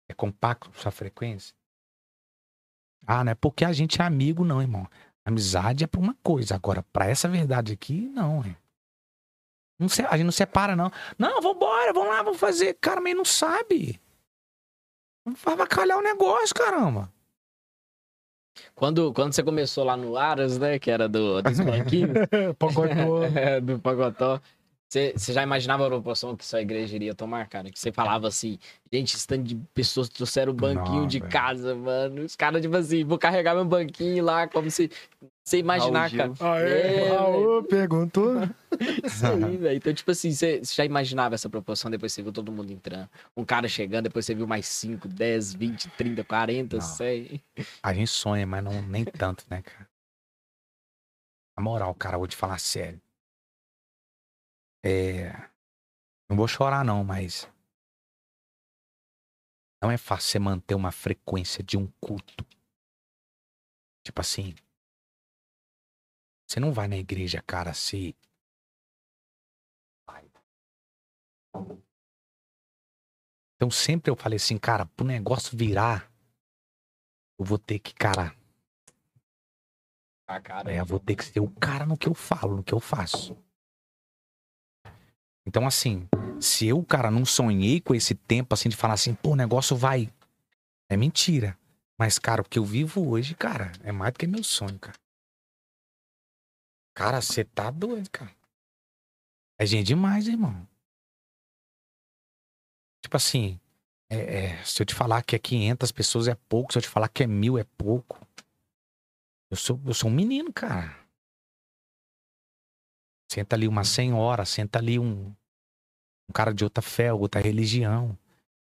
É compacto sua frequência. Ah, não é porque a gente é amigo, não, irmão. Amizade é pra uma coisa. Agora, pra essa verdade aqui, não, é. Não se- a gente não separa, não. Não, vambora, vamos lá, vamos fazer. Cara, mas não sabe. Vai avacalhar o negócio, caramba. Quando, quando você começou lá no Aras, né, que era do, dos banquinhos, Pocotó. É, do Pagotó. Você você já imaginava a proporção que sua igreja iria tomar, cara? Que você falava assim, gente, tanto de pessoas trouxeram o banquinho Não, de velho. casa, mano. Os caras, tipo assim, vou carregar meu banquinho lá como se. Você imaginar, Raul cara. Aê, É, Raul, perguntou. Isso aí, velho. Então, tipo assim, você você já imaginava essa proporção, depois você viu todo mundo entrando. Um cara chegando, depois você viu mais 5, 10, 20, 30, 40, Não. 100. A gente sonha, mas não, nem tanto, né, cara? Na moral, cara, vou te falar sério. É. Não vou chorar, não, mas. Não é fácil você manter uma frequência de um culto. Tipo assim. Você não vai na igreja, cara, se. Vai. Então sempre eu falei assim, cara, pro negócio virar, eu vou ter que, cara, Ah, cara. é, eu vou ter que ser o cara no que eu falo, no que eu faço. Então, assim, se eu, cara, não sonhei com esse tempo, assim, de falar assim, pô, o negócio vai. É mentira. Mas, cara, o que eu vivo hoje, cara, é mais do que meu sonho, cara. Cara, você tá doido, cara. É gente demais, irmão. Tipo assim, é, é, se eu te falar que é 500 pessoas é pouco, se eu te falar que é mil é pouco. Eu sou, eu sou um menino, cara. Senta ali uma senhora, senta ali um, um cara de outra fé, outra religião.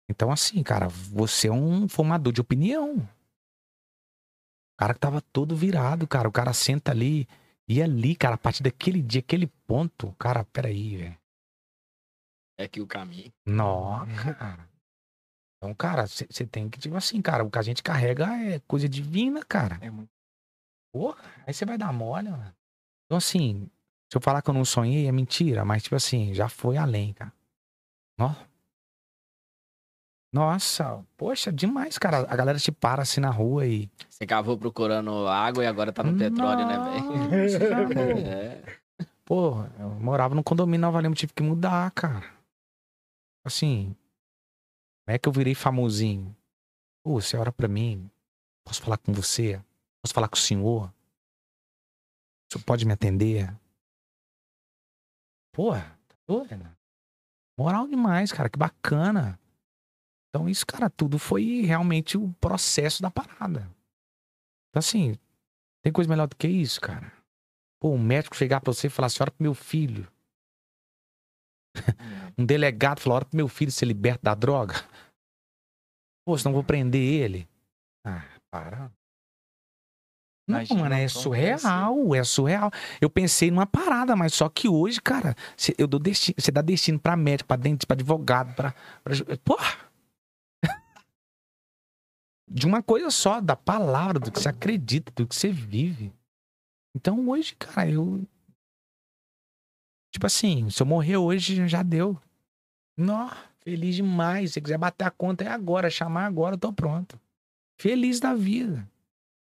Então, assim, cara, você é um formador de opinião. O cara que tava todo virado, cara. O cara senta ali. E ali, cara, a partir daquele dia, aquele ponto, cara, peraí, velho. É aqui o caminho. Não, cara. Então, cara, você tem que, tipo assim, cara, o que a gente carrega é coisa divina, cara. É muito. Porra, aí você vai dar mole, mano. Então, assim, se eu falar que eu não sonhei, é mentira, mas, tipo assim, já foi além, cara. Ó. Nossa, poxa, demais, cara. A galera te para assim na rua e. Você cavou procurando água e agora tá no petróleo, né, Nossa, velho? É. Porra, eu morava num condomínio Nova Lima, tive que mudar, cara. Assim, como é que eu virei famosinho? Pô, você ora pra mim? Posso falar com você? Posso falar com o senhor? O senhor pode me atender? Porra, tá doido? Moral demais, cara, que bacana. Então isso, cara, tudo foi realmente o processo da parada. Então assim, tem coisa melhor do que isso, cara? Pô, um médico chegar pra você e falar assim, ora pro meu filho. um delegado falar, ora pro meu filho ser liberto da droga. Pô, senão vou prender ele. Ah, para. Não, Imagina mano, é surreal, é surreal. Eu pensei numa parada, mas só que hoje, cara, cê- eu dou destino, você dá destino pra médico, pra dentista, pra advogado, pra. pra porra! De uma coisa só, da palavra, do que você acredita, do que você vive. Então hoje, cara, eu. Tipo assim, se eu morrer hoje, já deu. Nó, feliz demais. Se você quiser bater a conta é agora, chamar agora, eu tô pronto. Feliz da vida.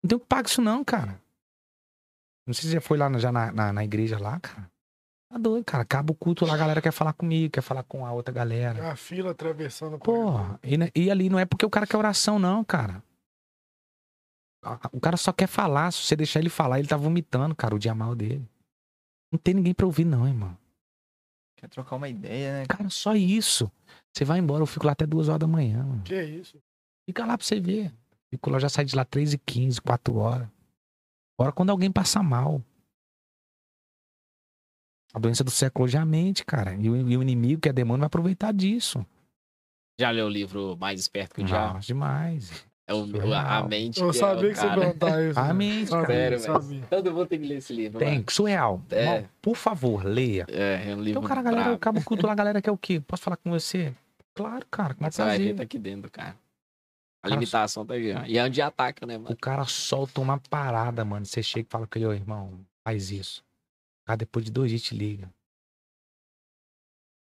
Não tem que pagar isso, não, cara. Não sei se você já foi lá na- já na, na, na igreja lá, cara. Tá doido, cara. Acaba o culto lá, a galera quer falar comigo, quer falar com a outra galera. A fila atravessando. Porra, e, e ali não é porque o cara quer oração, não, cara. O cara só quer falar. Se você deixar ele falar, ele tá vomitando, cara, o dia mal dele. Não tem ninguém pra ouvir, não, irmão. Quer trocar uma ideia, né? Cara, só isso. Você vai embora, eu fico lá até duas horas da manhã, mano. Que isso? Fica lá pra você ver. Fico lá, já sai de lá 3 e 15 4 horas. Fora quando alguém passa mal. A doença do século hoje é a mente, cara. E o, e o inimigo, que é demônio, vai aproveitar disso. Já leu o livro Mais Esperto que o Diabo? Demais. É o, a mente. Eu que sabia é que o você ia perguntar isso. A mente, cara. Sério, velho. Todo mundo tem que ler esse livro. Tem, mano. surreal. É. Irmão, Por favor, leia. É, é um livro. Então, cara, a galera, brabo. acaba o culto lá, a galera quer o quê? Posso falar com você? Claro, cara, com Você vai ver, prazer. tá aqui dentro, cara. A limitação tá ó. E é onde ataca, né, O mano? cara solta uma parada, mano. Você chega e fala com ele, ô irmão, faz isso. O cara, depois de dois dias, te liga.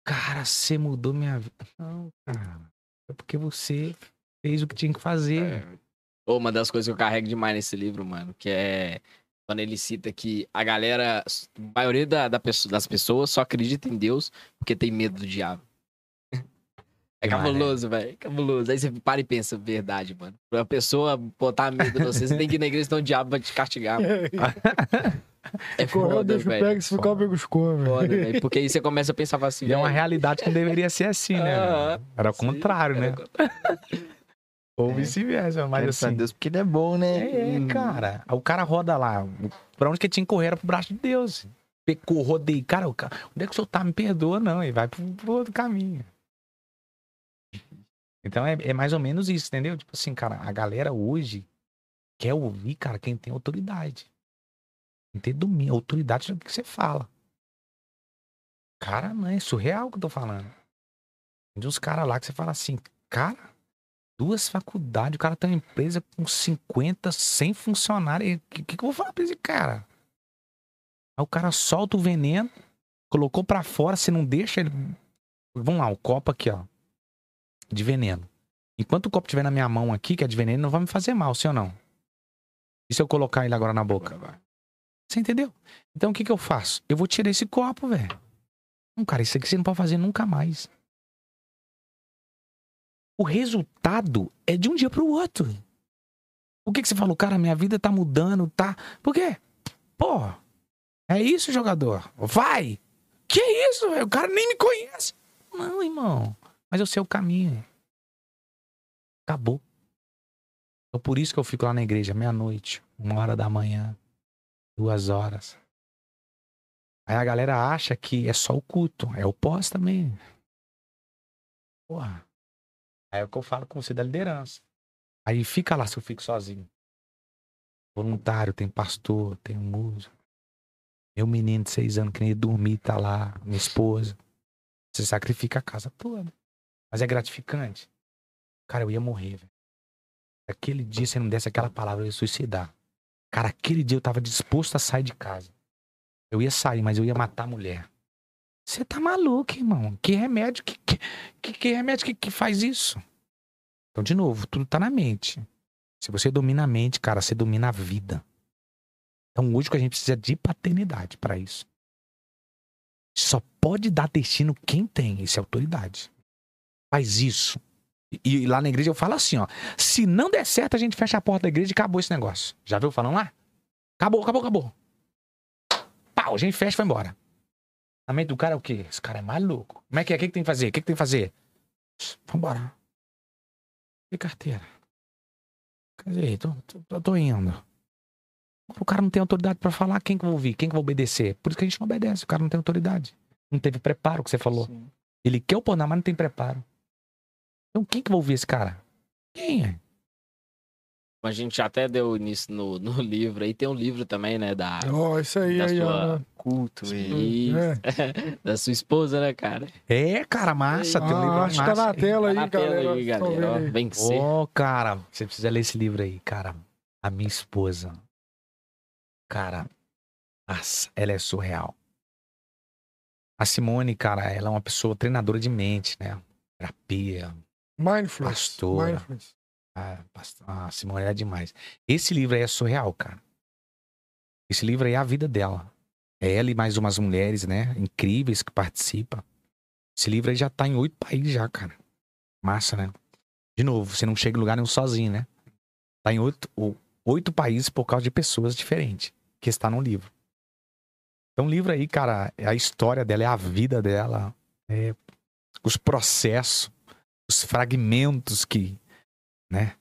Cara, você mudou minha vida. Não, cara. É porque você fez o que tinha que fazer. É. Uma das coisas que eu carrego demais nesse livro, mano, que é quando ele cita que a galera, a maioria da, da das pessoas só acredita em Deus porque tem medo do diabo. É né? cabuloso, velho. Cabuloso. Aí você para e pensa, verdade, mano. Pra pessoa botar medo em você, você tem que ir na igreja, senão o diabo vai te castigar. mano. É Correu, foda, deixa velho. pega, se ficar o pega os. Foda, velho. Porque aí você começa a pensar assim, E é uma velho, realidade que não deveria ser assim, né? Aham. Era o contrário, né? contrário. Ou É. vice-versa, mas Quero assim. pra Deus, porque ele é bom, né? É, Hum. cara. Aí O cara roda lá. Pra onde que ele tinha que correr era pro braço de Deus. Pecou, rodei. Cara, o cara, onde é que o senhor tá? Me perdoa, não. Ele vai pro, pro outro caminho. Então é, é mais ou menos isso, entendeu? Tipo assim, cara, a galera hoje quer ouvir, cara, quem tem autoridade. Quem tem domínio, autoridade do que você fala. Cara, não é surreal o que eu tô falando. Tem uns caras lá que você fala assim, cara, duas faculdades, o cara tem uma empresa com 50, 100 funcionários. O que, que, eu vou falar pra esse cara? Aí o cara solta o veneno, colocou pra fora, você não deixa ele. Vamos lá, o copo aqui, ó. De veneno. Enquanto o copo estiver na minha mão aqui, que é de veneno, não vai me fazer mal, sim ou não? E se eu colocar ele agora na boca? Você entendeu? Então o que, que eu faço? Eu vou tirar esse copo, velho. Não, cara, isso aqui você não pode fazer nunca mais. O resultado é de um dia pro outro. O que, que você falou? Cara, minha vida tá mudando, tá? Por quê? Pô, é isso, jogador. Vai! Que isso, velho? O cara nem me conhece. Não, irmão. Mas eu sei o caminho. Acabou. Então por isso que eu fico lá na igreja, meia-noite, uma hora da manhã, duas horas. Aí a galera acha que é só o culto. É o pós também. Porra. Aí é o que eu falo com você da liderança. Aí fica lá se eu fico sozinho. Voluntário, tem pastor, tem músico. Meu menino de seis anos que nem dormir tá lá, minha esposa. Você sacrifica a casa toda. Mas é gratificante. Cara, eu ia morrer, velho. Aquele dia, se não desse aquela palavra, eu ia suicidar. Cara, aquele dia eu tava disposto a sair de casa. Eu ia sair, mas eu ia matar a mulher. Você tá maluco, irmão. Que remédio que, que, que, que remédio que, que faz isso? Então, de novo, tudo tá na mente. Se você domina a mente, cara, você domina a vida. Então, hoje que a gente precisa é de paternidade para isso. Só pode dar destino quem tem, isso é autoridade. Faz isso. E, e lá na igreja eu falo assim, ó. Se não der certo, a gente fecha a porta da igreja e acabou esse negócio. Já viu falando lá? Acabou, acabou, acabou. Pau, a gente fecha e vai embora. A mente do cara é o quê? Esse cara é maluco. Como é que é? O que, que tem que fazer? O que, que tem que fazer? Vambora. E carteira? Quer dizer, tô, tô, tô indo. O cara não tem autoridade pra falar, quem que eu vou ouvir? Quem que eu vou obedecer? Por isso que a gente não obedece, o cara não tem autoridade. Não teve preparo, que você falou. Sim. Ele quer oponar, mas não tem preparo. Então quem que vai ouvir esse cara? Quem é? A gente já até deu início no, no livro aí. Tem um livro também, né? Da, Ó, isso aí, Da aí, sua- ó. Culto. Isso. É. da sua esposa, né, cara? É, cara, massa. Tem um livro A arte tá massa. na tela Tá aí, na tela galera. aí, Vocês tão galera. ó. aí. Vencer. Ô, cara, você precisa ler esse livro aí, cara. A minha esposa. Cara, nossa, ela é surreal. A Simone, cara, ela é uma pessoa treinadora de mente, né? Terapia. Mindfulness. Pastora. Mindfulness. A, past- a Simone é demais. Esse livro aí é surreal, cara. Esse livro aí é a vida dela. É ela e mais umas mulheres, né? Incríveis que participam. Esse livro aí já tá em oito países já, cara. Massa, né? De novo, você não chega em lugar nenhum sozinho, né? Tá em oito, oito países por causa de pessoas diferentes que está no livro. Então, o livro aí, cara, é a história dela, é a vida dela, é os processos, os fragmentos que, né,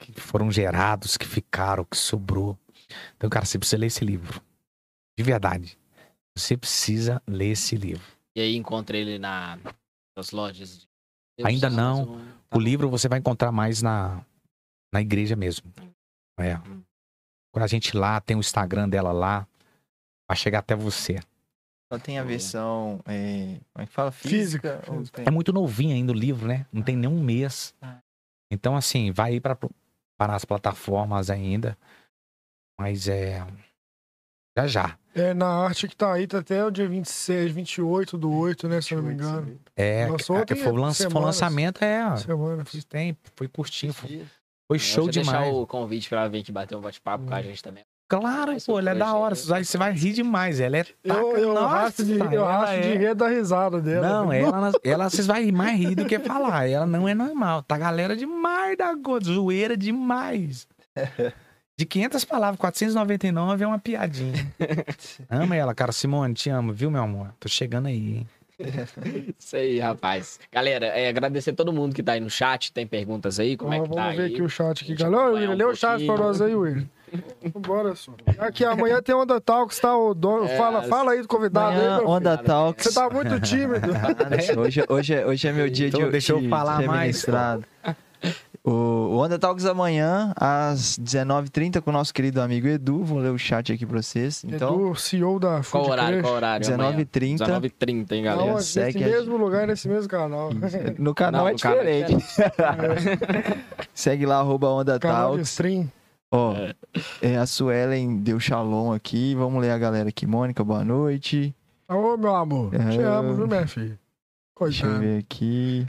que foram gerados, que ficaram, que sobrou. Então, cara, você precisa ler esse livro. De verdade. Você precisa ler esse livro. E aí encontrei ele na, nas lojas. de- Ainda não. Amazon. Tá O livro você vai encontrar mais na, na igreja mesmo. É. Quando a gente lá, tem o Instagram dela lá. Vai chegar até você. Só tem a versão. É... Como é que fala? Física. Física? É muito novinho ainda o livro, né? Não tem nem um mês. Ah. Então, assim, vai ir para para as plataformas ainda. Mas é. Já já. É, na arte que tá aí, tá até o dia 26, 28 do 8, né? Se eu não me 28, engano. É, Lançou é, foi, o lança- foi o lançamento, é. Semana. Faz tempo, foi curtinho, foi, foi Eu show vou deixar demais. o convite pra ela vir aqui bater um bate-papo com a gente também. Claro, pô, ela é da hora. Você vai, você vai rir demais. Ela é. Eu, taca- eu Nossa, rasto de, eu ela rasto de é- rir da risada dela. Não, ela, ela vocês vão rir mais rir do que falar. Ela não é normal. Tá galera demais da go- zoeira demais. De 500 palavras, 499 é uma piadinha. Ama ela, cara. Simone, te amo, viu, meu amor? Tô chegando aí, hein? Isso aí, rapaz. Galera, é, agradecer a todo mundo que tá aí no chat. Tem perguntas aí? Como é que Vamos tá ver aí? aqui o chat aqui, galera. William, um lê o chat pra nós aí, William. Bora, só. Aqui, amanhã tem Onda Talks, tá? O dono... É, fala, fala aí do convidado aí, Amanhã, meu Onda filho. Talks. Você tá muito tímido. Hoje, hoje, é, hoje é meu dia Então de deixa eu falar mais. O, o Onda Talks amanhã, às 19h30, com o nosso querido amigo Edu. Vou ler o chat aqui pra vocês. Então, Edu, CEO da Qual Food horário? Crash. Qual horário? amanhã? 19h30. 19h30, hein, galera? Não, segue nesse mesmo lugar, nesse mesmo canal. No canal Não, é no canal é diferente. Segue lá, arroba Onda canal de Talks. stream. Ó, é, a Suelen deu shalom aqui. Vamos ler a galera aqui. Mônica, boa noite. Ô, meu amor. É. Te amo, viu, minha filha? Deixa eu Coitado. ver aqui.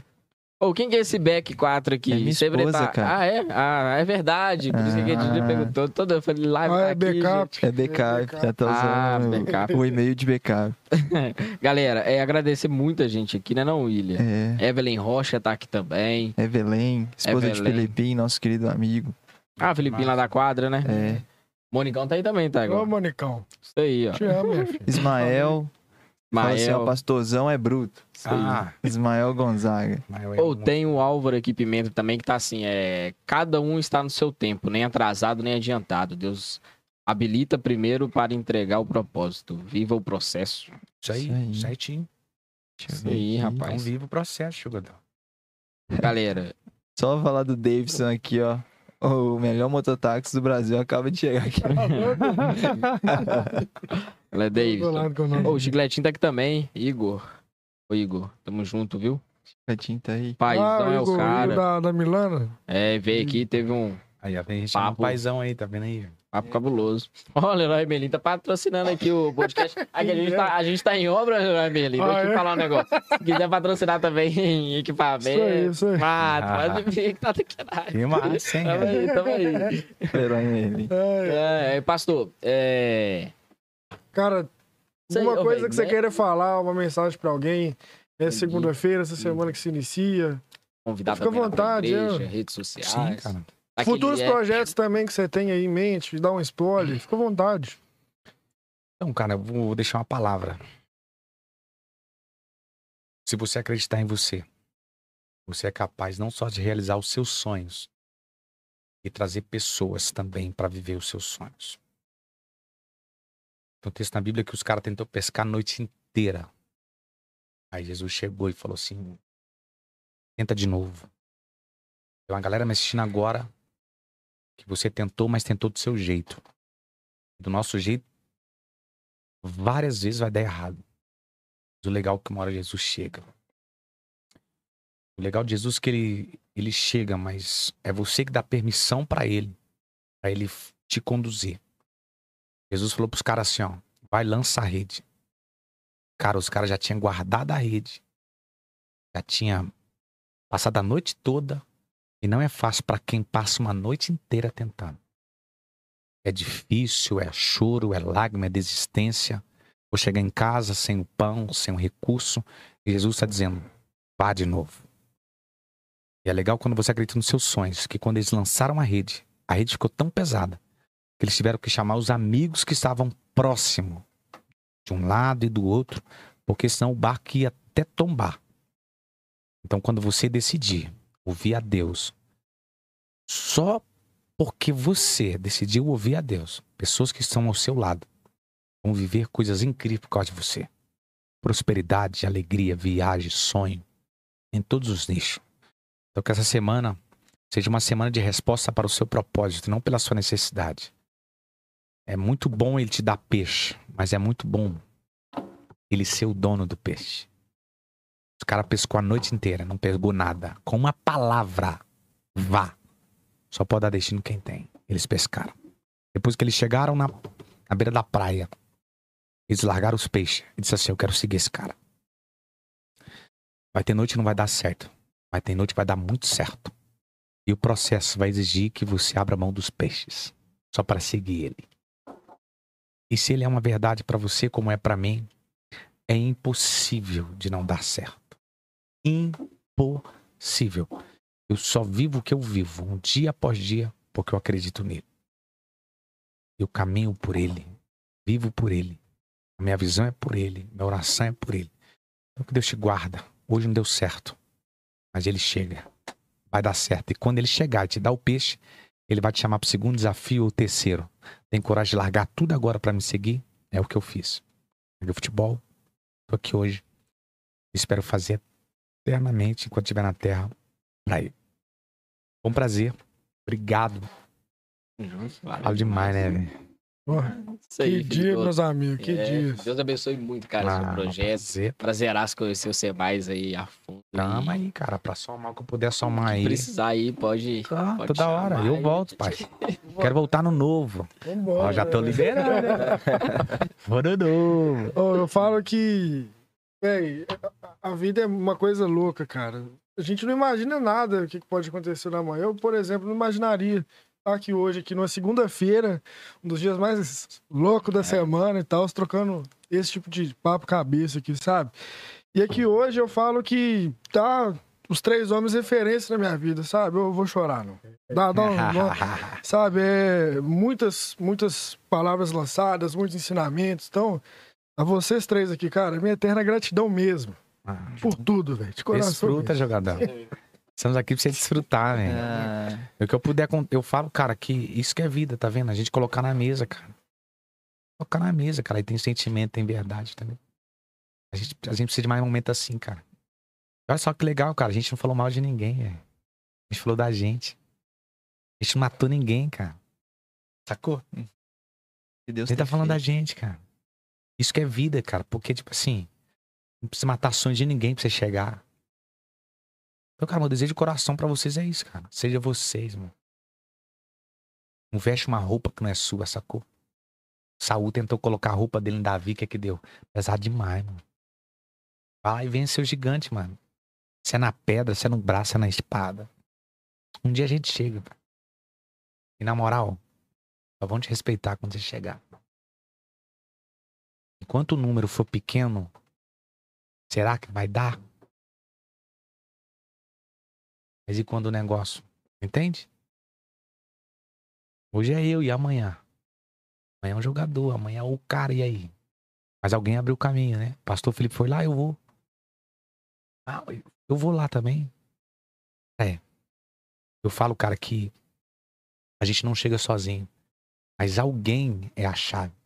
Ô, quem que é esse Beck 4 aqui? É minha esposa, tá- cara. Ah, é? Ah, é verdade. Por isso que a gente Ah. perguntou. Toda eu falei, live Ah, tá é aqui, backup. gente. É backup, já tá Ah, usando o- backup. o e-mail de backup. Galera, é agradecer muita gente aqui, né não, William? É. Evelyn Rocha tá aqui também. Evelyn, esposa de Evelyn. Filipim, nosso querido amigo. Ah, Felipinho lá da quadra, né? É. Monicão tá aí também, tá? Ô, Agora. Monicão. Isso aí, ó. Te amo. Ismael. Fala assim, ó, pastorzão é bruto. Ah, Ismael Gonzaga. eu- Ou tem o Álvaro aqui, Pimenta, também, que tá assim, é... Cada um está no seu tempo, nem atrasado, nem adiantado. Deus habilita primeiro para entregar o propósito. Viva o processo. Isso aí, Isso aí. certinho. Deixa eu Isso ver aí, rapaz. Então viva o processo, jogador. Galera, Só falar do Davidson aqui, ó. O melhor mototáxi do Brasil acaba de chegar aqui. ela é David. Com o. Ô, o Chicletinho tá aqui também. Igor. Ô, Igor, tamo junto, viu? Betinho tá aí. Paizão ah, é o Igor, cara. Igor da, da Milana. É, veio aqui, teve um Aí, ó, tem gente Papo. paizão aí, tá vendo aí? Papo cabuloso. Ó, o Leroy Merlin tá patrocinando aqui o podcast. Aqui, a, gente tá, a gente tá em obra, Leroy Merlin. Deixa Ah, eu te é? falar um negócio. Se quiser patrocinar também em equipamento. Isso aí, isso aí. Mato, Ah. pode vir que tá de caralho. Que massa, hein? Tamo aí, tamo aí. Herói nele. É, É, é, pastor, é. Cara, Sei, uma coisa velho, que você né? queira falar, uma mensagem pra alguém. É Entendi. segunda-feira, essa semana que se inicia. Convidar Fica à vontade, igreja, é. redes sociais. Sim, cara. Aquele Futuros é- projetos também que você tem aí em mente, dá um spoiler. Fica à vontade. Então, cara, eu vou deixar uma palavra. Se você acreditar em você, você é capaz não só de realizar os seus sonhos, e trazer pessoas também para viver os seus sonhos. Tem um texto na Bíblia que os caras tentou pescar a noite inteira. Aí Jesus chegou e falou assim: tenta de novo. Tem uma galera me assistindo agora que você tentou, mas tentou do seu jeito. Do nosso jeito, várias vezes vai dar errado. Mas o legal é que uma hora Jesus chega. O legal de Jesus é que ele, ele chega, mas é você que dá permissão pra ele, Pra ele te conduzir. Jesus falou pros caras assim, ó, vai lança a rede. Cara, os caras já tinham guardado a rede. Já tinha passado a noite toda. E não é fácil pra quem passa uma noite inteira tentando. É difícil, é choro, é lágrima, é desistência. Vou chegar em casa sem o pão, sem o recurso. E Jesus está dizendo: vá de novo. E é legal quando você acredita nos seus sonhos, que quando eles lançaram a rede, a rede ficou tão pesada que eles tiveram que chamar os amigos que estavam próximo, de um lado e do outro, porque senão o barco ia até tombar. Então, quando você decidir ouvir a Deus, só porque você decidiu ouvir a Deus, pessoas que estão ao seu lado vão viver coisas incríveis por causa de você. Prosperidade, alegria, viagem, sonho, em todos os nichos. Então que essa semana seja uma semana de resposta para o seu propósito, não pela sua necessidade. É muito bom ele te dar peixe, mas é muito bom ele ser o dono do peixe. Os cara pescou a noite inteira, não pegou nada. Com uma palavra, vá. Só pode dar destino quem tem. Eles pescaram. Depois que eles chegaram na, na beira da praia, eles largaram os peixes. E disse assim: Eu quero seguir esse cara. Vai ter noite que não vai dar certo. Vai ter noite que vai dar muito certo. E o processo vai exigir que você abra mão dos peixes. Só para seguir ele. E se ele é uma verdade para você, como é para mim, é impossível de não dar certo. Impossível. Eu só vivo o que eu vivo, um dia após dia, porque eu acredito nele. Eu caminho por ele, vivo por ele. A minha visão é por ele, minha oração é por ele. Então que Deus te guarda. Hoje não deu certo. Mas ele chega. Vai dar certo. E quando ele chegar e te dar o peixe, ele vai te chamar pro segundo desafio ou terceiro. Tem coragem de largar tudo agora pra me seguir? É o que eu fiz. Joguei futebol. Tô aqui hoje. Espero fazer eternamente enquanto estiver na terra pra ele. Foi um prazer. Obrigado. Falo demais, né, velho? Porra, Isso aí, que dia, Felipe. meus amigos, que É, dia. Deus abençoe muito, cara, seu Ah, projeto. prazer. Prazeraço conhecer você mais aí a fundo. E aí, cara. Pra somar o que eu puder somar aí. precisar aí, pode. Tá, pode toda hora. Eu aí. volto, pai. Quero voltar no novo. Vambora. Ó, já tô né? liberando. Vou no novo. Ô, eu falo que, véi, a- vida é uma coisa louca, cara. A gente não imagina nada o que pode acontecer na manhã. Eu, por exemplo, não imaginaria estar aqui hoje, aqui numa segunda-feira, um dos dias mais loucos da semana e tal, trocando esse tipo de papo cabeça aqui, sabe? E aqui hoje eu falo que tá os três homens referência na minha vida, sabe? Eu vou chorar, não. Dá, dá um, dá- sabe, é, muitas, muitas palavras lançadas, muitos ensinamentos. Então, a vocês três aqui, cara, minha eterna gratidão mesmo. Por tudo, velho. De coração. Desfruta, mesmo. jogador. Estamos aqui pra você desfrutar, velho. Ah, O que eu puder, eu falo, cara, que isso que é vida, tá vendo? A gente colocar na mesa, cara. Colocar na mesa, cara. Aí tem sentimento, tem verdade também. A gente, a gente precisa de mais um momento assim, cara. Olha só que legal, cara. A gente não falou mal de ninguém, velho. A gente falou da gente. A gente não matou ninguém, cara. Sacou? que Deus Ele tá tem falando da feito. gente, cara. Isso que é vida, cara. Porque, tipo assim, não precisa matar sonhos de ninguém pra você chegar. Então, cara, meu desejo de coração pra vocês é isso, cara. Seja vocês, mano. Não veste uma roupa que não é sua, sacou? Saul tentou colocar a roupa dele em Davi, que é que deu? Pesado demais, mano. Vai lá e vence o gigante, mano. Se é na pedra, se é no braço, se é na espada. Um dia a gente chega, cara. E na moral, só vão te respeitar quando você chegar. Enquanto o número for pequeno, será que vai dar? Mas e quando o negócio? Entende? Hoje é eu e amanhã. Amanhã é um jogador, amanhã é o cara, e aí? Mas alguém abriu o caminho, né? Pastor Felipe foi lá, eu vou. Ah, eu vou lá também. É. Eu falo, cara, que a gente não chega sozinho. Mas alguém é a chave.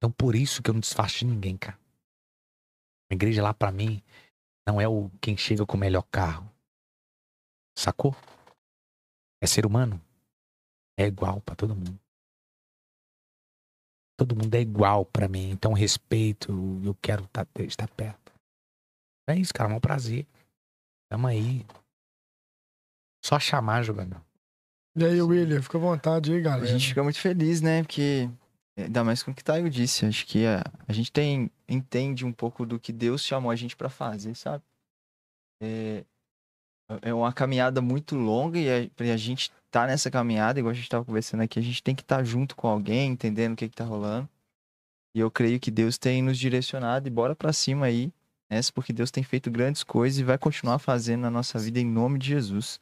Então por isso que eu não desfaço de ninguém, cara. A igreja lá pra mim não é o quem chega com o melhor carro. Sacou? É ser humano. É igual pra todo mundo. Todo mundo é igual pra mim. Então respeito, eu quero tá- estar perto. É isso, cara. É um prazer. Tamo aí. Só chamar, jogador. E aí, William, fica à vontade aí, A galera. gente fica muito feliz, né? Porque, ainda mais com o que Taio disse, acho que a, a gente tem, entende um pouco do que Deus chamou a gente pra fazer, sabe? É, é uma caminhada muito longa e a, pra gente estar nessa caminhada, igual a gente tava conversando aqui, a gente tem que estar junto com alguém, entendendo o que que tá rolando. E eu creio que Deus tem nos direcionado e bora pra cima aí, nessa, porque Deus tem feito grandes coisas e vai continuar fazendo na nossa vida em nome de Jesus.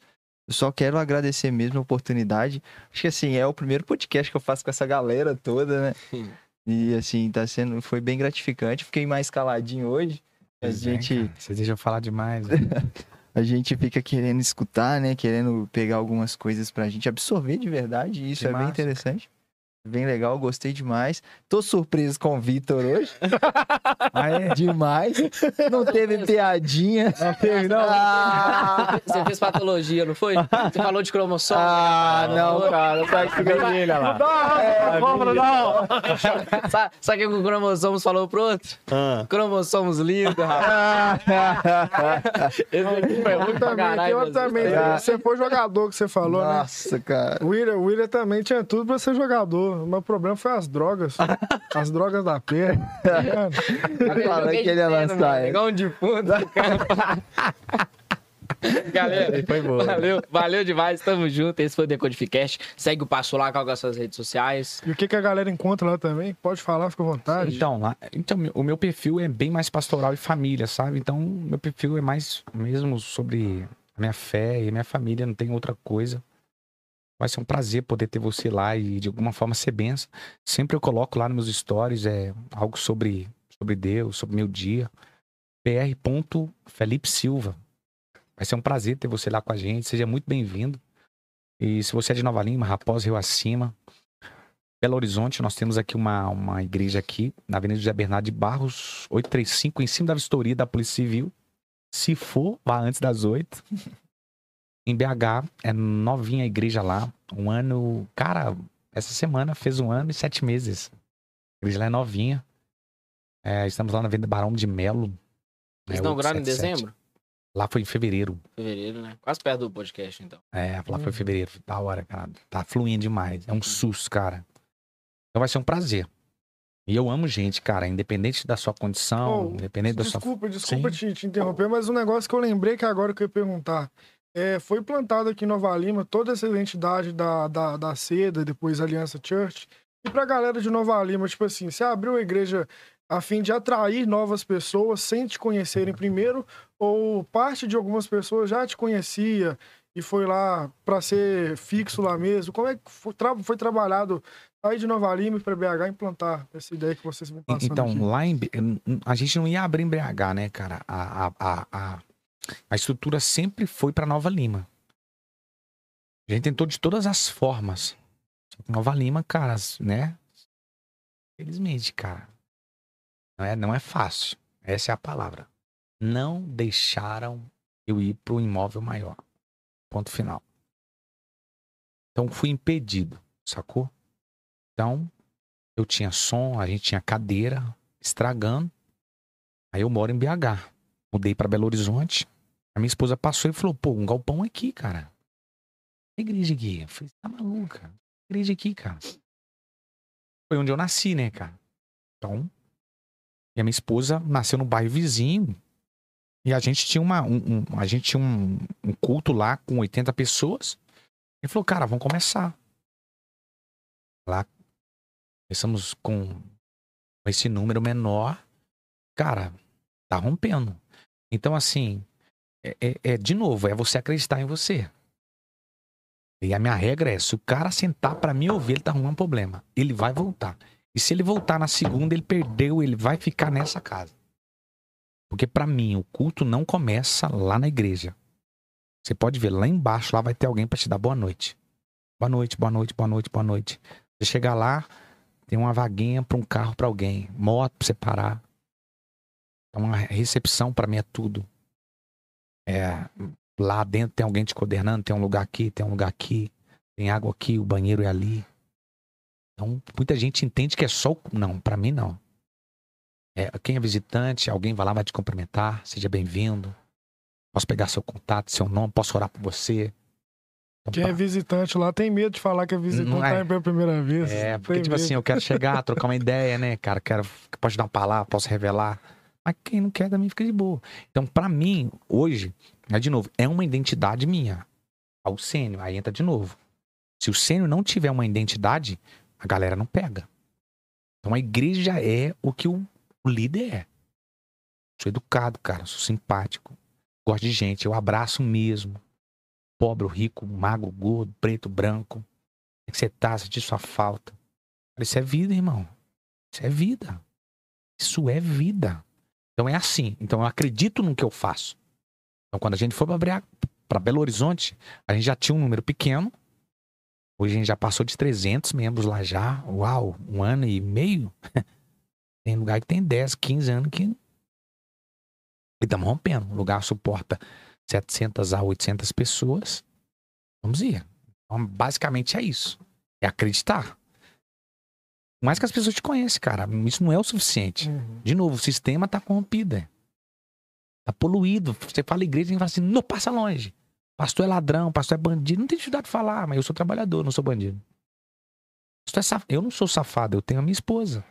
Eu só quero agradecer mesmo a oportunidade. Acho que assim, é o primeiro podcast que eu faço com essa galera toda, né? Sim. E assim, tá sendo, foi bem gratificante. Fiquei mais caladinho hoje. A Pois é, gente. Vocês deixam eu falar demais. a gente fica querendo escutar, né? Querendo pegar algumas coisas pra gente absorver de verdade. E isso Que é bem massa, interessante. Bem legal, gostei demais. Tô surpreso com o Vitor hoje. ah, é? Demais. Não teve piadinha. Não teve, não. Ah, Você fez patologia, não foi? Você falou de cromossomo. ah, né? não, cara. Sabe que ele, olha lá. Não, compra não. Sabe, sabe o que o cromossomos falou pro outro? Ah. Cromossomos lindo, rapaz. Esse aqui foi Eu também, eu mas- também. Você foi jogador que você falou, né? Nossa, cara. O William também tinha tudo pra ser jogador. O meu problema foi as drogas. as drogas da perna. Falando que ele ia lançar. Igual um defunto. Galera, Foi boa. valeu, valeu demais, tamo junto. Esse foi o Decodificast. Segue o Passo lá com as suas redes sociais. E o que, que a galera encontra lá também? Pode falar, fica à vontade. Então, lá, então, meu- o meu perfil é bem mais pastoral e família, sabe? Então, meu perfil é mais mesmo sobre a minha fé e a minha família, não tem outra coisa. Vai ser um prazer poder ter você lá e de alguma forma ser benção. Sempre eu coloco lá nos meus stories é, algo sobre, sobre Deus, sobre meu dia. pr.felipe Silva. Vai ser um prazer ter você lá com a gente. Seja muito bem-vindo. E se você é de Nova Lima, Raposa, Rio Acima, Belo Horizonte, nós temos aqui uma, uma igreja aqui, na Avenida José Bernardo de Barros, 835, em cima da vistoria da Polícia Civil. Se for, vá antes das 8. Em BH, é novinha a igreja lá. Um ano. Cara, essa semana fez um ano e sete meses. A igreja lá é novinha. É, estamos lá na Avenida Barão de Melo. Vocês é, inauguraram em 877. dezembro? Lá foi em fevereiro. Fevereiro, né? Quase perto do podcast, então. É, lá Hum. foi em fevereiro. Da hora, cara. Tá fluindo demais. É um susto, cara. Então vai ser um prazer. E eu amo gente, cara. Independente da sua condição, Oh, independente da sua. Desculpa, desculpa te, te interromper, mas um negócio que eu lembrei que agora que eu ia perguntar. É, foi plantado aqui em Nova Lima toda essa identidade da, da, da seda, depois Aliança Church. E pra galera de Nova Lima, tipo assim, você abriu a igreja a fim de atrair novas pessoas sem te conhecerem primeiro, ou parte de algumas pessoas já te conhecia e foi lá pra ser fixo lá mesmo? Como é que foi, tra- foi trabalhado sair de Nova Lima para BH implantar essa ideia que vocês me passando Então, aqui? lá em. A gente não ia abrir em BH, né, cara? A, a, a, a, a estrutura sempre foi pra Nova Lima. A gente tentou de todas as formas. Nova Lima, cara, né? Felizmente, cara. Não é, não é fácil. Essa é a palavra. Não deixaram eu ir pro imóvel maior. Ponto final. Então fui impedido, sacou? Então, eu tinha som, a gente tinha cadeira estragando. Aí eu moro em BH. Mudei pra Belo Horizonte. A minha esposa passou e falou: pô, um galpão aqui, cara. Que igreja aqui? Eu falei: tá maluca? Igreja aqui, cara. Foi onde eu nasci, né, cara? Então. E a minha esposa nasceu no bairro vizinho. E a gente tinha uma, um, um- a gente tinha um, um culto lá com 80 pessoas. Ele falou, cara, vamos começar. Lá começamos com esse número menor. Cara, tá rompendo. Então, assim, é, é- é, de novo, é você acreditar em você. E a minha regra é: se o cara sentar pra me ouvir, ele tá arrumando problema. Ele vai voltar. E se ele voltar na segunda, ele perdeu, ele vai ficar nessa casa. Porque pra mim, o culto não começa lá na igreja. Você pode ver lá embaixo, lá vai ter alguém pra te dar boa noite. Boa noite, boa noite, boa noite, boa noite. Você chegar lá, tem uma vaguinha pra um carro pra alguém, moto pra você parar. Então, a recepção pra mim é tudo. É, lá dentro tem alguém te coordenando, tem um lugar aqui, tem um lugar aqui, tem água aqui, o banheiro é ali. Então, muita gente entende que é só o... Não, pra mim não. É, quem é visitante, alguém vai lá, vai te cumprimentar, seja bem-vindo. Posso pegar seu contato, seu nome, posso orar por você. Então, Quem é visitante lá tem medo de falar que é visitante Não é. tá indo pela primeira vez. É, porque, tipo medo. assim, eu quero chegar, trocar uma ideia, né, cara? Quero, posso dar uma palavra, posso revelar. Mas quem não quer também fica de boa. Então, pra mim, hoje, é de novo, é uma identidade minha. Ao sênior, aí entra de novo. Se o sênior não tiver uma identidade, a galera não pega. Então a igreja é o que o, o líder é. Sou educado, cara, sou simpático. Gosto de gente, eu abraço mesmo. Pobre, rico, magro, gordo, preto, branco. É que você tá? Sentir sua falta. Isso é vida, irmão. Isso é vida. Isso é vida. Então é assim. Então eu acredito no que eu faço. Então quando a gente foi para Belo Horizonte, a gente já tinha um número pequeno. Hoje a gente já passou de 300 membros lá já. Uau, um ano e meio. Tem lugar que tem 10, 15 anos que. E estamos rompendo. O lugar suporta 700 a 800 pessoas. Vamos ir. Então, basicamente é isso. É acreditar. Mais que as pessoas te conheçam, cara. Isso não é o suficiente. Uhum. De novo, o sistema tá corrompido. é. Tá poluído. Você fala igreja e fala assim, não passa longe. Pastor é ladrão, pastor é bandido. Não tem dificuldade de falar, mas eu sou trabalhador, não sou bandido. É saf- Eu não sou safado, eu tenho a minha esposa.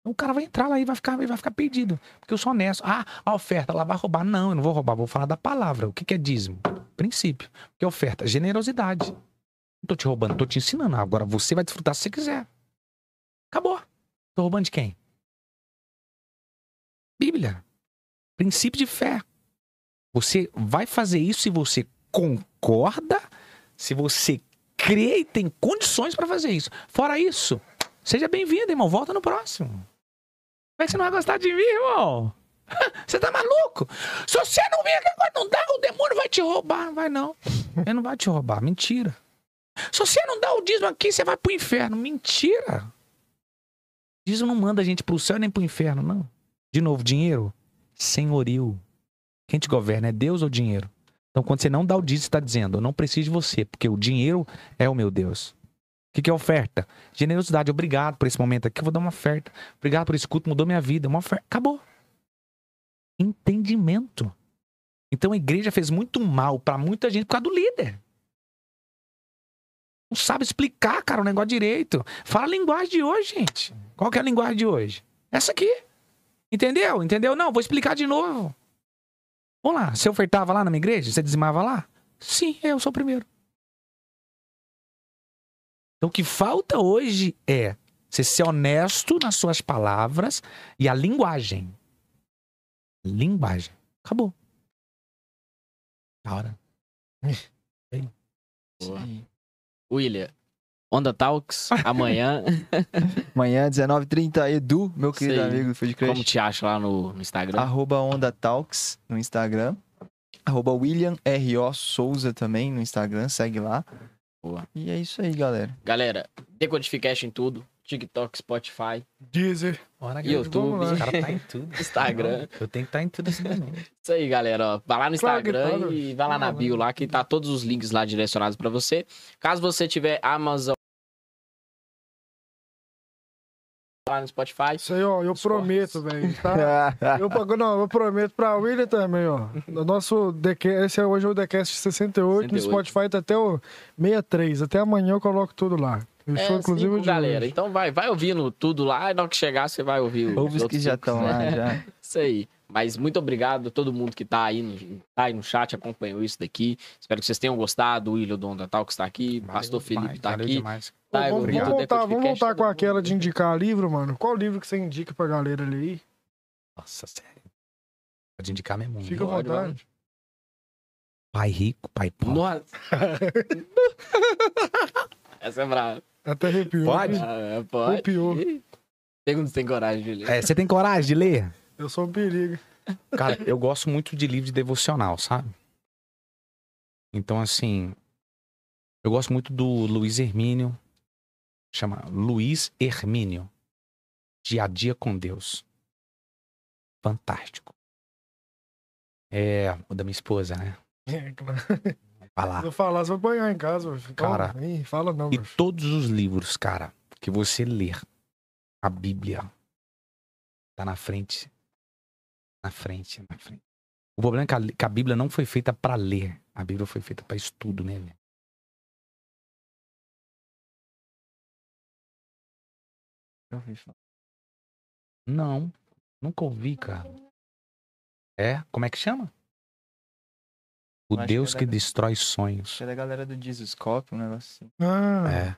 Então, o cara vai entrar lá e vai ficar, vai ficar perdido. Porque eu sou honesto. Ah, a oferta, ela vai roubar. Não, eu não vou roubar, vou falar da palavra. O que, que é dízimo? Princípio. O que é oferta? Generosidade. Não tô te roubando, tô te ensinando. Agora você vai desfrutar se você quiser. Acabou. Tô roubando de quem? Bíblia. Princípio de fé. Você vai fazer isso se você concorda, se você crê e tem condições para fazer isso. Fora isso, seja bem-vindo, irmão. Volta no próximo. Como é que você não vai gostar de mim, irmão? Você tá maluco? Se você não vir aqui agora, não dá, o demônio vai te roubar. Não vai, não. Ele não vai te roubar. Mentira. Se você não dá o dízimo aqui, você vai pro inferno. Mentira. Dízimo não manda a gente pro céu nem pro inferno, não. De novo, dinheiro, senhorio. Quem te governa é Deus ou dinheiro? Então, quando você não dá o dízimo, está dizendo, eu não preciso de você, porque o dinheiro é o meu Deus. O que, que é oferta? Generosidade. Obrigado por esse momento aqui, eu vou dar uma oferta. Obrigado por esse culto, mudou minha vida. Uma oferta. Acabou. Entendimento. Então a igreja fez muito mal para muita gente por causa do líder. Não sabe explicar, cara, o negócio direito. Fala a linguagem de hoje, gente. Qual que é a linguagem de hoje? Essa aqui. Entendeu? Entendeu? Não, vou explicar de novo. Vamos lá, você ofertava lá na minha igreja? Você dizimava lá? Sim, eu sou o primeiro. Então o que falta hoje é você ser honesto nas suas palavras e a linguagem. Linguagem. Acabou. Da hora. Boa. William, Onda Talks, amanhã. Amanhã, 19h30, Edu, meu querido Sei. amigo do Food Crush. Como te acha lá no, no Instagram? Arroba Onda Talks no Instagram. Arroba William R.O. Souza também no Instagram, segue lá. Boa. E é isso aí, galera. Galera, Decodificast em tudo. TikTok, Spotify, Deezer. YouTube. vamos lá. O cara tá em tudo. Instagram. Eu tenho que estar em tudo assim também. Isso aí, galera. ó. Vai lá no Claro Instagram tá, e vai lá na Ah, bio lá que tá todos os links lá direcionados pra você. Caso você tiver Amazon lá no Spotify, Isso aí, ó, eu Os prometo, velho, tá? Eu, pago- não, eu prometo pra William também, ó. O nosso DQ, esse é hoje é o DCast 68, no 68. Spotify tá até o 63. Até amanhã eu coloco tudo lá. Fechou, é, inclusive, o cinco, galera. hoje. Então vai, vai ouvindo tudo lá e na hora que chegar você vai ouvir os Ouve os que já estão né? lá, já. Isso aí. Mas muito obrigado a todo mundo que tá aí, no, tá aí no chat, acompanhou isso daqui. Espero que vocês tenham gostado. O William do Onda Tal que está aqui, Pastor Felipe tá valeu aqui. demais. Tá, vamos, obrigado, vamos voltar, vamos voltar com aquela de indicar livro, mano. Qual livro que você indica pra galera ler aí? Nossa, sério. Pode indicar mesmo. Fica à vontade. Pai rico, pai pobre. Nossa. Essa é brava. Até arrepiou. Pode? Ah, pode. Arrepiou. Pergunta se tem coragem de ler. É, você tem coragem de ler? Eu sou um perigo. Cara, eu gosto muito de livro de devocional, sabe? Então, assim, eu gosto muito do Luiz Hermínio, chama Luiz Hermínio, Dia a Dia com Deus. Fantástico. É, o da minha esposa, né? É, claro. Lá. Se eu falar, você vai apanhar em casa. Cara, ih, fala não, E todos os livros, cara, que você ler, a Bíblia tá na frente. Na frente, na frente. O problema é que a, que a Bíblia não foi feita pra ler. A Bíblia foi feita pra estudo, né, velho? Não, nunca ouvi, cara. É? Como é que chama? O Eu acho que Deus é que da- destrói sonhos. Que é da galera do Jesuscope, um negócio assim. Ah, É.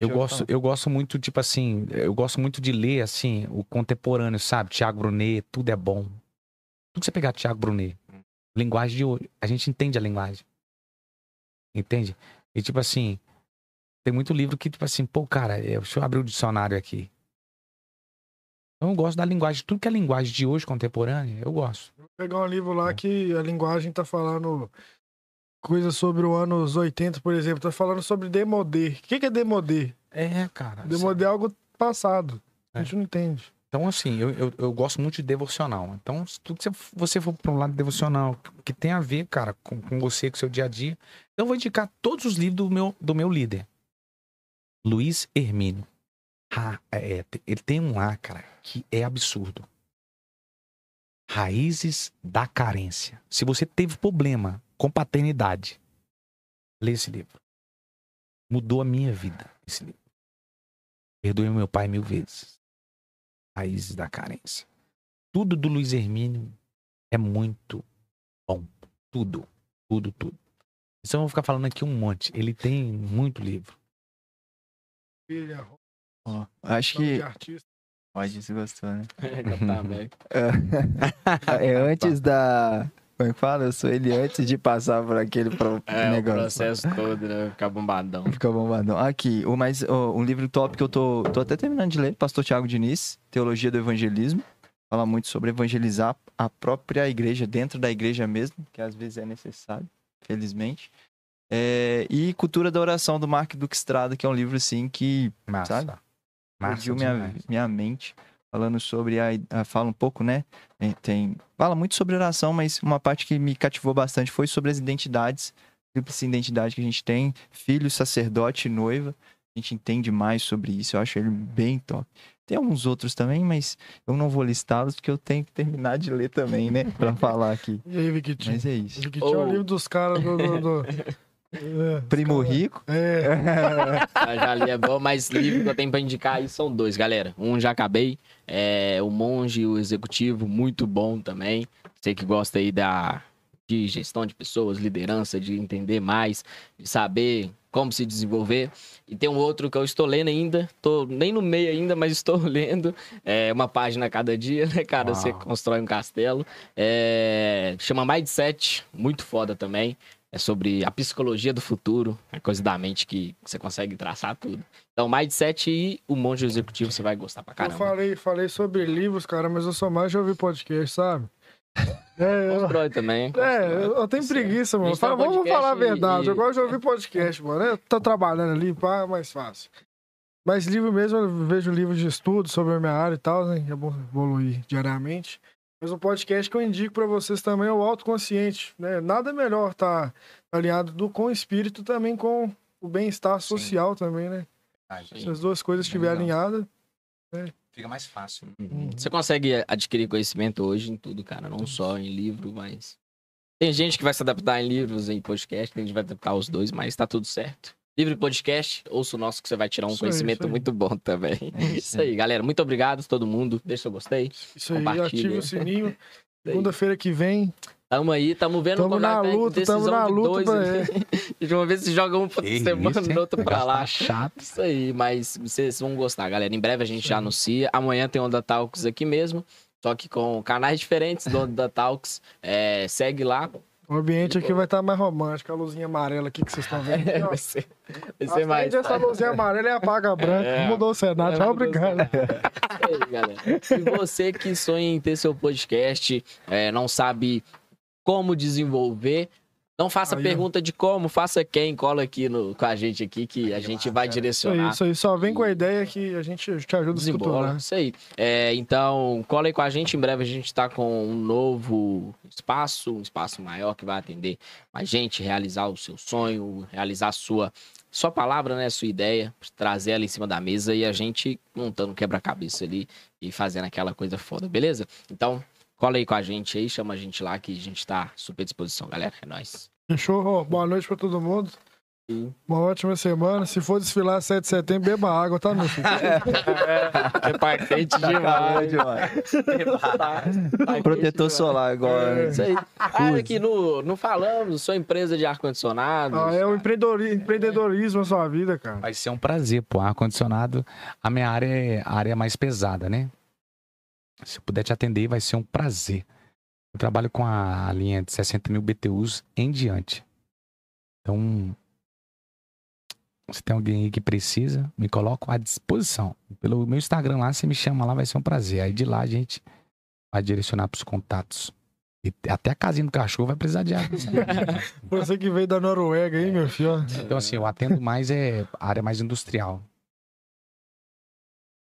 Eu Deixa eu gosto, falar. eu gosto muito, tipo assim, eu gosto muito de ler, assim, o contemporâneo, sabe? Tiago Brunet, tudo é bom. Tudo que você pegar Tiago Brunet, linguagem de hoje, a gente entende a linguagem. Entende? E tipo assim, tem muito livro que, tipo assim, pô, cara, é, deixa eu abrir o dicionário aqui. Então eu gosto da linguagem, tudo que é linguagem de hoje, contemporânea, eu gosto. Vou pegar um livro É. lá que a linguagem tá falando coisa sobre o anos 80, por exemplo. Tá falando sobre demodê. O que que é demodê? É, cara. Demodê é algo passado. A É. gente não entende. Então, assim, eu, eu, eu gosto muito de devocional. Então, se tudo que você- você for para um lado devocional, que tem a ver, cara, com, com você, com o seu dia a dia, eu vou indicar todos os livros do meu, do meu líder. Luiz Hermínio. É, é, ele tem um lá, cara, que é absurdo. Raízes da carência. Se você teve problema com paternidade, lê esse livro. Mudou a minha vida, esse livro. Perdoei meu pai mil vezes. Raízes da carência. Tudo do Luiz Hermínio é muito bom. Tudo. Tudo, tudo. Então eu vou ficar falando aqui um monte. Ele tem muito livro. Filha, Ó, acho que. Pode, se gostou, né? Capitão América. É antes da. Como é que fala? Eu sou ele antes de passar por aquele pro- É, o negócio. processo todo, né? Ficar bombadão. Fica bombadão. Aqui, o mais, ó, um livro top que eu tô, tô até terminando de ler, Pastor Tiago Diniz, Teologia do Evangelismo. Fala muito sobre evangelizar a própria igreja, dentro da igreja mesmo, que às vezes é necessário, felizmente. É, e Cultura da Oração, do Mark Duke Estrada, que é um livro, assim, que Massa. Sabe? Massa minha, demais. minha mente, falando sobre a, a- Fala um pouco, né? Tem, tem- Fala muito sobre oração, mas uma parte que me cativou bastante foi sobre as identidades, tríplice identidade que a gente tem, filho, sacerdote e noiva. A gente entende mais sobre isso, eu acho ele bem top. Tem alguns outros também, mas eu não vou listá-los porque eu tenho que terminar de ler também, né? Pra falar aqui. E aí, Viquitinho? Mas é isso. Viquitinho é o livro dos caras do... do, do- Primo cara- Rico. É, já li é bom, mas livro que eu tenho pra indicar aí são dois, galera. Um já acabei, é O Monge e o Executivo, muito bom também. Você que gosta aí da, de gestão de pessoas, liderança, de entender mais, de saber como se desenvolver. E tem um outro que eu estou lendo ainda, tô nem no meio ainda, mas estou lendo. É uma página a cada dia, né, cara? Uau. Você constrói um castelo. É, chama Mindset, muito foda também. É sobre a psicologia do futuro, a coisa da mente que você consegue traçar tudo. Então, Mindset e o Monge Executivo você vai gostar pra eu caramba. falei, falei sobre livros, cara, mas eu sou mais de ouvir podcast, sabe? É, eu, Constrói também. é, constrói. eu, eu tenho preguiça, mano. Fala, vamos falar a verdade. e- Eu gosto de ouvir podcast, mano. Eu tô trabalhando ali, pá, é mais fácil. Mas livro mesmo, eu vejo livros de estudo sobre a minha área e tal, né? É bom evoluir diariamente. Mas o podcast que eu indico pra vocês também é o autoconsciente, né? Nada melhor tá alinhado do, com o espírito também com o bem-estar Sim. social também, né? Sim. Se as duas coisas estiverem alinhadas, Fica mais fácil. Uhum. Você consegue adquirir conhecimento hoje em tudo, cara. Não só em livro, mas. Tem gente que vai se adaptar em livros e podcast, tem gente que vai adaptar os dois, mas tá tudo certo. Livro e podcast, ouça o nosso que você vai tirar um Isso conhecimento aí. muito bom também. É Isso aí, galera. Muito obrigado todo mundo. Deixa seu gostei. isso aí, Compartilha. ative o sininho. Segunda-feira que vem, Tamo aí, tamo vendo Tamo como na luta, decisão tamo na de luta, dois. De uma vez se joga um pra semana, isso, outro pra lá. Tá chato. Isso aí, mas vocês vão gostar, galera. Em breve a gente já anuncia. Amanhã tem Onda Talks aqui mesmo. Só que com canais diferentes do Onda Talks. É, segue lá. O ambiente aqui vai estar mais romântico. A luzinha amarela aqui que vocês estão vendo. É, vai ser, vai ser mais. Essa luzinha amarela e apaga a branca. É. Mudou o cenário. É, Tchau, obrigado. Isso aí, galera. E você que sonha em ter seu podcast, é, não sabe como desenvolver, não faça Aí, ó. pergunta de como, faça quem, cola aqui no, com a gente aqui que a gente vai Isso aí, direcionar. isso aí. Só vem com a ideia que a gente te ajuda a estruturar. isso aí. É, então, cola aí com a gente. Em breve a gente tá com um novo espaço, um espaço maior que vai atender a gente, realizar o seu sonho, realizar a sua, sua palavra, né? Sua ideia, trazer ela em cima da mesa e a gente montando um quebra-cabeça ali e fazendo aquela coisa foda, beleza? Então, cola aí com a gente aí, chama a gente lá que a gente tá super à disposição, galera. É nóis. Fechou? Boa noite pra todo mundo. Sim. Uma ótima semana. Se for desfilar 7 de setembro, beba água, tá, meu filho? É impactante Calma, demais. demais. Tá Protetor solar agora. né? Isso aí. Ah, aqui no, não falamos, sou empresa de ar-condicionado. Ah, é o empreendedori- empreendedorismo na sua vida, cara. Vai ser um prazer, pô. Ar-condicionado, a minha área é a área mais pesada, né? Se eu puder te atender, vai ser um prazer. Eu trabalho com a linha de 60 mil BTUs em diante. Então, se tem alguém aí que precisa, me coloco à disposição. Pelo meu Instagram lá, você me chama lá, vai ser um prazer. Aí de lá a gente vai direcionar pros contatos. E até a casinha do cachorro vai precisar de água. Você que veio da Noruega aí, meu filho. Então, assim, eu atendo mais é área mais industrial.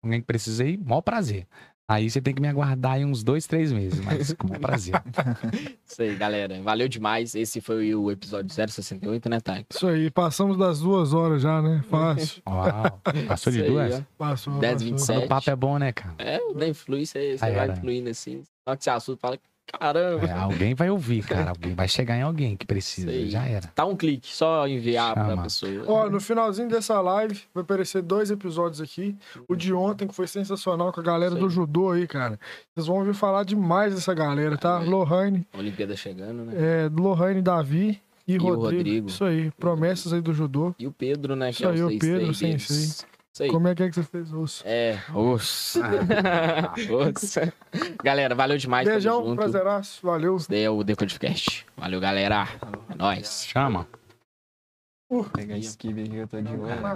Alguém que precisa ir, maior prazer. Aí você tem que me aguardar aí uns dois, três meses, mas com prazer. Isso aí, galera. Valeu demais. Esse foi o episódio 068, né, Thay? Isso aí, passamos das duas horas já, né? Fácil. Uau, passou de Isso aí, duas? ó. Passou. 10, passou. 27. Quando o papo é bom, né, cara? É, nem flui, você, você vai era. fluindo assim. Só que você assunto fala, caramba. É, alguém vai ouvir, cara. Alguém vai chegar em alguém que precisa. Aí. Já era. Tá um clique, só enviar pra Chama. pessoa. Ó, no finalzinho dessa live vai aparecer dois episódios aqui. O de ontem, que foi sensacional com a galera Isso do judô aí, cara. Vocês vão ouvir falar demais dessa galera, tá? Amém. Lohane, Olimpíada chegando, né? é, Lohane Davi e, E o Rodrigo. Rodrigo. Isso aí, promessas aí do judô. E o Pedro, né? Que Isso é aí, o o 6 Pedro, deles. Isso aí. Como é que é que você fez, Russo? É, osso. Osso. Galera, valeu demais. Beijão, junto. prazeraço, valeu. Esse daí é o Decodcast. Valeu, galera. É nóis. Chama. Pegar esse kibe aqui que eu tô de olho.